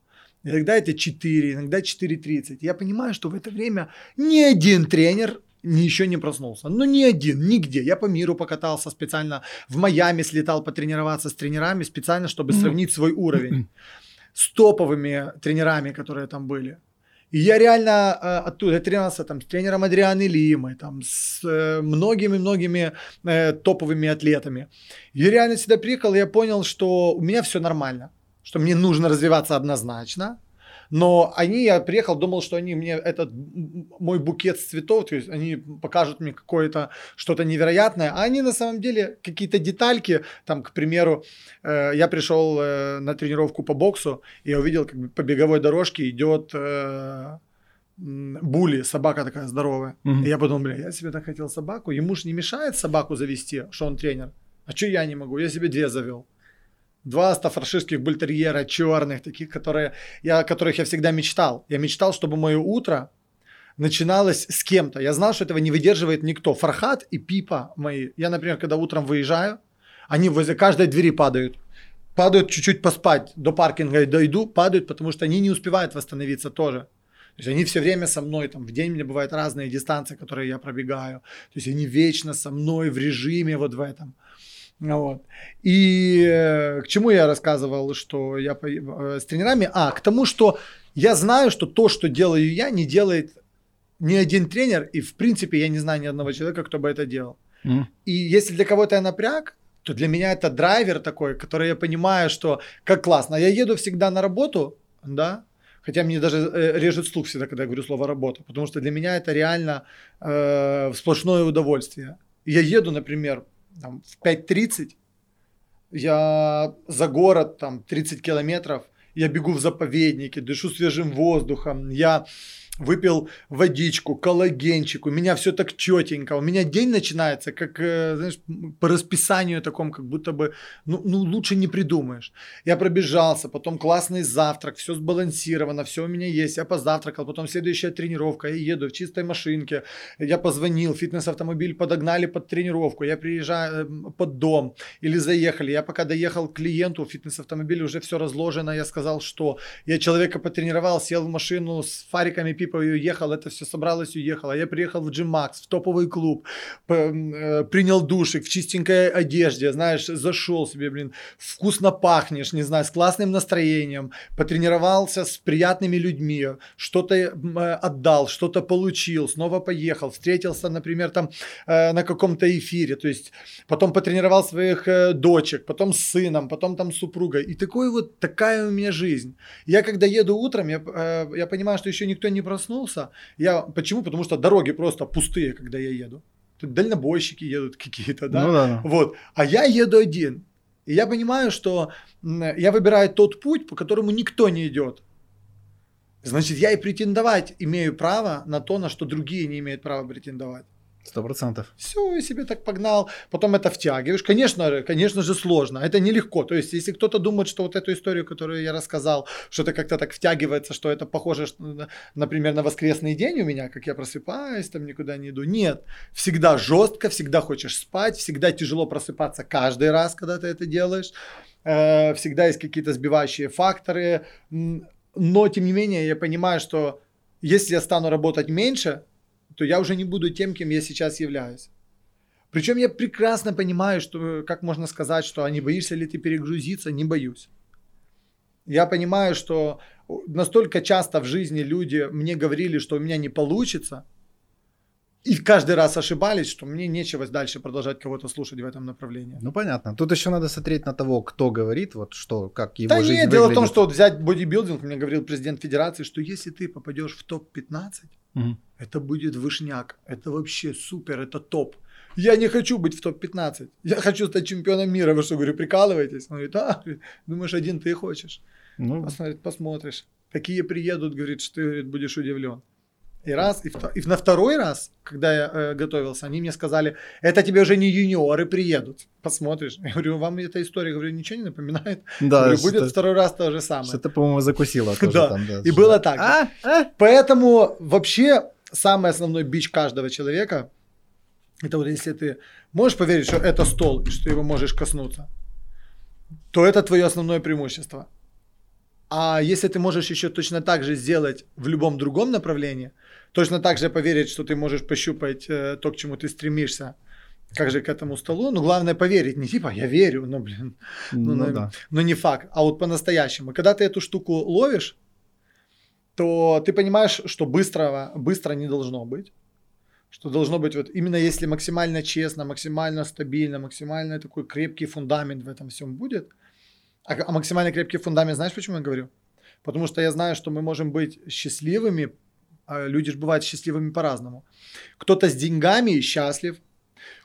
иногда это 4, иногда 4.30. Я понимаю, что в это время ни один тренер еще не проснулся. Ну, ни один, нигде. Я по миру покатался специально, в Майами слетал потренироваться с тренерами специально, чтобы сравнить свой уровень с топовыми тренерами, которые там были. И я реально э, оттуда тренировался там с тренером Адрианы Лимой, там с э, многими-многими э, топовыми атлетами. Я реально сюда приехал, и я понял, что у меня все нормально, что мне нужно развиваться однозначно. Но они, я приехал, думал, что они мне этот мой букет цветов, то есть они покажут мне какое-то что-то невероятное, а они на самом деле какие-то детальки, там, к примеру, э, я пришел э, на тренировку по боксу, и я увидел, как по беговой дорожке идет э, Були, собака такая здоровая. Мгм. И я подумал, бля, я себе так хотел собаку, ему ж не мешает собаку завести, что он тренер. А что я не могу? Я себе две завел. Два стафаршистских бультерьера черных, таких, которые, я, о которых я всегда мечтал. Я мечтал, чтобы мое утро начиналось с кем-то. Я знал, что этого не выдерживает никто. Фархат и Пипа мои. Я, например, когда утром выезжаю, они возле каждой двери падают. Падают чуть-чуть поспать, до паркинга дойду, падают, потому что они не успевают восстановиться тоже. То есть они все время со мной, там в день мне бывают разные дистанции, которые я пробегаю. То есть они вечно со мной в режиме вот в этом. Вот. И э, к чему я рассказывал, что я э, с тренерами? А, к тому, что я знаю, что то, что делаю я, не делает ни один тренер, и в принципе я не знаю ни одного человека, кто бы это делал. Mm. И если для кого-то я напряг, то для меня это драйвер такой, который я понимаю, что как классно. Я еду всегда на работу, да, хотя мне даже э, режет слух всегда, когда я говорю слово работа, потому что для меня это реально э, сплошное удовольствие. Я еду, например, там, в 5.30, я за город, там, 30 километров, я бегу в заповеднике, дышу свежим воздухом, я выпил водичку, коллагенчик, у меня все так четенько, у меня день начинается, как, э, знаешь, по расписанию таком, как будто бы, ну, ну лучше не придумаешь. Я пробежался, потом классный завтрак, все сбалансировано, все у меня есть, я позавтракал, потом следующая тренировка, я еду в чистой машинке, я позвонил, фитнес-автомобиль подогнали под тренировку, я приезжаю э, под дом или заехали, я пока доехал к клиенту, фитнес-автомобиль уже все разложено, я сказал, что я человека потренировал, сел в машину с фариками Пипа уехал, это все собралось, уехало. Я приехал в Джим Макс, в топовый клуб, э, принял душик в чистенькой одежде, знаешь, зашел себе, блин, вкусно пахнешь, не знаю, с классным настроением, потренировался с приятными людьми, что-то э, отдал, что-то получил, снова поехал, встретился, например, там э, на каком-то эфире, то есть потом потренировал своих дочек, потом с сыном, потом там с супругой. И такой вот, такая у меня жизнь. Я когда еду утром, я, я понимаю, что еще никто не проснулся. Я, почему? Потому что дороги просто пустые, когда я еду. Тут дальнобойщики едут (laughs) какие-то, да? Ну, да. Вот. А я еду один. И я понимаю, что я выбираю тот путь, по которому никто не идет. Значит, я и претендовать имею право на то, на что другие не имеют права претендовать. Сто процентов. Все, и себе так погнал. Потом это втягиваешь. Конечно, конечно же сложно. Это нелегко. То есть, если кто-то думает, что вот эту историю, которую я рассказал, что это как-то так втягивается, что это похоже, например, на воскресный день у меня, как я просыпаюсь, там никуда не иду. Нет. Всегда жестко, всегда хочешь спать, всегда тяжело просыпаться каждый раз, когда ты это делаешь. Э, всегда есть какие-то сбивающие факторы. Но, тем не менее, я понимаю, что если я стану работать меньше, то я уже не буду тем, кем я сейчас являюсь. Причем я прекрасно понимаю, что, как можно сказать, что а не боишься ли ты перегрузиться, не боюсь. Я понимаю, что настолько часто в жизни люди мне говорили, что у меня не получится, и каждый раз ошибались, что мне нечего дальше продолжать кого-то слушать в этом направлении. Ну понятно. Тут еще надо смотреть на того, кто говорит, вот что, как его да жизнь нет, дело в том, что вот взять бодибилдинг, мне говорил президент федерации, что если ты попадешь в топ-15, угу. это будет вышняк, это вообще супер, это топ. Я не хочу быть в топ-15, я хочу стать чемпионом мира. Вы что, говорю, прикалываетесь? Он говорит, а, думаешь, один ты хочешь? Ну. Посмотри, посмотришь. Какие приедут, говорит, что ты говорит, будешь удивлен. И раз, и, втор, и на второй раз, когда я э, готовился, они мне сказали, это тебе уже не юниоры приедут. Посмотришь. Я говорю, вам эта история, говорю, ничего не напоминает? Да. Говорю, будет что, второй раз то же самое. Что-то, по-моему, закусило (laughs) тоже да. там. Да, и было так. А? А? Поэтому вообще самый основной бич каждого человека, это вот если ты можешь поверить, что это стол, и что ты его можешь коснуться, то это твое основное преимущество. А если ты можешь еще точно так же сделать в любом другом направлении, точно так же поверить, что ты можешь пощупать э, то, к чему ты стремишься, как же к этому столу, ну, главное поверить, не типа, я верю, но, блин, ну, ну, да. но не факт, а вот по-настоящему. Когда ты эту штуку ловишь, то ты понимаешь, что быстрого, быстро не должно быть, что должно быть вот именно если максимально честно, максимально стабильно, максимально такой крепкий фундамент в этом всем будет – а, а максимально крепкий фундамент, знаешь, почему я говорю? Потому что я знаю, что мы можем быть счастливыми, люди же бывают счастливыми по-разному. Кто-то с деньгами и счастлив,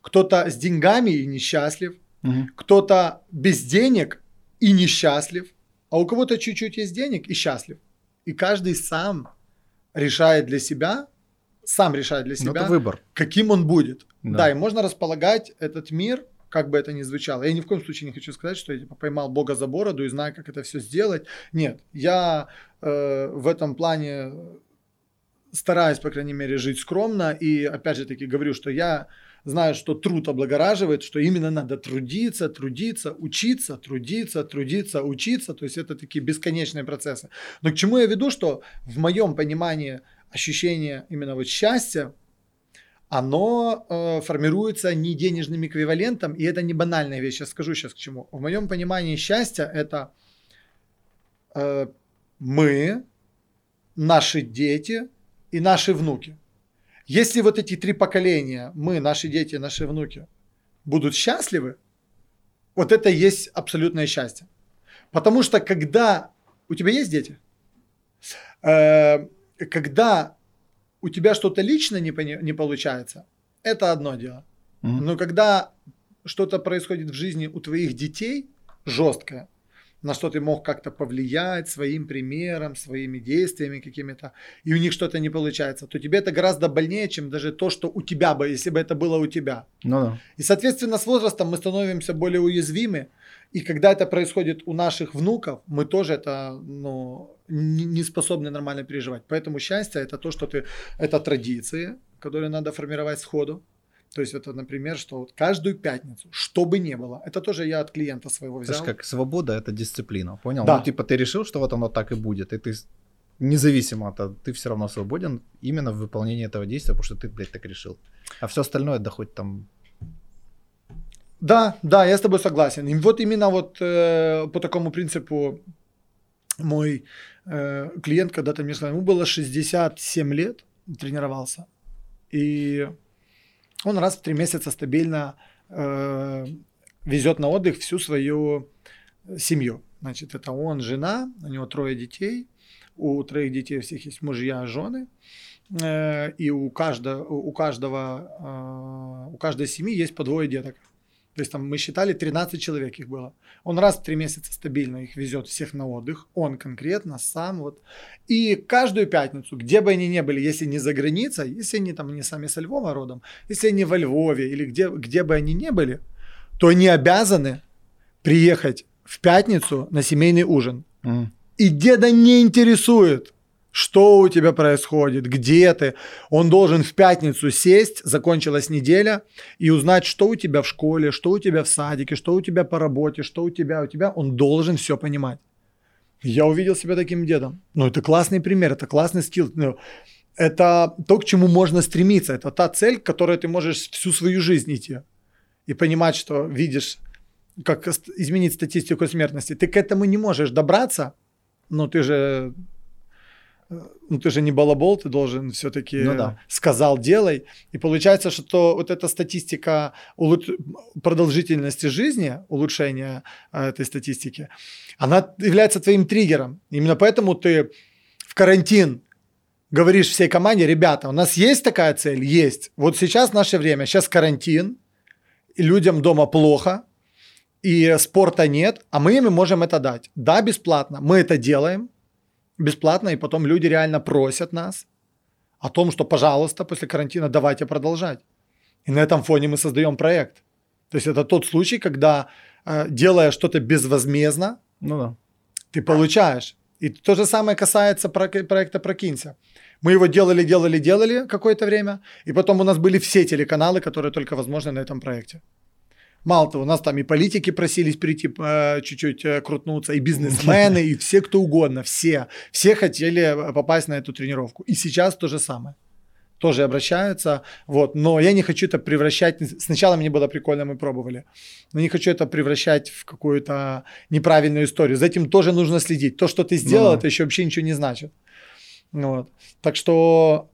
кто-то с деньгами и несчастлив, угу. кто-то без денег и несчастлив, а у кого-то чуть-чуть есть денег и счастлив. И каждый сам решает для себя, сам решает для ну, себя, выбор. каким он будет. Да. да, и можно располагать этот мир как бы это ни звучало. Я ни в коем случае не хочу сказать, что я типа, поймал Бога за бороду и знаю, как это все сделать. Нет, я э, в этом плане стараюсь, по крайней мере, жить скромно. И опять же таки говорю, что я знаю, что труд облагораживает, что именно надо трудиться, трудиться, учиться, трудиться, трудиться, учиться. То есть это такие бесконечные процессы. Но к чему я веду, что в моем понимании ощущение именно вот счастья, оно э, формируется не денежным эквивалентом, и это не банальная вещь. Я скажу сейчас к чему. В моем понимании счастья это э, мы, наши дети и наши внуки. Если вот эти три поколения, мы, наши дети, наши внуки, будут счастливы, вот это и есть абсолютное счастье. Потому что когда у тебя есть дети, э, когда у тебя что-то лично не, не получается, это одно дело. Mm-hmm. Но когда что-то происходит в жизни у твоих детей жесткое, на что ты мог как-то повлиять своим примером, своими действиями какими-то, и у них что-то не получается, то тебе это гораздо больнее, чем даже то, что у тебя бы, если бы это было у тебя. Ну да. И, соответственно, с возрастом мы становимся более уязвимы, и когда это происходит у наших внуков, мы тоже это ну, не способны нормально переживать. Поэтому счастье это то, что ты, это традиции, которые надо формировать сходу. То есть это, например, что вот каждую пятницу, что бы ни было, это тоже я от клиента своего взял. Это же как свобода, это дисциплина, понял? Да. Ну, типа ты решил, что вот оно так и будет, и ты независимо от этого, ты все равно свободен именно в выполнении этого действия, потому что ты, блядь, так решил. А все остальное, да хоть там да, да, я с тобой согласен. И вот именно вот э, по такому принципу мой э, клиент когда-то мне сказал, ему было 67 лет, тренировался. И он раз в три месяца стабильно э, везет на отдых всю свою семью. Значит, это он, жена, у него трое детей, у троих детей всех есть мужья, жены, э, и у каждого, у каждого, э, у каждой семьи есть по двое деток. То есть там мы считали 13 человек их было. Он раз в три месяца стабильно их везет всех на отдых. Он конкретно сам вот. И каждую пятницу, где бы они ни были, если не за границей, если они там не сами со Львова родом, если они во Львове или где, где бы они ни были, то они обязаны приехать в пятницу на семейный ужин. Mm. И деда не интересует, что у тебя происходит, где ты. Он должен в пятницу сесть, закончилась неделя, и узнать, что у тебя в школе, что у тебя в садике, что у тебя по работе, что у тебя, у тебя. Он должен все понимать. Я увидел себя таким дедом. Ну, это классный пример, это классный скилл. Ну, это то, к чему можно стремиться. Это та цель, к которой ты можешь всю свою жизнь идти. И понимать, что видишь, как изменить статистику смертности. Ты к этому не можешь добраться, но ты же ну ты же не балабол, ты должен все-таки ну, да. сказал, делай. И получается, что вот эта статистика улуч... продолжительности жизни, улучшения э, этой статистики, она является твоим триггером. Именно поэтому ты в карантин говоришь всей команде, ребята, у нас есть такая цель? Есть. Вот сейчас наше время, сейчас карантин, и людям дома плохо, и спорта нет, а мы им можем это дать. Да, бесплатно. Мы это делаем, бесплатно, и потом люди реально просят нас о том, что, пожалуйста, после карантина давайте продолжать. И на этом фоне мы создаем проект. То есть это тот случай, когда э, делая что-то безвозмездно, ну да. ты получаешь. И то же самое касается проекта «Прокинься». Мы его делали, делали, делали какое-то время, и потом у нас были все телеканалы, которые только возможны на этом проекте. Мало того, у нас там и политики просились прийти э, чуть-чуть э, крутнуться, и бизнесмены, и все кто угодно, все. Все хотели э, попасть на эту тренировку. И сейчас то же самое. Тоже обращаются, вот, но я не хочу это превращать, сначала мне было прикольно, мы пробовали, но не хочу это превращать в какую-то неправильную историю. За этим тоже нужно следить. То, что ты сделал, ну, это еще вообще ничего не значит. Вот. Так что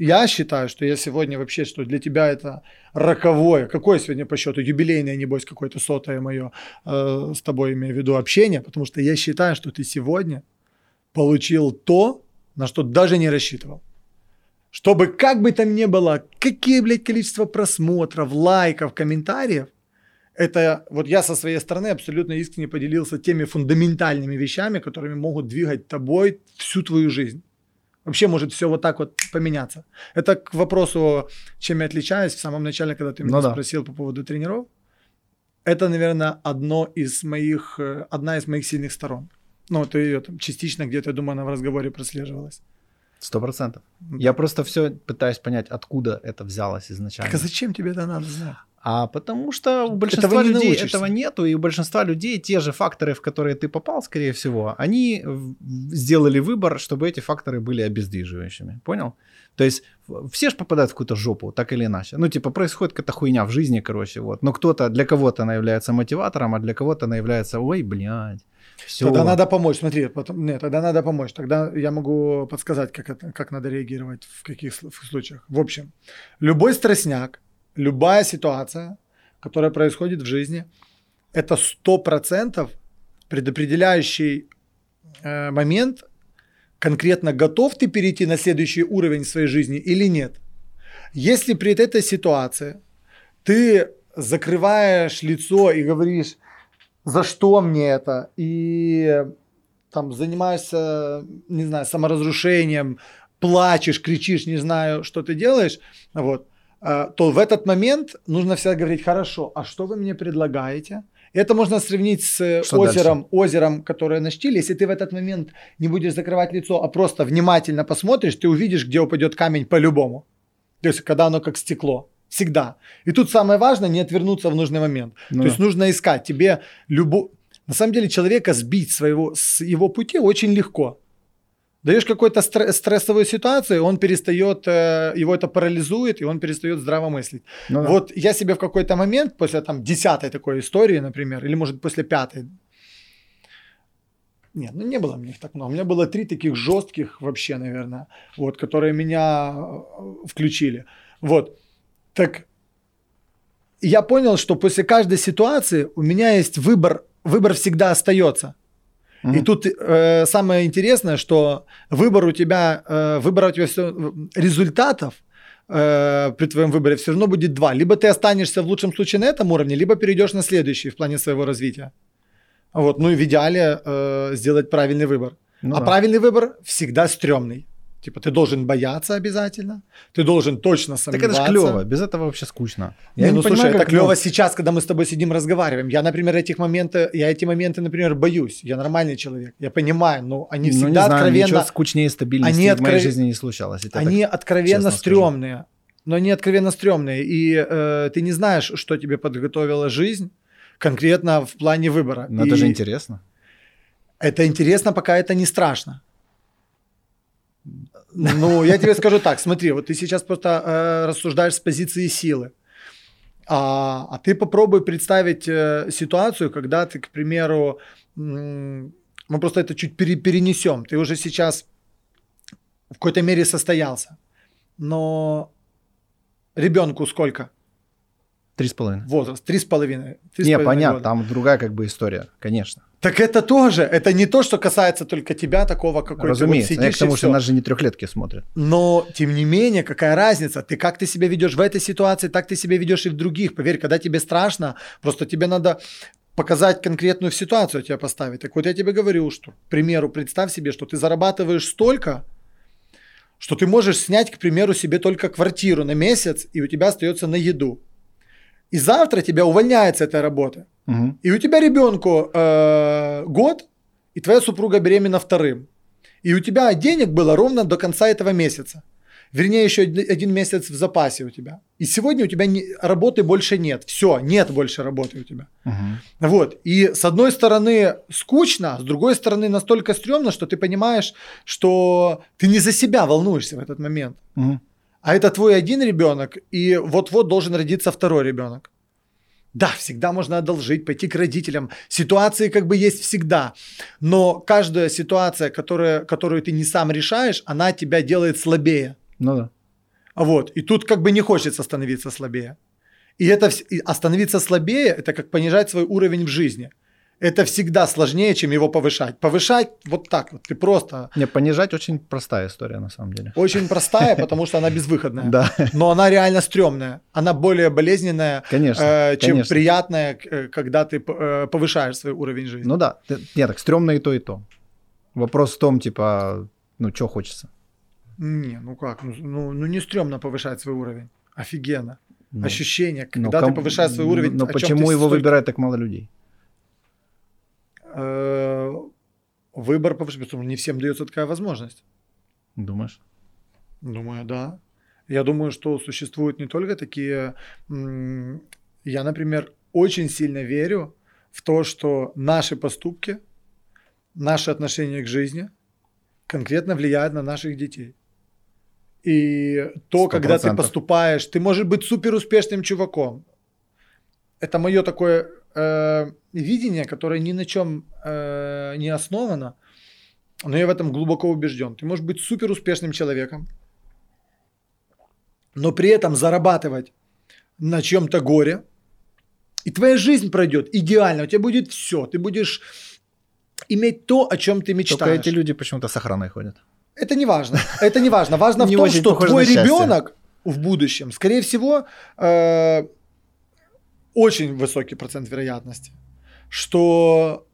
я считаю, что я сегодня вообще, что для тебя это роковое, какое сегодня по счету, юбилейное, небось, какое-то сотое мое э, с тобой имею в виду общение, потому что я считаю, что ты сегодня получил то, на что даже не рассчитывал. Чтобы как бы там ни было, какие, блядь, количество просмотров, лайков, комментариев, это вот я со своей стороны абсолютно искренне поделился теми фундаментальными вещами, которыми могут двигать тобой всю твою жизнь. Вообще может все вот так вот поменяться. Это к вопросу, чем я отличаюсь в самом начале, когда ты меня ну, спросил да. по поводу тренеров. это, наверное, одно из моих, э, одна из моих сильных сторон. Ну, это ее там частично где-то, я думаю, она в разговоре прослеживалась. Сто процентов. Я просто все пытаюсь понять, откуда это взялось изначально. Так а зачем тебе это надо знать? А потому что у большинства Этого людей научишься. этого нету, и у большинства людей те же факторы, в которые ты попал, скорее всего, они сделали выбор, чтобы эти факторы были обездвиживающими. Понял? То есть все же попадают в какую-то жопу, так или иначе. Ну, типа, происходит какая-то хуйня в жизни, короче, вот. Но кто-то, для кого-то она является мотиватором, а для кого-то она является, ой, блядь, все. Тогда надо помочь. Смотри, потом, нет, тогда надо помочь. Тогда я могу подсказать, как, это, как надо реагировать в каких в случаях. В общем, любой стрессняк, любая ситуация, которая происходит в жизни, это сто процентов предопределяющий э, момент, конкретно готов ты перейти на следующий уровень своей жизни или нет. Если при этой ситуации ты закрываешь лицо и говоришь, за что мне это, и там занимаешься, не знаю, саморазрушением, плачешь, кричишь, не знаю, что ты делаешь, вот, то в этот момент нужно всегда говорить, хорошо, а что вы мне предлагаете? Это можно сравнить с э, Что озером, озером, которое на штиле. Если ты в этот момент не будешь закрывать лицо, а просто внимательно посмотришь, ты увидишь, где упадет камень по-любому. То есть, когда оно как стекло. Всегда. И тут самое важное не отвернуться в нужный момент. Ну То есть нужно искать. Тебе любо... На самом деле человека сбить своего, с его пути очень легко. Даешь какую-то стр- стрессовую ситуацию, он перестает, э, его это парализует, и он перестает здраво мыслить. Ну да. Вот я себе в какой-то момент, после там десятой такой истории, например, или может после пятой, нет, ну не было мне их так много. У меня было три таких жестких вообще, наверное, вот, которые меня э, включили. Вот. Так я понял, что после каждой ситуации у меня есть выбор, выбор всегда остается. И Мгм. тут э, самое интересное, что выбор у тебя, э, выбор у тебя все, результатов э, при твоем выборе все равно будет два. Либо ты останешься в лучшем случае на этом уровне, либо перейдешь на следующий в плане своего развития. Вот, ну и в идеале э, сделать правильный выбор. Ну а да. правильный выбор всегда стрёмный. Типа ты должен бояться обязательно, ты должен точно Так сомневаться. это ж клево, без этого вообще скучно. Не, ну слушай, понимаю, это как, клево сейчас, когда мы с тобой сидим разговариваем. Я, например, этих моменты, я эти моменты, например, боюсь. Я нормальный человек, я понимаю, но они ну, всегда не знаю, откровенно, ничего скучнее стабильности Они в моей жизни не случалось. я они так- откровенно честно скажу. стрёмные. Но они откровенно стрёмные. И э, ты не знаешь, что тебе подготовила жизнь конкретно в плане выбора. Но И это же интересно. Это интересно, пока это не страшно. Ну, я тебе скажу так, смотри, вот ты сейчас просто э, рассуждаешь с позиции силы. А, а ты попробуй представить э, ситуацию, когда ты, к примеру, м, мы просто это чуть пере- перенесем. Ты уже сейчас в какой-то мере состоялся. Но ребенку сколько? Три с половиной. Возраст? Три с половиной. Три с Не, половиной понятно, года. там другая как бы история, конечно. Так это тоже, это не то, что касается только тебя, такого, какой Разумеется, ты вот я к сидишь тому, и что нас же не трехлетки смотрят. Но, тем не менее, какая разница? Ты как ты себя ведешь в этой ситуации, так ты себя ведешь и в других. Поверь, когда тебе страшно, просто тебе надо показать конкретную ситуацию тебя поставить. Так вот я тебе говорю, что, к примеру, представь себе, что ты зарабатываешь столько, что ты можешь снять, к примеру, себе только квартиру на месяц, и у тебя остается на еду. И завтра тебя увольняют с этой работы. Мгм. И у тебя ребенку э, год, и твоя супруга беременна вторым. И у тебя денег было ровно до конца этого месяца. Вернее, еще од- один месяц в запасе у тебя. И сегодня у тебя не- работы больше нет. Все, нет больше работы у тебя. Мгм. Вот. И с одной стороны скучно, с другой стороны настолько стрёмно, что ты понимаешь, что ты не за себя волнуешься в этот момент. Мгм. А это твой один ребенок, и вот-вот должен родиться второй ребенок. Да, всегда можно одолжить, пойти к родителям. Ситуации как бы есть всегда. Но каждая ситуация, которая, которую ты не сам решаешь, она тебя делает слабее. Ну да. Вот. И тут как бы не хочется становиться слабее. И это и остановиться слабее, это как понижать свой уровень в жизни. Это всегда сложнее, чем его повышать. Повышать вот так вот. Ты просто Не, понижать очень простая история на самом деле. очень простая, потому что она безвыходная. (laughs) Да, Но она реально стрёмная. Она более болезненная, конечно. э, чем конечно. приятная, э, когда ты э, повышаешь свой уровень жизни. Ну да. Ты- Не, так стрёмно и то, и то. Вопрос в том, типа, ну, что хочется. Не, ну как, ну, ну, ну не стрёмно повышать свой уровень. Офигенно. Ну, ощущение, но когда ты ком- повышаешь свой уровень. Но чём почему ты его столько- выбирает так мало людей? Э, Выбор повышать, потому что не всем дается такая возможность. Думаешь? Думаю, да. Я думаю, что существуют не только такие... Я, например, очень сильно верю в то, что наши поступки, наше отношение к жизни конкретно влияет на наших детей. И то, Сто когда ты поступаешь, ты можешь быть супер успешным чуваком. Это мое такое э, видение, которое ни на чем э, не основано, но я в этом глубоко убежден. Ты можешь быть супер успешным человеком, но при этом зарабатывать на чем-то горе, и твоя жизнь пройдет идеально, у тебя будет все, ты будешь иметь то, о чем ты мечтаешь. Только эти люди почему-то с охраной ходят. Это не важно. Это не важно. Важно (laughs) в том, что твой ребенок в будущем, скорее всего, э, очень высокий процент вероятности, что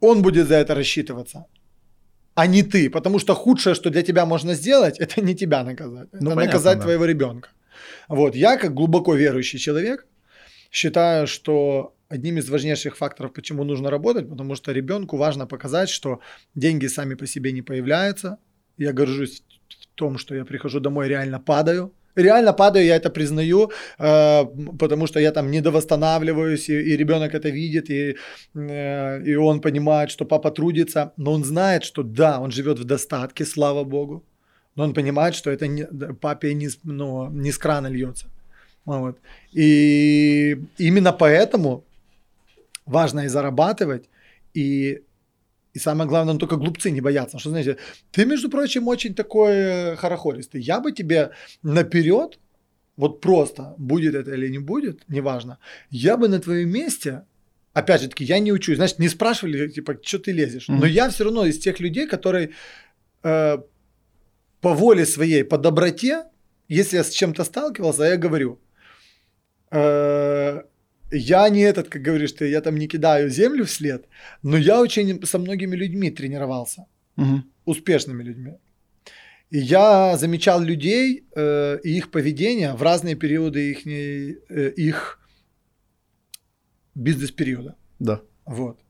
он будет за это рассчитываться, а не ты. Потому что худшее, что для тебя можно сделать, это не тебя наказать. Это Ну, понятно, наказать да. твоего ребенка. Вот. Я, как глубоко верующий человек, считаю, что одним из важнейших факторов, почему нужно работать, потому что ребенку важно показать, что деньги сами по себе не появляются. Я горжусь в том, что я прихожу домой, реально падаю. Реально падаю, я это признаю, э, потому что я там недовосстанавливаюсь, и, и ребенок это видит, и, э, и он понимает, что папа трудится, но он знает, что да, он живет в достатке, слава богу, но он понимает, что это не, папе не, ну, не с крана льется. Вот. И именно поэтому важно и зарабатывать, и, и самое главное, ну, только глупцы не боятся. Что, знаете, ты, между прочим, очень такой э, хорохористый. Я бы тебе наперед, вот просто, будет это или не будет, неважно, я бы на твоем месте, опять же таки, я не учусь, значит, не спрашивали, типа, что ты лезешь. Мгм. Но я все равно из тех людей, которые э, по воле своей, по доброте, если я с чем-то сталкивался, я говорю, э, я не этот, как говоришь ты, я там не кидаю землю вслед, но я очень со многими людьми тренировался, успешными людьми. И я замечал людей э, и их поведение в разные периоды их, э, их бизнес-периода. Да. Вот.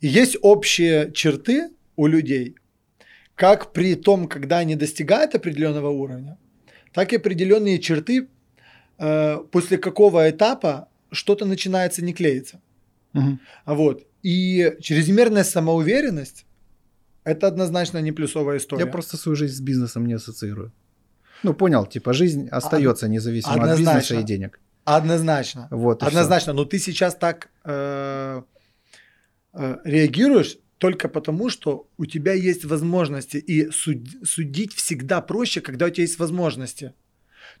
И есть общие черты у людей, как при том, когда они достигают определенного уровня, так и определенные черты, э, после какого этапа что-то начинается не клеиться. Мгм. Вот. И чрезмерная самоуверенность – это однозначно не плюсовая история. Я просто свою жизнь с бизнесом не ассоциирую. Ну, понял, типа жизнь остается независимо от бизнеса однозначно. и денег. Однозначно. Вот Однозначно. Но ты сейчас так э, э, реагируешь только потому, что у тебя есть возможности. И суд- судить всегда проще, когда у тебя есть возможности.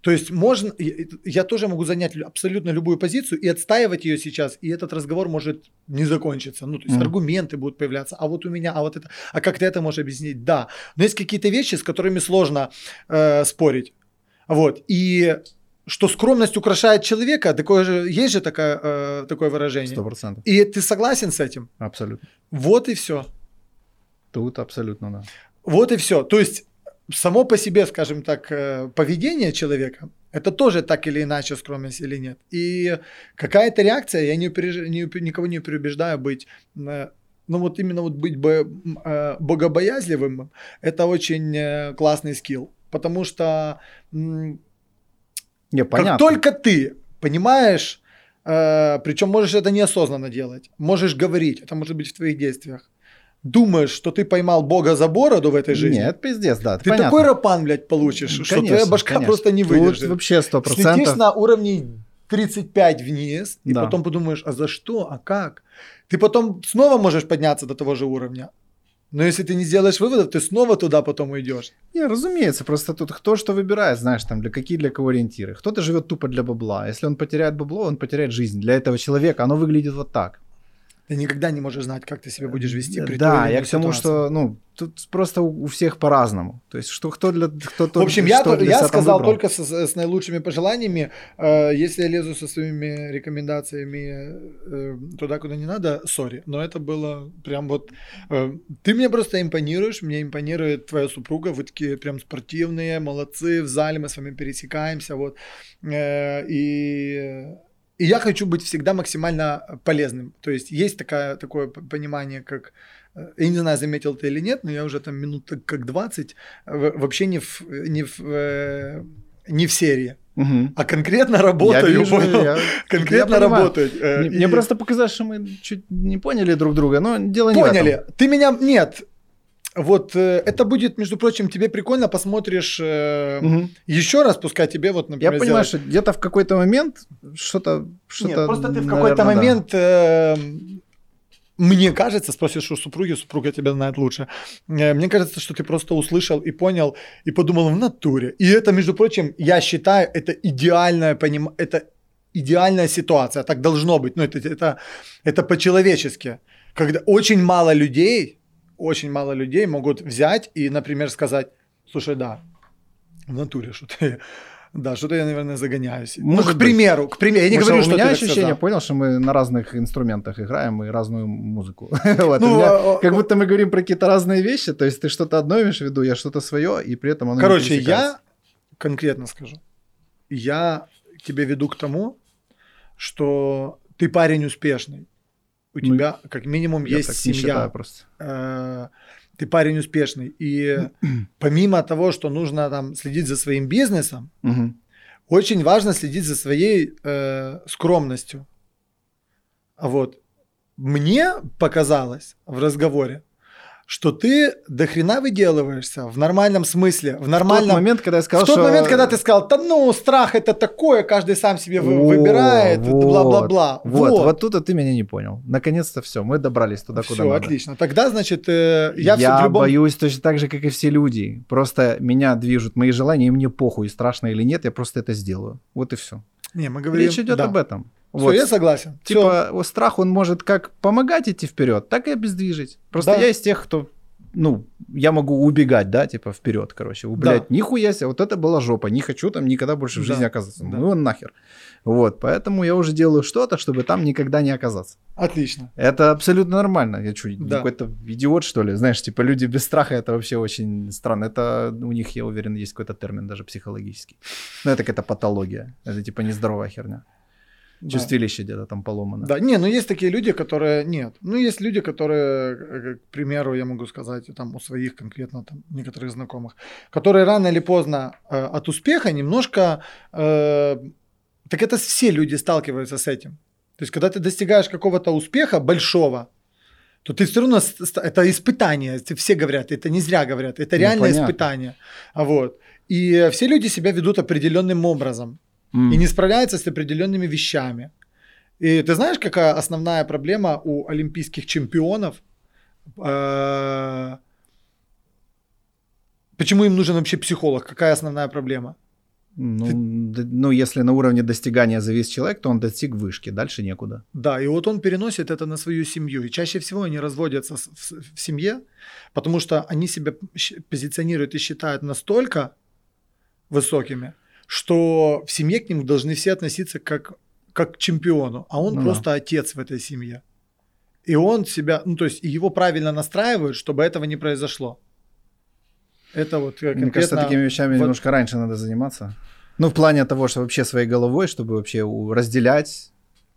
То есть можно, я- тоже могу занять лю- абсолютно любую позицию и отстаивать ее сейчас, и этот разговор может не закончиться. Ну, то есть Мгм. аргументы будут появляться, а вот у меня, а вот это, а как ты это можешь объяснить? Да, но есть какие-то вещи, с которыми сложно э, спорить. Вот, и что скромность украшает человека, такое же, есть же такое, э, такое выражение. Сто процентов. И ты согласен с этим? Абсолютно. Вот и все. Тут абсолютно, да. Вот и все. То есть само по себе, скажем так, э, поведение человека, это тоже так или иначе скромность или нет. И какая-то реакция, я не, упереж- не никого не переубеждаю быть, э, ну вот именно вот быть э, богобоязливым, это очень классный скилл. Потому что Не, понятно. как только ты понимаешь, причем можешь это неосознанно делать, можешь говорить, это может быть в твоих действиях, думаешь, что ты поймал Бога за бороду в этой жизни, Нет, пиздец, да. ты понятно. такой рапан, блядь, получишь, что твоя Конечно, башка конечно. просто не Тут выдержит. вообще сто Слетишь процентов. на уровне 35 вниз, и Да. потом подумаешь, а за что, а как? Ты потом снова можешь подняться до того же уровня. Но если ты не сделаешь выводов, ты снова туда потом уйдешь. Не, разумеется, просто тут кто что выбирает, знаешь, там, для какие для кого ориентиры. Кто-то живет тупо для бабла. Если он потеряет бабло, он потеряет жизнь. Для этого человека оно выглядит вот так. Ты никогда не можешь знать, как ты себя будешь вести при Да, я к тому, что, ну, тут просто у у всех по-разному. То есть, что кто для... Кто, В общем, я, то- я сказал выбрал. только с, с наилучшими пожеланиями. Э, если я лезу со своими рекомендациями э, туда, куда не надо, сори. Но это было прям вот... э, ты мне просто импонируешь, мне импонирует твоя супруга. Вы такие прям спортивные, молодцы. В зале мы с вами пересекаемся. Вот. Э, и... И я хочу быть всегда максимально полезным. То есть есть такая, такое понимание, как э, я не знаю, заметил ты или нет, но я уже там минут так как 20 в- вообще не в, не в, э, не в серии, Мгм. а конкретно Я работаю. вижу, понял? я- конкретно я работаю. э, Мне, мне и- просто показалось, что мы чуть не поняли друг друга, но дело не в этом. Поняли. Ты меня... Нет. Вот э, это будет, между прочим, тебе прикольно посмотришь э, Мгм. еще раз, пускай тебе вот, Я например, понимаю, сделать- что где-то в какой-то момент что-то... что Нет, просто ты в какой-то момент, э, мне кажется, спросишь у супруги, супруга тебя знает лучше. Э, Мне кажется, что ты просто услышал и понял, и подумал в натуре. И это, между прочим, я считаю, это идеальная поним... это идеальная ситуация, так должно быть. Ну, это, это, это по-человечески. Когда очень мало людей, очень мало людей могут взять и, например, сказать, слушай, да, в натуре, что ты, да, что-то я, наверное, загоняюсь. ну, Может к быть. примеру, к примеру, я не Потому говорю, что у меня ощущение, сказал. понял, что мы на разных инструментах играем и разную музыку. (laughs) Вот, Ну, меня а, а, как будто мы говорим про какие-то разные вещи, то есть ты что-то одно имеешь в виду, я что-то свое, и при этом оно Короче, я конкретно скажу. Я тебя веду к тому, что ты парень успешный. У Ну, тебя как минимум есть семья. просто. Э, Ты парень успешный. И (clears throat) помимо того, что нужно там следить за своим бизнесом, очень важно следить за своей э, скромностью. А Вот. Мне показалось в разговоре, что ты до хрена выделываешься в нормальном смысле, в В тот нормальном момент, когда я сказал, в тот что... момент, когда ты сказал, да ну, страх это такое, каждый сам себе О, выбирает, вот, бла-бла-бла. Вот, вот, тут ты меня не понял. Наконец-то все, мы добрались туда, куда Все, надо. отлично. Тогда, значит, э, я, Я, любом... боюсь точно так же, как и все люди. Просто меня движут мои желания, и мне похуй, страшно или нет, я просто это сделаю. Вот и все. Не, мы говорим... Речь идет да. об этом. Всё, Вот. я согласен. Всё. Типа о, страх, он может как помогать идти вперед, так и обездвижить. Просто Да. я из тех, кто, ну, я могу убегать, да, типа вперед, короче. У, Да. Блядь, нихуя себе, вот это была жопа, не хочу там никогда больше в Да. жизни оказаться. Да. Ну его нахер. Вот, поэтому я уже делаю что-то, чтобы там никогда не оказаться. Отлично. Это абсолютно нормально. Я что, Да. какой-то идиот, что ли? Знаешь, типа люди без страха, это вообще очень странно. Это у них, я уверен, есть какой-то термин даже психологический. Ну, это какая-то патология. Это типа нездоровая херня. Да. Чувствилище где-то там поломано. Да, не, ну есть такие люди, которые нет. Ну есть люди, которые, э, к примеру, я могу сказать, там у своих конкретно там некоторых знакомых, которые рано или поздно э, от успеха немножко, э, так это все люди сталкиваются с этим. То есть когда ты достигаешь какого-то успеха большого, то ты все равно это испытание. Все говорят, это не зря говорят, это Ну, реальное понятно. испытание. Вот и все люди себя ведут определенным образом И не справляется с определенными вещами. И ты знаешь, какая основная проблема у олимпийских чемпионов? Э, Почему им нужен вообще психолог? Какая основная проблема? Ну, д- ну, если на уровне достигания завис человек, то он достиг вышки, дальше некуда. Да, и вот он переносит это на свою семью. И чаще всего они разводятся в, в семье, потому что они себя позиционируют и считают настолько высокими, что в семье к ним должны все относиться как, как к чемпиону, а он Ну да. просто отец в этой семье. И он себя, ну то есть его правильно настраивают, чтобы этого не произошло. Это вот э, Мне кажется, конкретно- такими вещами вот- немножко раньше надо заниматься. Ну, в плане того, что вообще своей головой, чтобы вообще разделять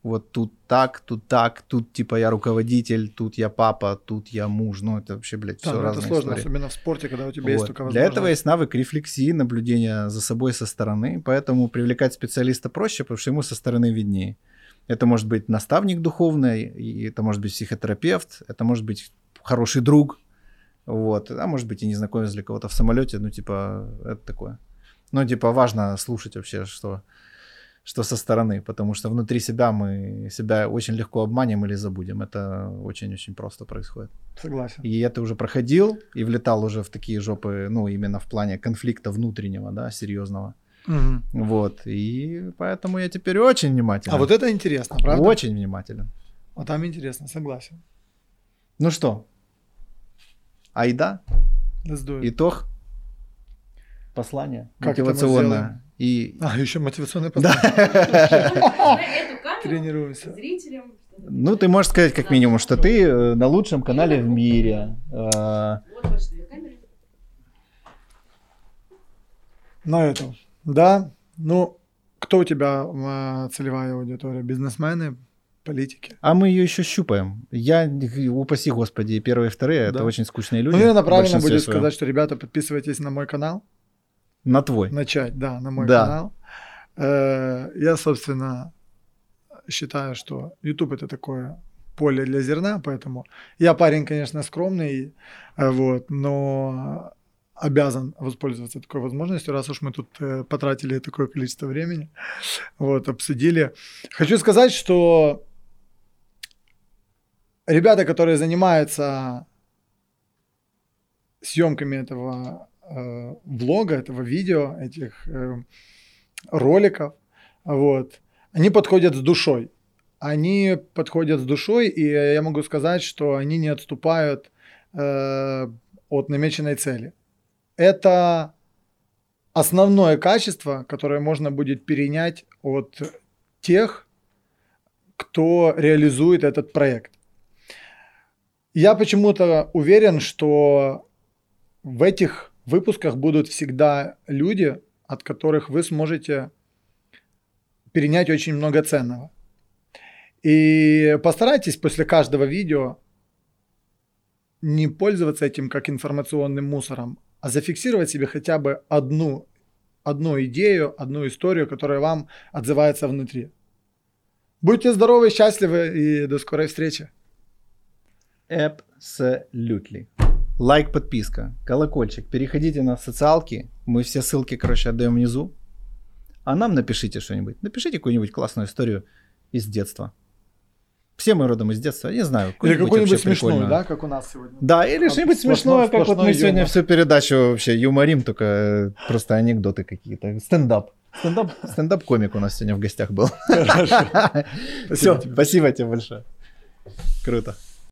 вот тут так, тут так, тут типа я руководитель, тут я папа, тут я муж. Ну, это вообще, блядь, Да, все ну, это разные сложно, истории. особенно в спорте, когда у тебя есть Вот. только Для возможность. этого есть навык рефлексии, наблюдения за собой со стороны, поэтому привлекать специалиста проще, потому что ему со стороны виднее. Это может быть наставник духовный, это может быть психотерапевт, это может быть хороший друг, вот, а может быть и незнакомец для кого-то в самолете, ну типа это такое. Ну типа важно слушать вообще, что что со стороны, потому что внутри себя мы себя очень легко обманем или забудем. Это очень-очень просто происходит. Согласен. И это уже проходил и влетал уже в такие жопы, ну, именно в плане конфликта внутреннего, да, серьезного. Мгм. Вот. И поэтому я теперь очень внимателен. А вот это интересно, правда? Очень внимателен. Вот там интересно, согласен. Ну что, айда, Let's do it. итог, послание Как мотивационное. И А, еще мотивационный да. подкаст. На эту камеру Тренируемся. зрителям. Ну, ты можешь сказать как минимум, что ты э, на лучшем канале в мире. Э, Вот ваши две камеры. На этом. Да. Ну, кто у тебя э, целевая аудитория? Бизнесмены, политики? А мы ее еще щупаем. Я, упаси господи, первые и вторые, это Да. очень скучные люди. Ну, наверное, правильно будет своем. сказать, что, ребята, подписывайтесь на мой канал. На твой. Начать, да, на мой Да. канал. Э, Я, собственно, считаю, что YouTube это такое поле для зерна, поэтому я парень, конечно, скромный, э, вот, но обязан воспользоваться такой возможностью, раз уж мы тут э, потратили такое количество времени, вот, обсудили. Хочу сказать, что ребята, которые занимаются съемками этого э, влога, этого видео, этих э, роликов, вот, они подходят с душой. Они подходят с душой, и я могу сказать, что они не отступают э, от намеченной цели. Это основное качество, которое можно будет перенять от тех, кто реализует этот проект. Я почему-то уверен, что в этих выпусках будут всегда люди, от которых вы сможете перенять очень много ценного. И постарайтесь после каждого видео не пользоваться этим как информационным мусором, а зафиксировать себе хотя бы одну, одну идею, одну историю, которая вам отзывается внутри. Будьте здоровы, счастливы и до скорой встречи. Absolutely. Лайк, подписка, колокольчик. Переходите на социалки. Мы все ссылки, короче, отдаем внизу. А нам напишите что-нибудь. Напишите какую-нибудь классную историю из детства. Все мы родом из детства, я не знаю. Или какую-нибудь вообще смешную, прикольную. да, как у нас сегодня. Да, или что-нибудь смешное, как вот мы сегодня юмор. всю передачу вообще юморим, только э, просто анекдоты какие-то. Стендап. Стендап, стендап-комик у нас сегодня в гостях был. Хорошо. (laughs) Все, спасибо тебе большое. Круто.